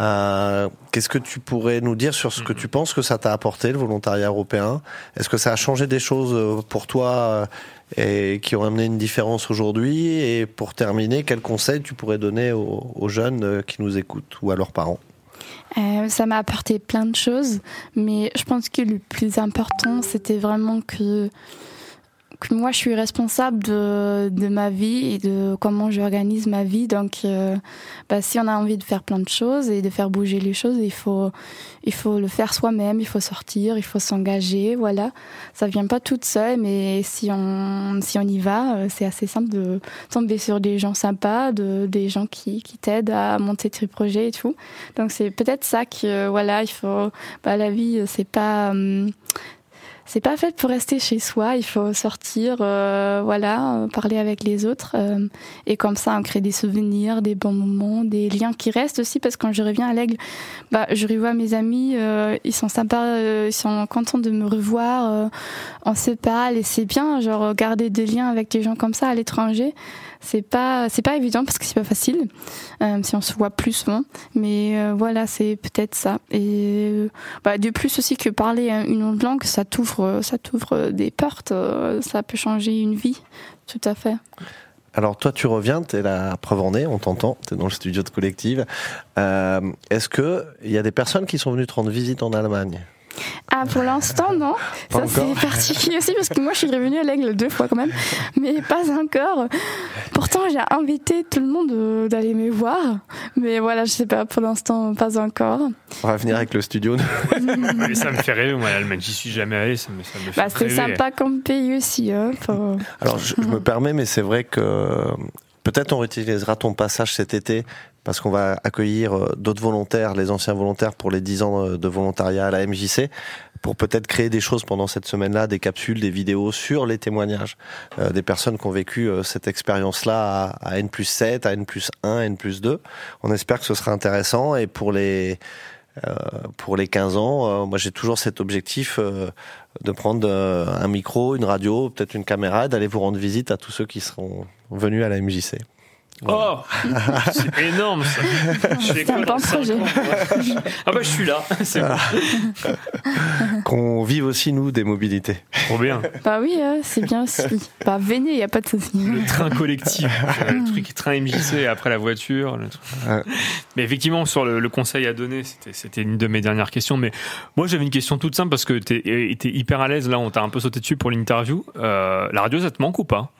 euh, Qu'est-ce que tu pourrais nous dire sur ce que tu penses que ça t'a apporté, le volontariat européen? Est-ce que ça a changé des choses euh, pour toi euh, et qui ont amené une différence aujourd'hui? Et pour terminer, quel conseil tu pourrais donner aux, aux jeunes qui nous écoutent ou à leurs parents? Euh, ça m'a apporté plein de choses, mais je pense que le plus important, c'était vraiment que, que moi, je suis responsable de, ma vie et de comment j'organise ma vie. Donc, euh, bah, si on a envie de faire plein de choses et de faire bouger les choses, il faut, il faut le faire soi-même, il faut sortir, il faut s'engager. Voilà, ça vient pas toute seule, mais si on, si on y va, euh, c'est assez simple de tomber sur des gens sympas, de, des gens qui, qui t'aident à monter tes projets et tout. Donc c'est peut-être ça que voilà, il faut. Bah, la vie, euh, c'est pas. hum, c'est pas fait pour rester chez soi. Il faut sortir, euh, voilà, euh, parler avec les autres. euh, et comme ça, on crée des souvenirs, des bons moments, des liens qui restent aussi. Parce que quand je reviens à l'Aigle, bah, je revois mes amis. euh, ils sont sympas, ils sont contents de me revoir. on se parle et c'est bien, genre, garder des liens avec des gens comme ça à l'étranger. C'est pas, c'est pas évident parce que c'est pas facile euh, si on se voit plus souvent. Mais euh, voilà, c'est peut-être ça. Et euh, bah, de plus aussi que parler une autre langue, ça t'ouvre, ça t'ouvre des portes. ça peut changer une vie, tout à fait. Alors toi, tu reviens, tu es la preuve en est, on t'entend, tu es dans le studio de collective. Est-ce qu'il y a des personnes qui sont venues te rendre visite en Allemagne? Ah, pour l'instant, non. Pas Ça, c'est particulier aussi parce que moi, je suis revenue à l'Aigle deux fois quand même, mais pas encore. Pourtant, j'ai invité tout le monde euh, d'aller me voir, mais voilà, je sais pas, pour l'instant, pas encore. On va venir avec le studio. [laughs] Mais ça me fait rêver, moi, l'Allemagne, j'y suis jamais allé, ça me, ça me fait Bah, c'est sympa comme pays aussi. Hein, pour- Alors, je, je me permets, mais c'est vrai que peut-être on réutilisera ton passage cet été parce qu'on va accueillir euh, d'autres volontaires, les anciens volontaires pour les 10 ans euh, de volontariat à la MJC, pour peut-être créer des choses pendant cette semaine-là, des capsules, des vidéos sur les témoignages euh, des personnes qui ont vécu cette expérience-là à, N plus 7, à N plus 1, N plus 2. On espère que ce sera intéressant et pour les... pour les 15 ans, moi j'ai toujours cet objectif de prendre un micro, une radio, peut-être une caméra, d'aller vous rendre visite à tous ceux qui seront venus à la MJC. Oh C'est énorme ça [laughs] C'est un bon projet. ans Ah bah je suis là, [laughs] c'est bon. Qu'on vive aussi, nous, des mobilités. Trop bien. Bah oui, hein, c'est bien aussi. Bah venez, il y a pas de souci. Le train collectif, le truc train MJC après la voiture. le truc. Mais effectivement, sur le, le conseil à donner, c'était- une de mes dernières questions. Mais moi, j'avais une question toute simple parce que tu étais hyper à l'aise. Là, on t'a un peu sauté dessus pour l'interview. Euh, la radio, ça te manque ou pas?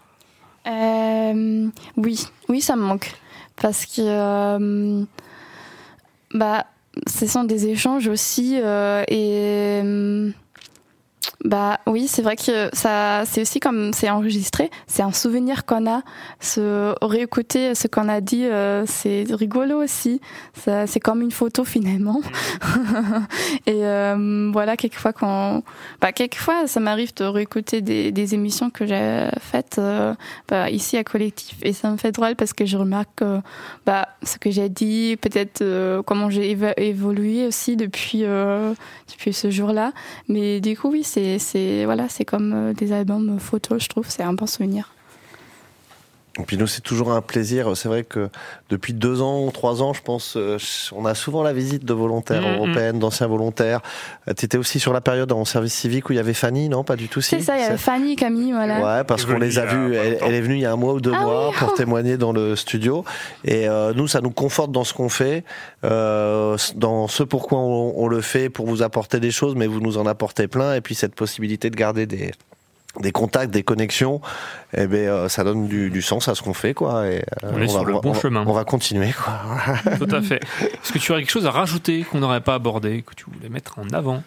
Euh, oui, oui, ça me manque. Parce que euh, bah, ce sont des échanges aussi. euh, et bah oui, c'est vrai que ça, c'est aussi comme c'est enregistré, c'est un souvenir qu'on a. Se réécouter ce qu'on a dit, euh, c'est rigolo aussi. Ça, c'est comme une photo finalement. [laughs] et euh, voilà, quelquefois quand, bah quelquefois ça m'arrive de réécouter des, des émissions que j'ai faites euh, bah, ici à collectif et ça me fait drôle parce que je remarque bah, ce que j'ai dit, peut-être comment j'ai évo- évolué aussi depuis depuis ce jour-là. Mais du coup oui, c'est c'est voilà, c'est comme euh, des albums photos, je trouve, c'est un bon souvenir. Et puis nous, c'est toujours un plaisir. C'est vrai que depuis deux ans ou trois ans, je pense, euh, on a souvent la visite de volontaires Mhm. européennes, d'anciens volontaires. Tu étais aussi sur la période en service civique où il y avait Fanny, non? Pas du tout, si? C'est ça, il y a Fanny, Camille, voilà. Ouais, parce qu'on les a vus. Elle, elle est venue il y a un mois ou deux Ah mois oui, pour oh. témoigner dans le studio. Et euh, nous, ça nous conforte dans ce qu'on fait, euh, dans ce pourquoi on, on le fait, pour vous apporter des choses, mais vous nous en apportez plein. Et puis cette possibilité de garder des des contacts, des connexions, eh ben, euh, ça donne du, du sens à ce qu'on fait, quoi. Et, euh, On est sur le bon va- chemin. On va continuer, quoi. [laughs] Tout à fait. Est-ce que tu aurais quelque chose à rajouter qu'on n'aurait pas abordé, que tu voulais mettre en avant?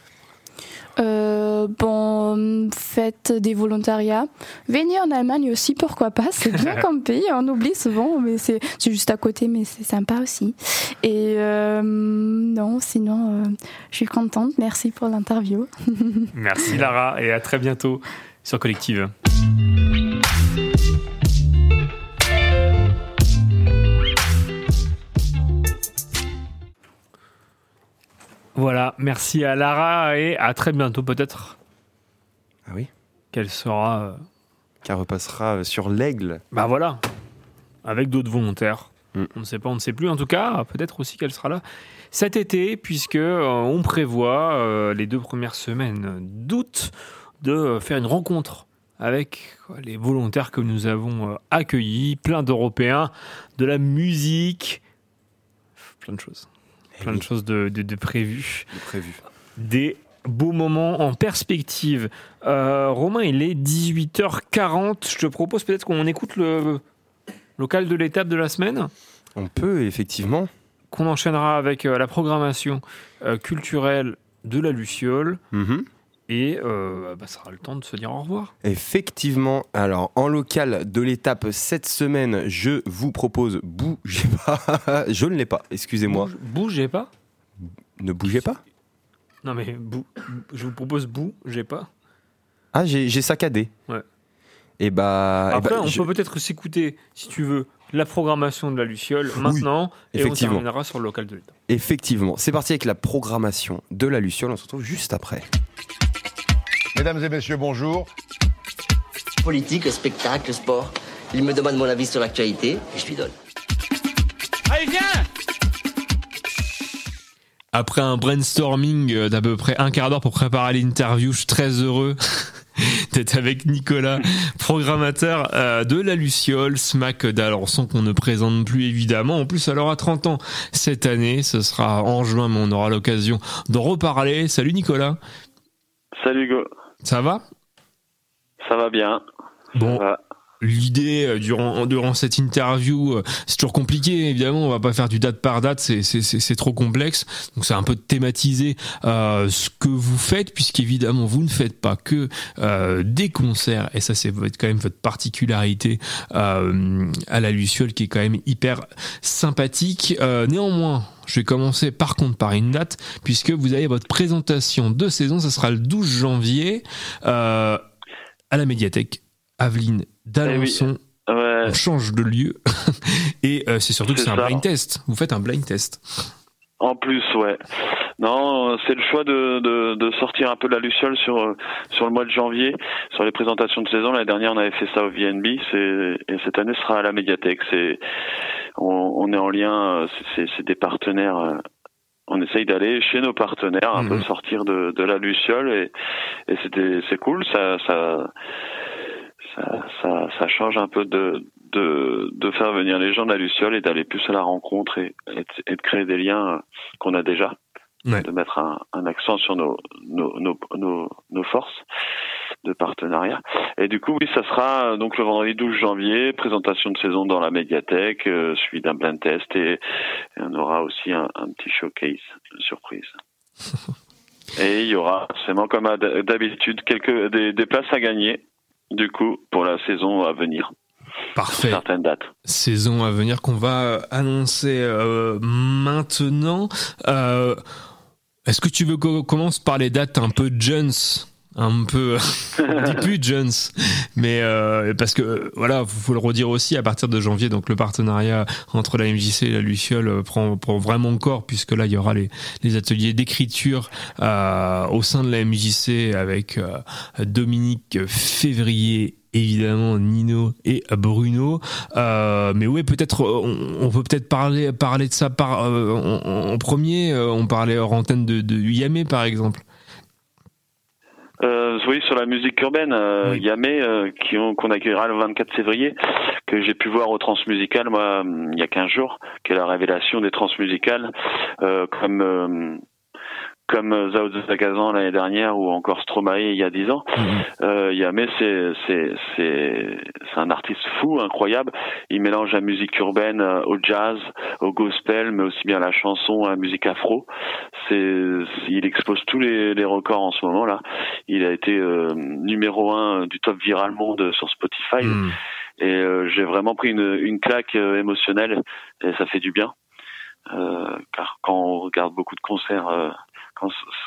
Euh, bon, faites des volontariats. Venez en Allemagne aussi, pourquoi pas. C'est [laughs] bien comme pays, on oublie souvent, mais c'est c'est juste à côté, mais c'est sympa aussi. Et euh, non, sinon, euh, je suis contente. Merci pour l'interview. [laughs] Merci Lara et à très bientôt sur Collective. Voilà, merci à Lara et à très bientôt peut-être. Ah oui Qu'elle sera. euh, Qu'elle repassera euh, sur l'aigle. Bah voilà, avec d'autres volontaires. On ne sait pas, on ne sait plus. En tout cas, peut-être aussi qu'elle sera là cet été, puisque euh, on prévoit euh, les deux premières semaines d'août de faire une rencontre avec les volontaires que nous avons euh, accueillis, plein d'Européens, de la musique, plein de choses, plein de choses de, de, de prévues, des beaux moments en perspective. Euh, Romain, il est 18h40. Je te propose peut-être qu'on écoute le local de l'étape de la semaine. On peut, effectivement. Qu'on enchaînera avec euh, la programmation culturelle de la Luciole. Mhm. Et euh, bah, ça sera le temps de se dire au revoir. Effectivement, alors en local de l'étape cette semaine, je vous propose bougez pas. [laughs] je ne l'ai pas, excusez-moi. Bougez pas Ne bougez pas Non mais bou- je vous propose bou, j'ai pas. Ah, j'ai saccadé. Ouais. Et bah. eh Après, bah, on je- peut peut-être s'écouter, si tu veux, la programmation de la Luciole maintenant, et on terminera sur le local de l'État. Effectivement. C'est parti avec la programmation de la Luciole. On se retrouve juste après. Mesdames et messieurs, bonjour. Politique, spectacle, sport. Il me demande mon avis sur l'actualité et je lui donne. Allez, viens Après un brainstorming euh, d'à peu près un quart d'heure pour préparer l'interview, je suis très heureux [laughs] d'être avec Nicolas, programmateur euh, de la Luciole, SMAC d'Alençon qu'on ne présente plus évidemment. En plus, elle aura 30 ans cette année, ce sera en juin, mais on aura l'occasion d'en reparler. Salut Nicolas, Salut Hugo, ça va? Ça va bien. Bon, l'idée euh, durant durant cette interview, euh, c'est toujours compliqué. Évidemment, on va pas faire du date par date, c'est c'est c'est c'est trop complexe. Donc c'est un peu de thématiser euh, ce que vous faites, puisqu'évidemment vous ne faites pas que euh, des concerts, et ça c'est votre- quand même votre particularité euh, à la Luciole qui est quand même hyper sympathique. Néanmoins. Je vais commencer par contre par une date, puisque vous avez votre présentation de saison, ça sera le 12 janvier euh, à la médiathèque Aveline d'Alençon. On change de lieu. [laughs] Et euh, c'est surtout que C'est un blind test. Vous faites un blind test. En plus, ouais. Non, c'est le choix de, de, de sortir un peu de la Luciole sur, euh, sur le mois de janvier, sur les présentations de saison. L'année dernière, on avait fait ça au VNB, c'est, et cette année, ce sera à la médiathèque. C'est, on, on est en lien, euh, c'est, des partenaires. euh, On essaye d'aller chez nos partenaires, un peu sortir de, de la Luciole, et, et c'était, c'est cool. Ça, ça, ça, ça, ça change un peu de, de, de faire venir les gens de la Luciole et d'aller plus à la rencontre et, et, de, et de créer des liens qu'on a déjà. De mettre un, un accent sur nos, nos, nos, nos, nos forces de partenariat. Et du coup, oui, ça sera euh, donc le vendredi 12 janvier, présentation de saison dans la médiathèque, euh, suivi d'un blind test et, et on aura aussi un, un petit showcase, une surprise. [laughs] Et il y aura, forcément comme d'habitude, quelques des, des places à gagner, du coup, pour la saison à venir. Parfait. Certaines dates. Saison à venir qu'on va annoncer euh, maintenant. Euh, Est-ce que tu veux qu'on commence par les dates un peu Jones un peu [laughs] on dit plus Jones mais euh, parce que voilà faut le redire aussi à partir de janvier donc le partenariat entre la MJC et la Luciole euh, prend, prend vraiment corps puisque là il y aura les, les ateliers d'écriture euh, au sein de la MJC avec euh, Dominique Février évidemment Nino et Bruno. Euh, mais ouais peut-être euh, on, on peut peut-être parler parler de ça par euh, en, en premier. On parlait hors antenne de, de Yamé par exemple. Euh, oui, sur la musique urbaine, euh, Yamé, euh, qui ont- qu'on accueillera le 24 février, que j'ai pu voir au Transmusical, moi, hum, il y a 15 jours, qui est la révélation des Transmusicales, comme comme euh, Zao de Zakazan l'année dernière ou encore Stromae il y a 10 ans. Euh, Yamé, c'est c'est c'est c'est un artiste fou, incroyable. Il mélange la musique urbaine euh, au jazz, au gospel, mais aussi bien la chanson, à la musique afro. C'est il explose tous les, les records en ce moment là. Il a été euh, numéro un du top viral monde sur Spotify. Et euh, j'ai vraiment pris une, une claque émotionnelle et ça fait du bien. Euh, car quand on regarde beaucoup de concerts,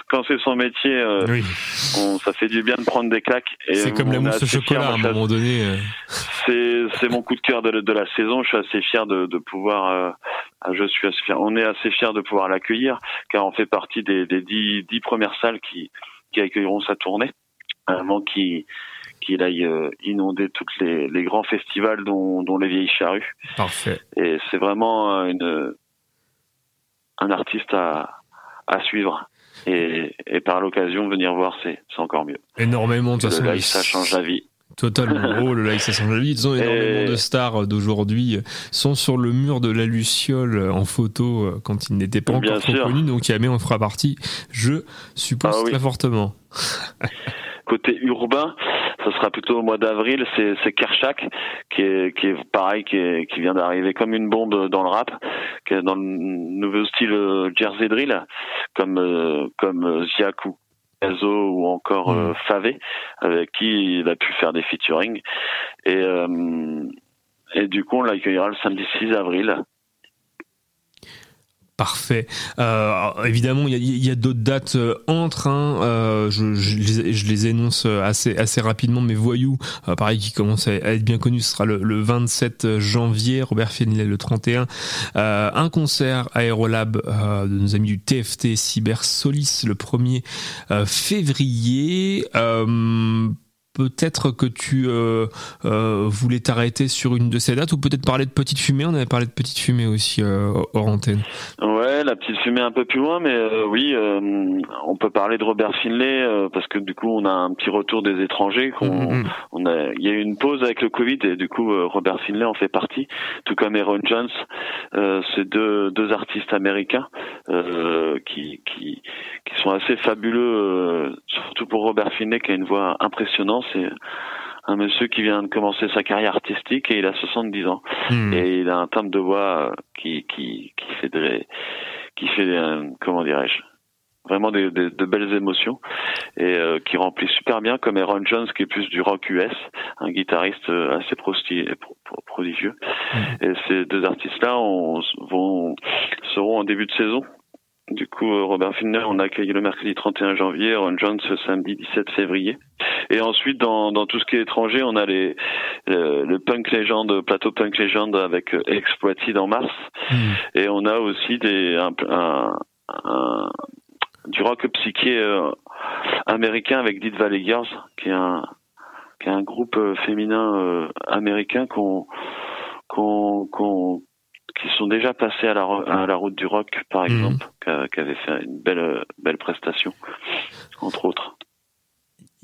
quand, c'est son métier, euh, on, ça fait du bien de prendre des claques. c'est comme la mousse au chocolat à un moment donné euh. c'est mon coup de cœur de, de la saison. Je suis assez fier de, de pouvoir. euh, je suis assez fier. On est assez fier de pouvoir l'accueillir car on fait partie des, des dix, dix premières salles qui qui accueilleront sa tournée avant qu'il qu'il aille inonder toutes les, les grands festivals dont, dont les vieilles charrues. Parfait. Et c'est vraiment une un artiste à à suivre. Et, et par l'occasion venir voir c'est c'est encore mieux. énormément de toute Le live, ça change la vie. Totalement. [laughs] Oh, le live, ça change la vie. Ils ont énormément de stars d'aujourd'hui sont sur le mur de la Luciole en photo euh, quand ils n'étaient pas Bien encore trop sûr. connus. Donc Yamé en fera partie, je suppose Ah oui. très fortement. [laughs] Côté urbain, ça sera plutôt au mois d'avril. C'est Kershak qui est qui est pareil, qui est, qui vient d'arriver comme une bombe dans le rap, qui est dans le nouveau style euh, Jersey drill, comme euh, comme euh, Ziak ou encore euh, Favé, avec qui il a pu faire des featuring. Et euh, et du coup, on l'accueillera le samedi 6 avril. Parfait. Euh, évidemment, il y a, a d'autres dates euh, entre. hein, euh, je, je les, je les énonce assez, assez rapidement. Mais Voyou, euh, pareil, qui commence à, être bien connu, ce sera le, le 27 janvier. Robert Finlay le 31. Euh, un concert Aérolab euh, de nos amis du TFT Cyber Solis le 1er euh, février. Peut-être que tu euh, euh, voulais t'arrêter sur une de ces dates ou peut-être parler de Petite Fumée. On avait parlé de Petite Fumée aussi euh, hors antenne. Ouais, la petite fumée un peu plus loin, mais euh, oui, on peut parler de Robert Finlay parce que du coup, on a un petit retour des étrangers. qu'on- on a, il y a eu une pause avec le Covid et du coup, Robert Finlay en fait partie, tout comme Aaron Jones. C'est deux, deux artistes américains qui, qui, qui sont assez fabuleux, surtout pour Robert Finlay qui a une voix impressionnante. C'est un monsieur qui vient de commencer sa carrière artistique et il a 70 ans. Et il a un timbre de voix euh, qui qui qui fait des qui fait euh, comment dirais-je vraiment des, des- de belles émotions et euh, qui remplit super bien comme Aaron Jones qui est plus du rock US un guitariste assez prosti- pro- pro- prodigieux. Et ces deux artistes là on, vont seront en début de saison du coup, euh, Robert Finlay, on accueille le mercredi 31 janvier, Ron Jones le samedi 17 février. Et ensuite, dans, dans tout ce qui est étranger, on a les, le, le punk légende, plateau punk légende avec euh, Exploited en mars. Et on a aussi des, un, un- un- du rock psyché euh, américain avec Dead Valley Girls, qui est un, qui est un groupe féminin euh, américain qu'on, qu'on, qu'on, qui sont déjà passés à la, à la route du rock, par exemple, qui avait fait une belle, belle prestation, entre autres.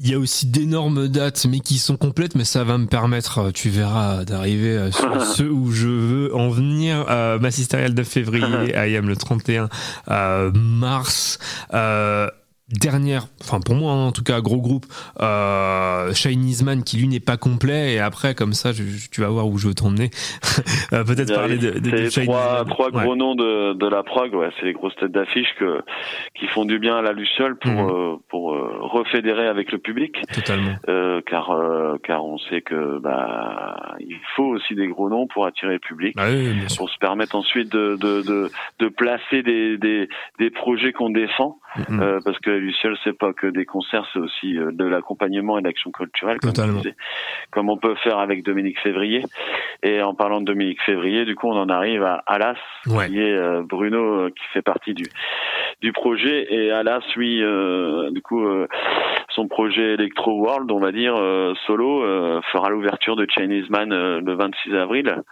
Il y a aussi d'énormes dates, mais qui sont complètes, mais ça va me permettre, euh, tu verras, d'arriver euh, sur [laughs] ceux où je veux en venir. Euh, Massisterial de février, [laughs] IAM le 31 euh, mars. Euh, Dernière, enfin pour moi hein, en tout cas, gros groupe, euh, Chinese Man qui lui n'est pas complet et après comme ça je- je- tu vas voir où je veux t'emmener. [laughs] Euh, Peut-être parler de, de, de Chinese trois, Man. trois Ouais. gros noms de, de la prog, ouais, c'est les grosses têtes d'affiche que qui font du bien à la Luciole pour Mhm. euh, pour euh, refédérer avec le public. Totalement. Euh, car euh, car on sait que bah il faut aussi des gros noms pour attirer le public, Bah oui, pour se permettre ensuite de de de, de placer des des des projets qu'on défend. Mhm. Euh, parce que Luciole, c'est pas que des concerts, c'est aussi euh, de l'accompagnement et de l'action culturelle, comme, comme on peut faire avec Dominique Février. Et en parlant de Dominique Février, du coup, on en arrive à Alas, Ouais. qui est euh, Bruno, euh, qui fait partie du du projet. Et Alas, lui, euh, du coup, euh, son projet Electro World, on va dire euh, solo, euh, fera l'ouverture de Chinese Man euh, le 26 avril.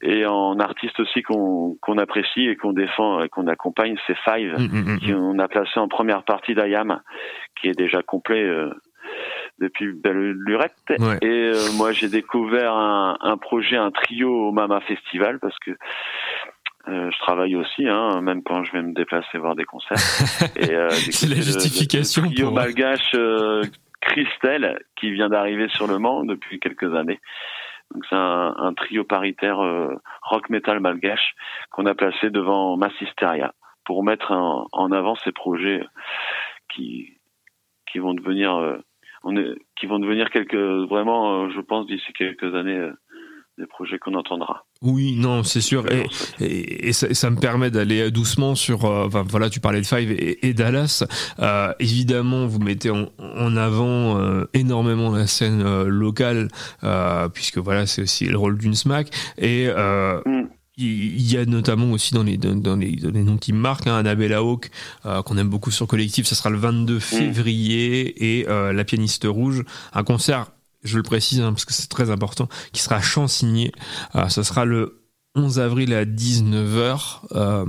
Et en artiste aussi qu'on qu'on apprécie et qu'on défend, et qu'on accompagne, c'est Five, Mm, qui on a placé en première partie d'Ayam, qui est déjà complet depuis belle lurette. Ouais. Et euh, moi, j'ai découvert un, un projet, un trio au Mama Festival, parce que euh, je travaille aussi, hein, même quand je vais me déplacer voir des concerts. [laughs] Et, euh, C'est la le- justification Le, trio pour- malgache euh, Christelle, qui vient d'arriver sur le Mans depuis quelques années. Donc c'est un, un trio paritaire euh, rock metal malgache qu'on a placé devant Massisteria pour mettre en, en avant ces projets qui qui vont devenir on est, qui vont devenir quelques vraiment je pense d'ici quelques années des projets qu'on entendra. Oui, non, c'est sûr. Et, et, et ça, ça me permet d'aller doucement sur. euh, enfin, voilà, tu parlais de Five et, Dallas. Euh, évidemment, vous mettez en, en avant euh, énormément la scène locale, puisque voilà, c'est aussi le rôle d'une SMAC. Et. Euh, il y a notamment aussi dans les, dans, dans les, dans les noms qui me marquent, hein, Annabella Hawk, euh, qu'on aime beaucoup sur Collectif, ça sera le 22 février, et euh, La pianiste rouge, un concert je le précise hein, parce que c'est très important, qui sera à Chansigny. Euh, ça sera le 11 avril à 19h. Euh,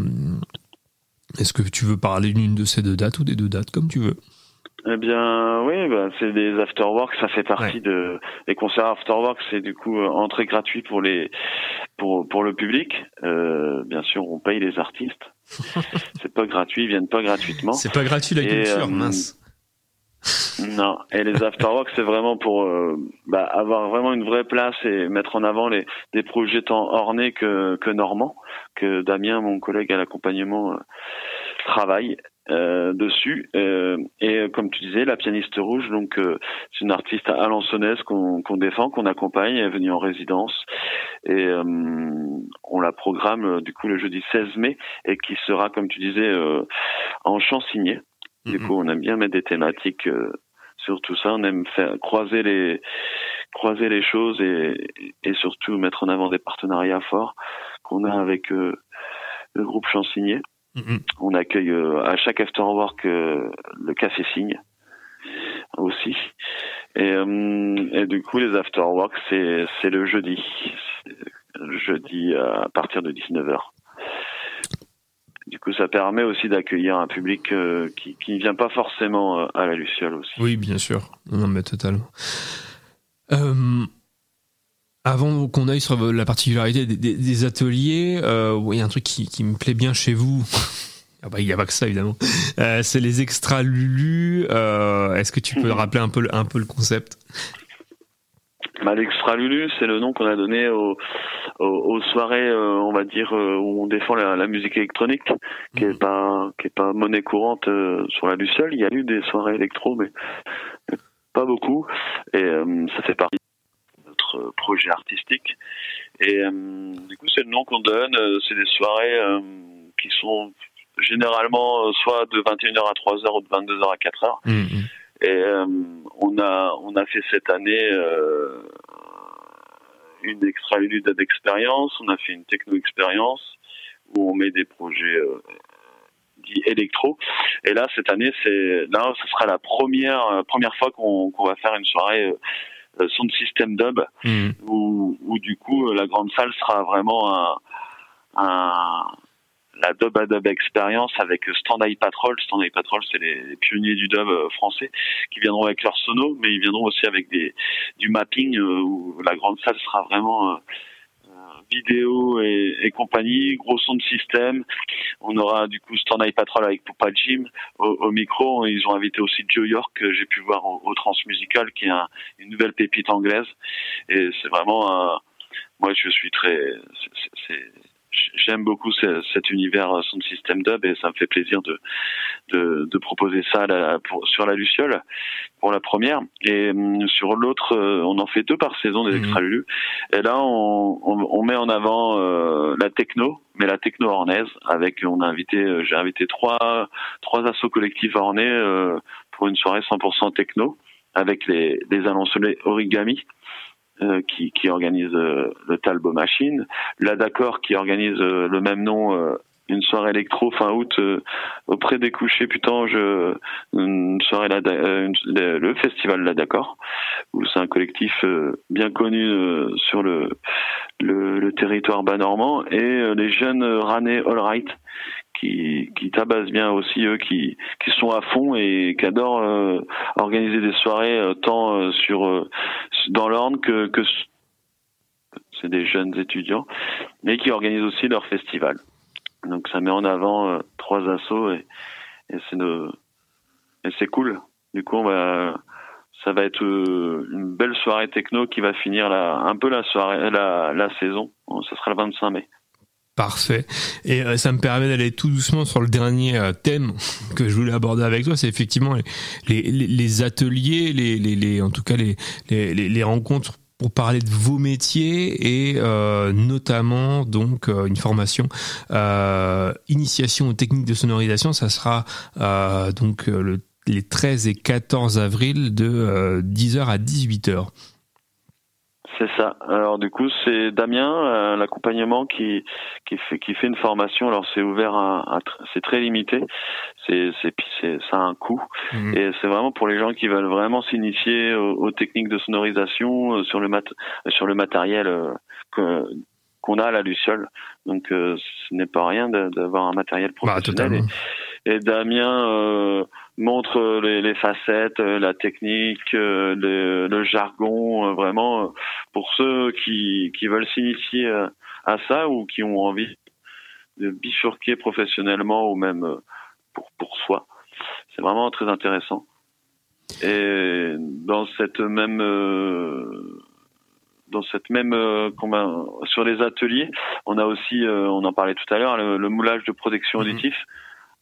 Est-ce que tu veux parler d'une de ces deux dates ou des deux dates comme tu veux? Eh bien, oui, bah, c'est des afterwork, ça fait partie de les concerts afterwork, c'est du coup euh, entrée gratuite pour les pour pour le public. Euh, bien sûr, on paye les artistes. [laughs] c'est pas gratuit, ils viennent pas gratuitement. C'est pas gratuit la culture, euh, mince. Non, et les afterwork, c'est vraiment pour euh, bah, avoir vraiment une vraie place et mettre en avant les des projets tant ornés que que normands, que Damien, mon collègue à l'accompagnement, euh, travaille euh, dessus. Euh, et comme tu disais, la pianiste rouge, donc c'est une artiste alençonnaise qu'on défend, qu'on accompagne. Elle est venue en résidence et on la programme du coup le jeudi 16 mai et qui sera, comme tu disais, en Chansigné. Du coup, on aime bien mettre des thématiques euh, sur tout ça. On aime faire croiser les croiser les choses et, et surtout mettre en avant des partenariats forts qu'on a avec euh, le groupe Chansigné. On accueille euh, à chaque afterwork euh, le café Signe aussi. Et, euh, et du coup, les afterworks, c'est c'est le jeudi. Jeudi à partir de 19h. Du coup, ça permet aussi d'accueillir un public euh, qui, qui ne vient pas forcément euh, à la Luciole aussi. Oui, bien sûr. Non, mais totalement. Euh, avant qu'on aille sur la particularité des, des- des ateliers, euh, il y a un truc qui, qui me plaît bien chez vous. [laughs] Ah bah, Il n'y a pas que ça, évidemment. C'est les extra Lulu. Est-ce que tu peux [laughs] rappeler un peu, un peu le concept? Bah, L'Extra Lulu, c'est le nom qu'on a donné aux, aux, aux soirées, euh, on va dire, euh, où on défend la, la musique électronique, qui est pas qui est pas monnaie courante euh, sur la Luciole. Il y a eu des soirées électro, mais pas beaucoup. Et ça fait partie de notre projet artistique. Et du coup, c'est le nom qu'on donne. C'est des soirées qui sont généralement soit de 21h à 3h ou de 22h à 4h. Et euh, on a on a fait cette année euh, une extra lutte d'expérience, on a fait une techno expérience où on met des projets euh, dits électro. Et là cette année c'est là ce sera la première première fois qu'on qu'on va faire une soirée son système dub. Où, où du coup la grande salle sera vraiment un, un la dub à dub expérience avec Stand Eye Patrol. Stand Eye Patrol, c'est les, pionniers du dub euh, français qui viendront avec leur sono, mais ils viendront aussi avec des, du mapping euh, où la grande salle sera vraiment euh, euh, vidéo et, et compagnie, gros son de système. On aura du coup Stand Eye Patrol avec Poupa Jim au, au micro. Ils ont invité aussi Joe York que j'ai pu voir au, Transmusical, qui est un- une nouvelle pépite anglaise. Et c'est vraiment un, moi je suis très c'est- j'aime beaucoup ce- cet univers euh, son système dub et ça me fait plaisir de de, de proposer ça la- pour, sur la Luciole pour la première. Et hum, sur l'autre euh, on en fait deux par saison des extra Lulu. Et là on, on, on met en avant euh, la techno mais la techno ornaise avec on a invité euh, j'ai invité trois trois assos collectifs ornais euh, pour une soirée 100% techno avec les les origami euh, qui, qui organise euh, le Talbot Machine, la D'accord qui organise euh, le même nom, euh, une soirée électro fin août euh, auprès des couchers Putange, euh, une soirée euh, le, festival La D'accord, où c'est un collectif euh, bien connu euh, sur le, le, le territoire bas normand, et euh, les jeunes euh, Ranais All Right qui, qui tabassent bien aussi eux qui, qui sont à fond et qui adorent euh, organiser des soirées euh, tant euh, sur dans l'Orne que, que c'est des jeunes étudiants mais qui organisent aussi leur festival donc ça met en avant trois assos et, et c'est c'est cool. Du coup ça va être une belle soirée techno qui va finir la, un peu la soirée la saison. Ça sera le 25 mai Parfait. Et euh, ça me permet d'aller tout doucement sur le dernier euh, thème que je voulais aborder avec toi, c'est effectivement les, ateliers, les, en tout cas les, rencontres pour parler de vos métiers et euh, notamment donc une formation initiation aux techniques de sonorisation. Ça sera donc le, les 13 et 14 avril de euh, 10h à 18h. C'est ça. Alors du coup, c'est Damien, euh, l'accompagnement qui qui fait qui fait une formation. Alors c'est ouvert à, c'est très limité. C'est c'est c'est ça a un coût et c'est vraiment pour les gens qui veulent vraiment s'initier aux, aux techniques de sonorisation euh, sur le mat sur le matériel euh, que qu'on a à la Luciole. Donc euh, ce n'est pas rien d'avoir un matériel professionnel. totalement. Et, Damien euh, montre euh, les, les facettes, euh, la technique, le, le jargon, vraiment pour ceux qui, qui veulent s'initier à ça ou qui ont envie de bifurquer professionnellement ou même pour, pour soi. C'est vraiment très intéressant. Et dans cette même euh, dans cette même euh, sur les ateliers, on a aussi, euh, on en parlait tout à l'heure, le, le moulage de protection auditif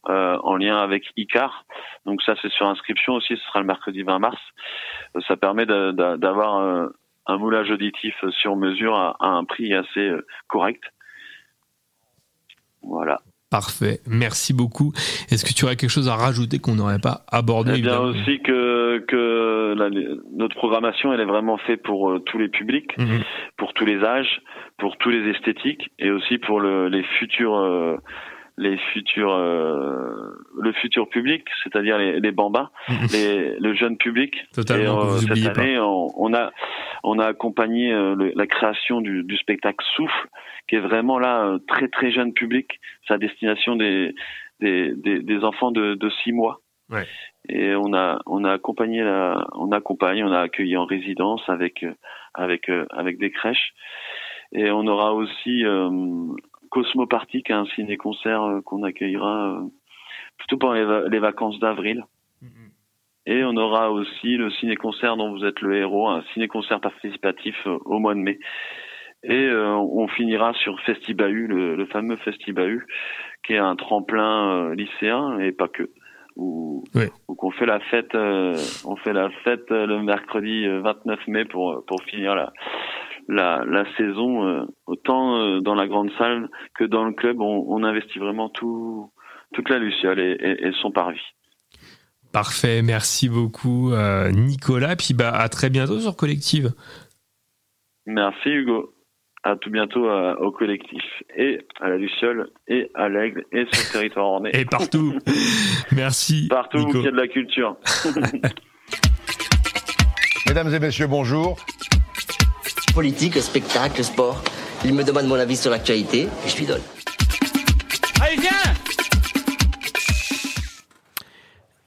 euh, en lien avec ICAR. Donc ça, c'est sur inscription aussi. Ce sera le mercredi 20 mars. Euh, ça permet d'avoir euh, un moulage auditif sur mesure à, à un prix assez correct. Voilà. Parfait, merci beaucoup. Est-ce que tu aurais quelque chose à rajouter qu'on n'aurait pas abordé Eh bien aussi que, que la- notre programmation, elle est vraiment faite pour euh, tous les publics, Mhm. pour tous les âges, pour tous les esthétiques et aussi pour le, les futurs, euh, les futurs, euh, le futur public, c'est-à-dire les, les bambins, [laughs] les, le jeune public. Totalement, Et, vous cette année, on, on a, on a accompagné euh, le- la création du, du spectacle Souffle, qui est vraiment là euh, très très jeune public, c'est à destination des, des, des, des enfants de, de six mois Ouais. et on a on a accompagné la on accompagne on a accueilli en résidence avec euh, avec euh, avec des crèches et on aura aussi euh, Cosmoparty qui est un ciné concert qu'on accueillera euh, plutôt pendant les, va- les vacances d'avril. Et on aura aussi le ciné concert dont vous êtes le héros un ciné concert participatif euh, au mois de mai. Et euh, on finira sur Festibahu, le, le fameux Festibahu, qui est un tremplin euh, lycéen et pas que. Où, où qu'on fait la fête, euh, on fait la fête euh, le mercredi euh, 29 mai pour pour finir la la, la saison. euh, autant euh, dans la grande salle que dans le club, on, on investit vraiment tout toute la luciole et, et, et son parvis. Parfait, merci beaucoup euh, Nicolas. Puis bah à très bientôt sur Collective. Merci Hugo. À tout bientôt à- au collectif et à la Luciole et à l'Aigle et sur le [laughs] territoire ornais. Et partout. [laughs] Merci. Partout où il y a de la culture. [laughs] Mesdames et messieurs, bonjour. Politique, spectacle, sport. Il me demande mon avis sur l'actualité et je lui donne. Allez, viens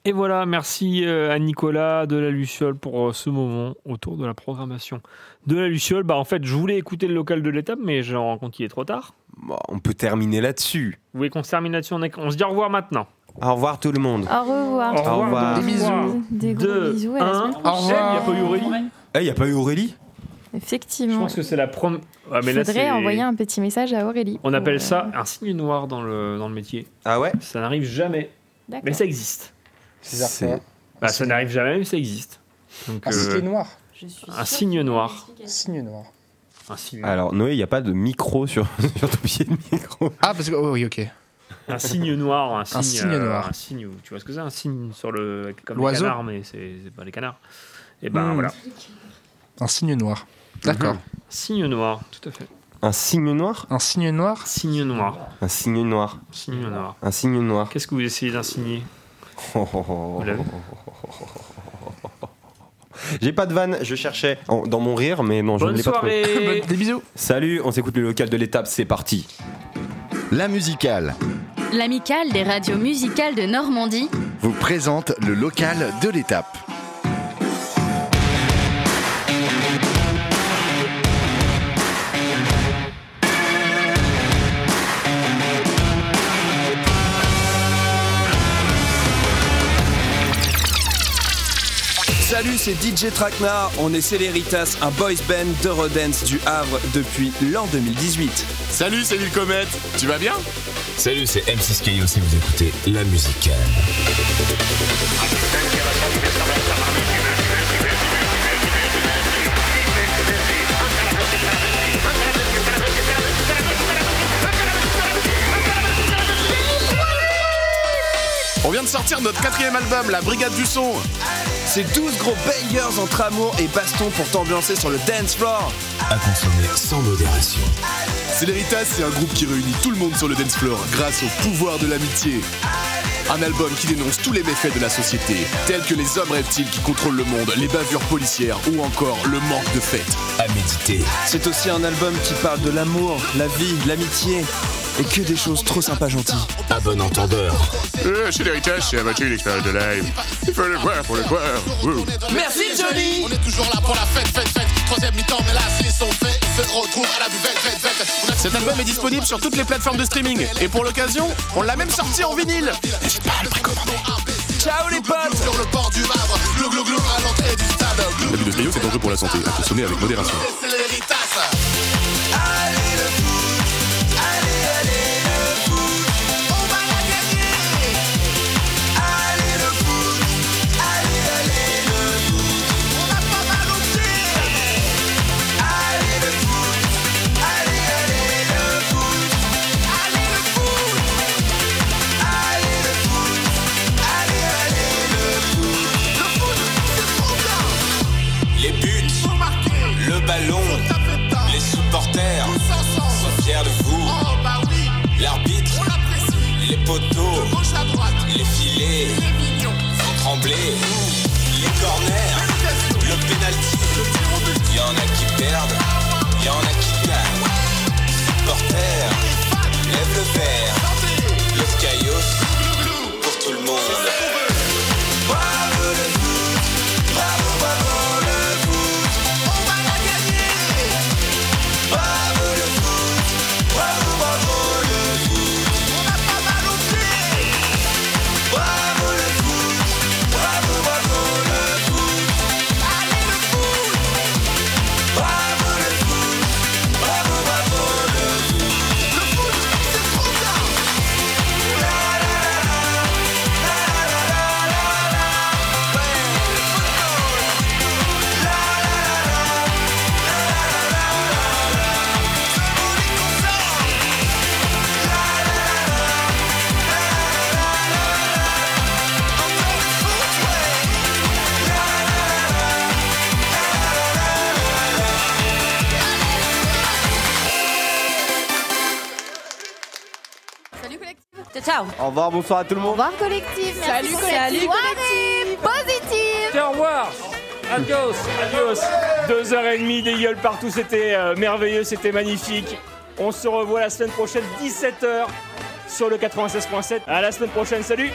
Et voilà, merci euh, à Nicolas de la Luciole pour euh, ce moment autour de la programmation de la Luciole. Bah en fait, je voulais écouter le local de l'étape, mais je rends compte qu'il est trop tard. on peut terminer là-dessus. Vous voulez qu'on se termine là-dessus? On, est- on se dit au revoir maintenant. Au revoir tout le monde. Au revoir. Au revoir. Des bisous. Des gros Deux, bisous. à la un. semaine prochaine. Il n'y a pas eu Aurélie? Eh, il n'y a pas eu Aurélie? Je Effectivement. pense que c'est la première. Ouais, Il mais là, faudrait c'est- envoyer un petit message à Aurélie. On pour, appelle euh, ça un signe noir dans le, dans le métier. Ah ouais Ça n'arrive jamais. Mais ça existe. C'est Bah, ça n'arrive jamais, mais ça existe. Donc, Un euh, signe noir. Un signe noir. Signe noir. Un signe Alors Noé, il n'y a pas de micro sur, [laughs] sur ton pied de micro. Ah, parce que. oh, oui, ok. Un signe noir, un signe, signe euh, noir. un signe, tu vois ce que c'est Un signe sur le. Comme les L'oiseau. canards, mais c'est c'est pas les canards. Et ben Hmm. voilà. Un signe noir. D'accord. Signe noir, tout à fait. Un signe noir? Un signe noir? Signe noir. Un signe noir. Signe noir. Un signe noir. Qu'est-ce que vous essayez d'insigner? Oh, oh, oh, J'ai pas de vanne, je cherchais en- dans mon rire, mais non, je Bonne ne l'ai pas trouvé. soirée [laughs] Des bisous Salut, on s'écoute le local de l'étape, c'est parti. La musicale L'amicale des radios musicales de Normandie vous présente le local de l'étape. Salut, c'est DJ Traquenard. On est Céléritas, un boys band d'Eurodance du Havre depuis l'an 2018. Salut, c'est Lil Comet. Tu vas bien? Salut, c'est M6 Kayo si vous écoutez la musicale. On vient de sortir notre quatrième album, La Brigade du Son. C'est 12 gros bangers entre amour et baston pour t'ambiancer sur le dance floor. À consommer sans modération. Céléritas, c'est un groupe qui réunit tout le monde sur le dance floor grâce au pouvoir de l'amitié. Un album qui dénonce tous les méfaits de la société, tels que les hommes reptiles qui contrôlent le monde, les bavures policières ou encore le manque de fêtes. À méditer. C'est aussi un album qui parle de l'amour, la vie, l'amitié et que des choses trop sympas gentilles. À bon entendeur. Euh, chez l'héritage, c'est abattu une expérience de live. Il faut le voir pour le voir. Merci Johnny On est toujours là pour la fête, fête, fête. Troisième mi-temps, mais là, s'ils sont faits, on se retrouve à la buvette, fête, fête. Cet album est disponible sur toutes les plateformes de streaming. Et pour l'occasion, on l'a même sorti en vinyle. N'hésite pas à le précommander. Ciao les potes Sur le bord du Havre, glou glou glou à l'entrée du stade. Glou L'abus de trio, c'est dangereux pour la santé. À consommer avec modération. c'est l'héritage. Poteaux, les filets, font trembler, les corners, le penalty. Y en a qui perdent, y en a qui gagnent. Supporters, lève le verre, le skyos pour tout le monde. Ciao. Au revoir, bonsoir à tout le monde. Au revoir collectif. Merci Salut, pour collectif. cette soirée positive. Tiens, au revoir. Adios, adios. Deux heures et demie des gueules partout, c'était euh, merveilleux, c'était magnifique. On se revoit la semaine prochaine, 17h, sur le 96.7. À la semaine prochaine, salut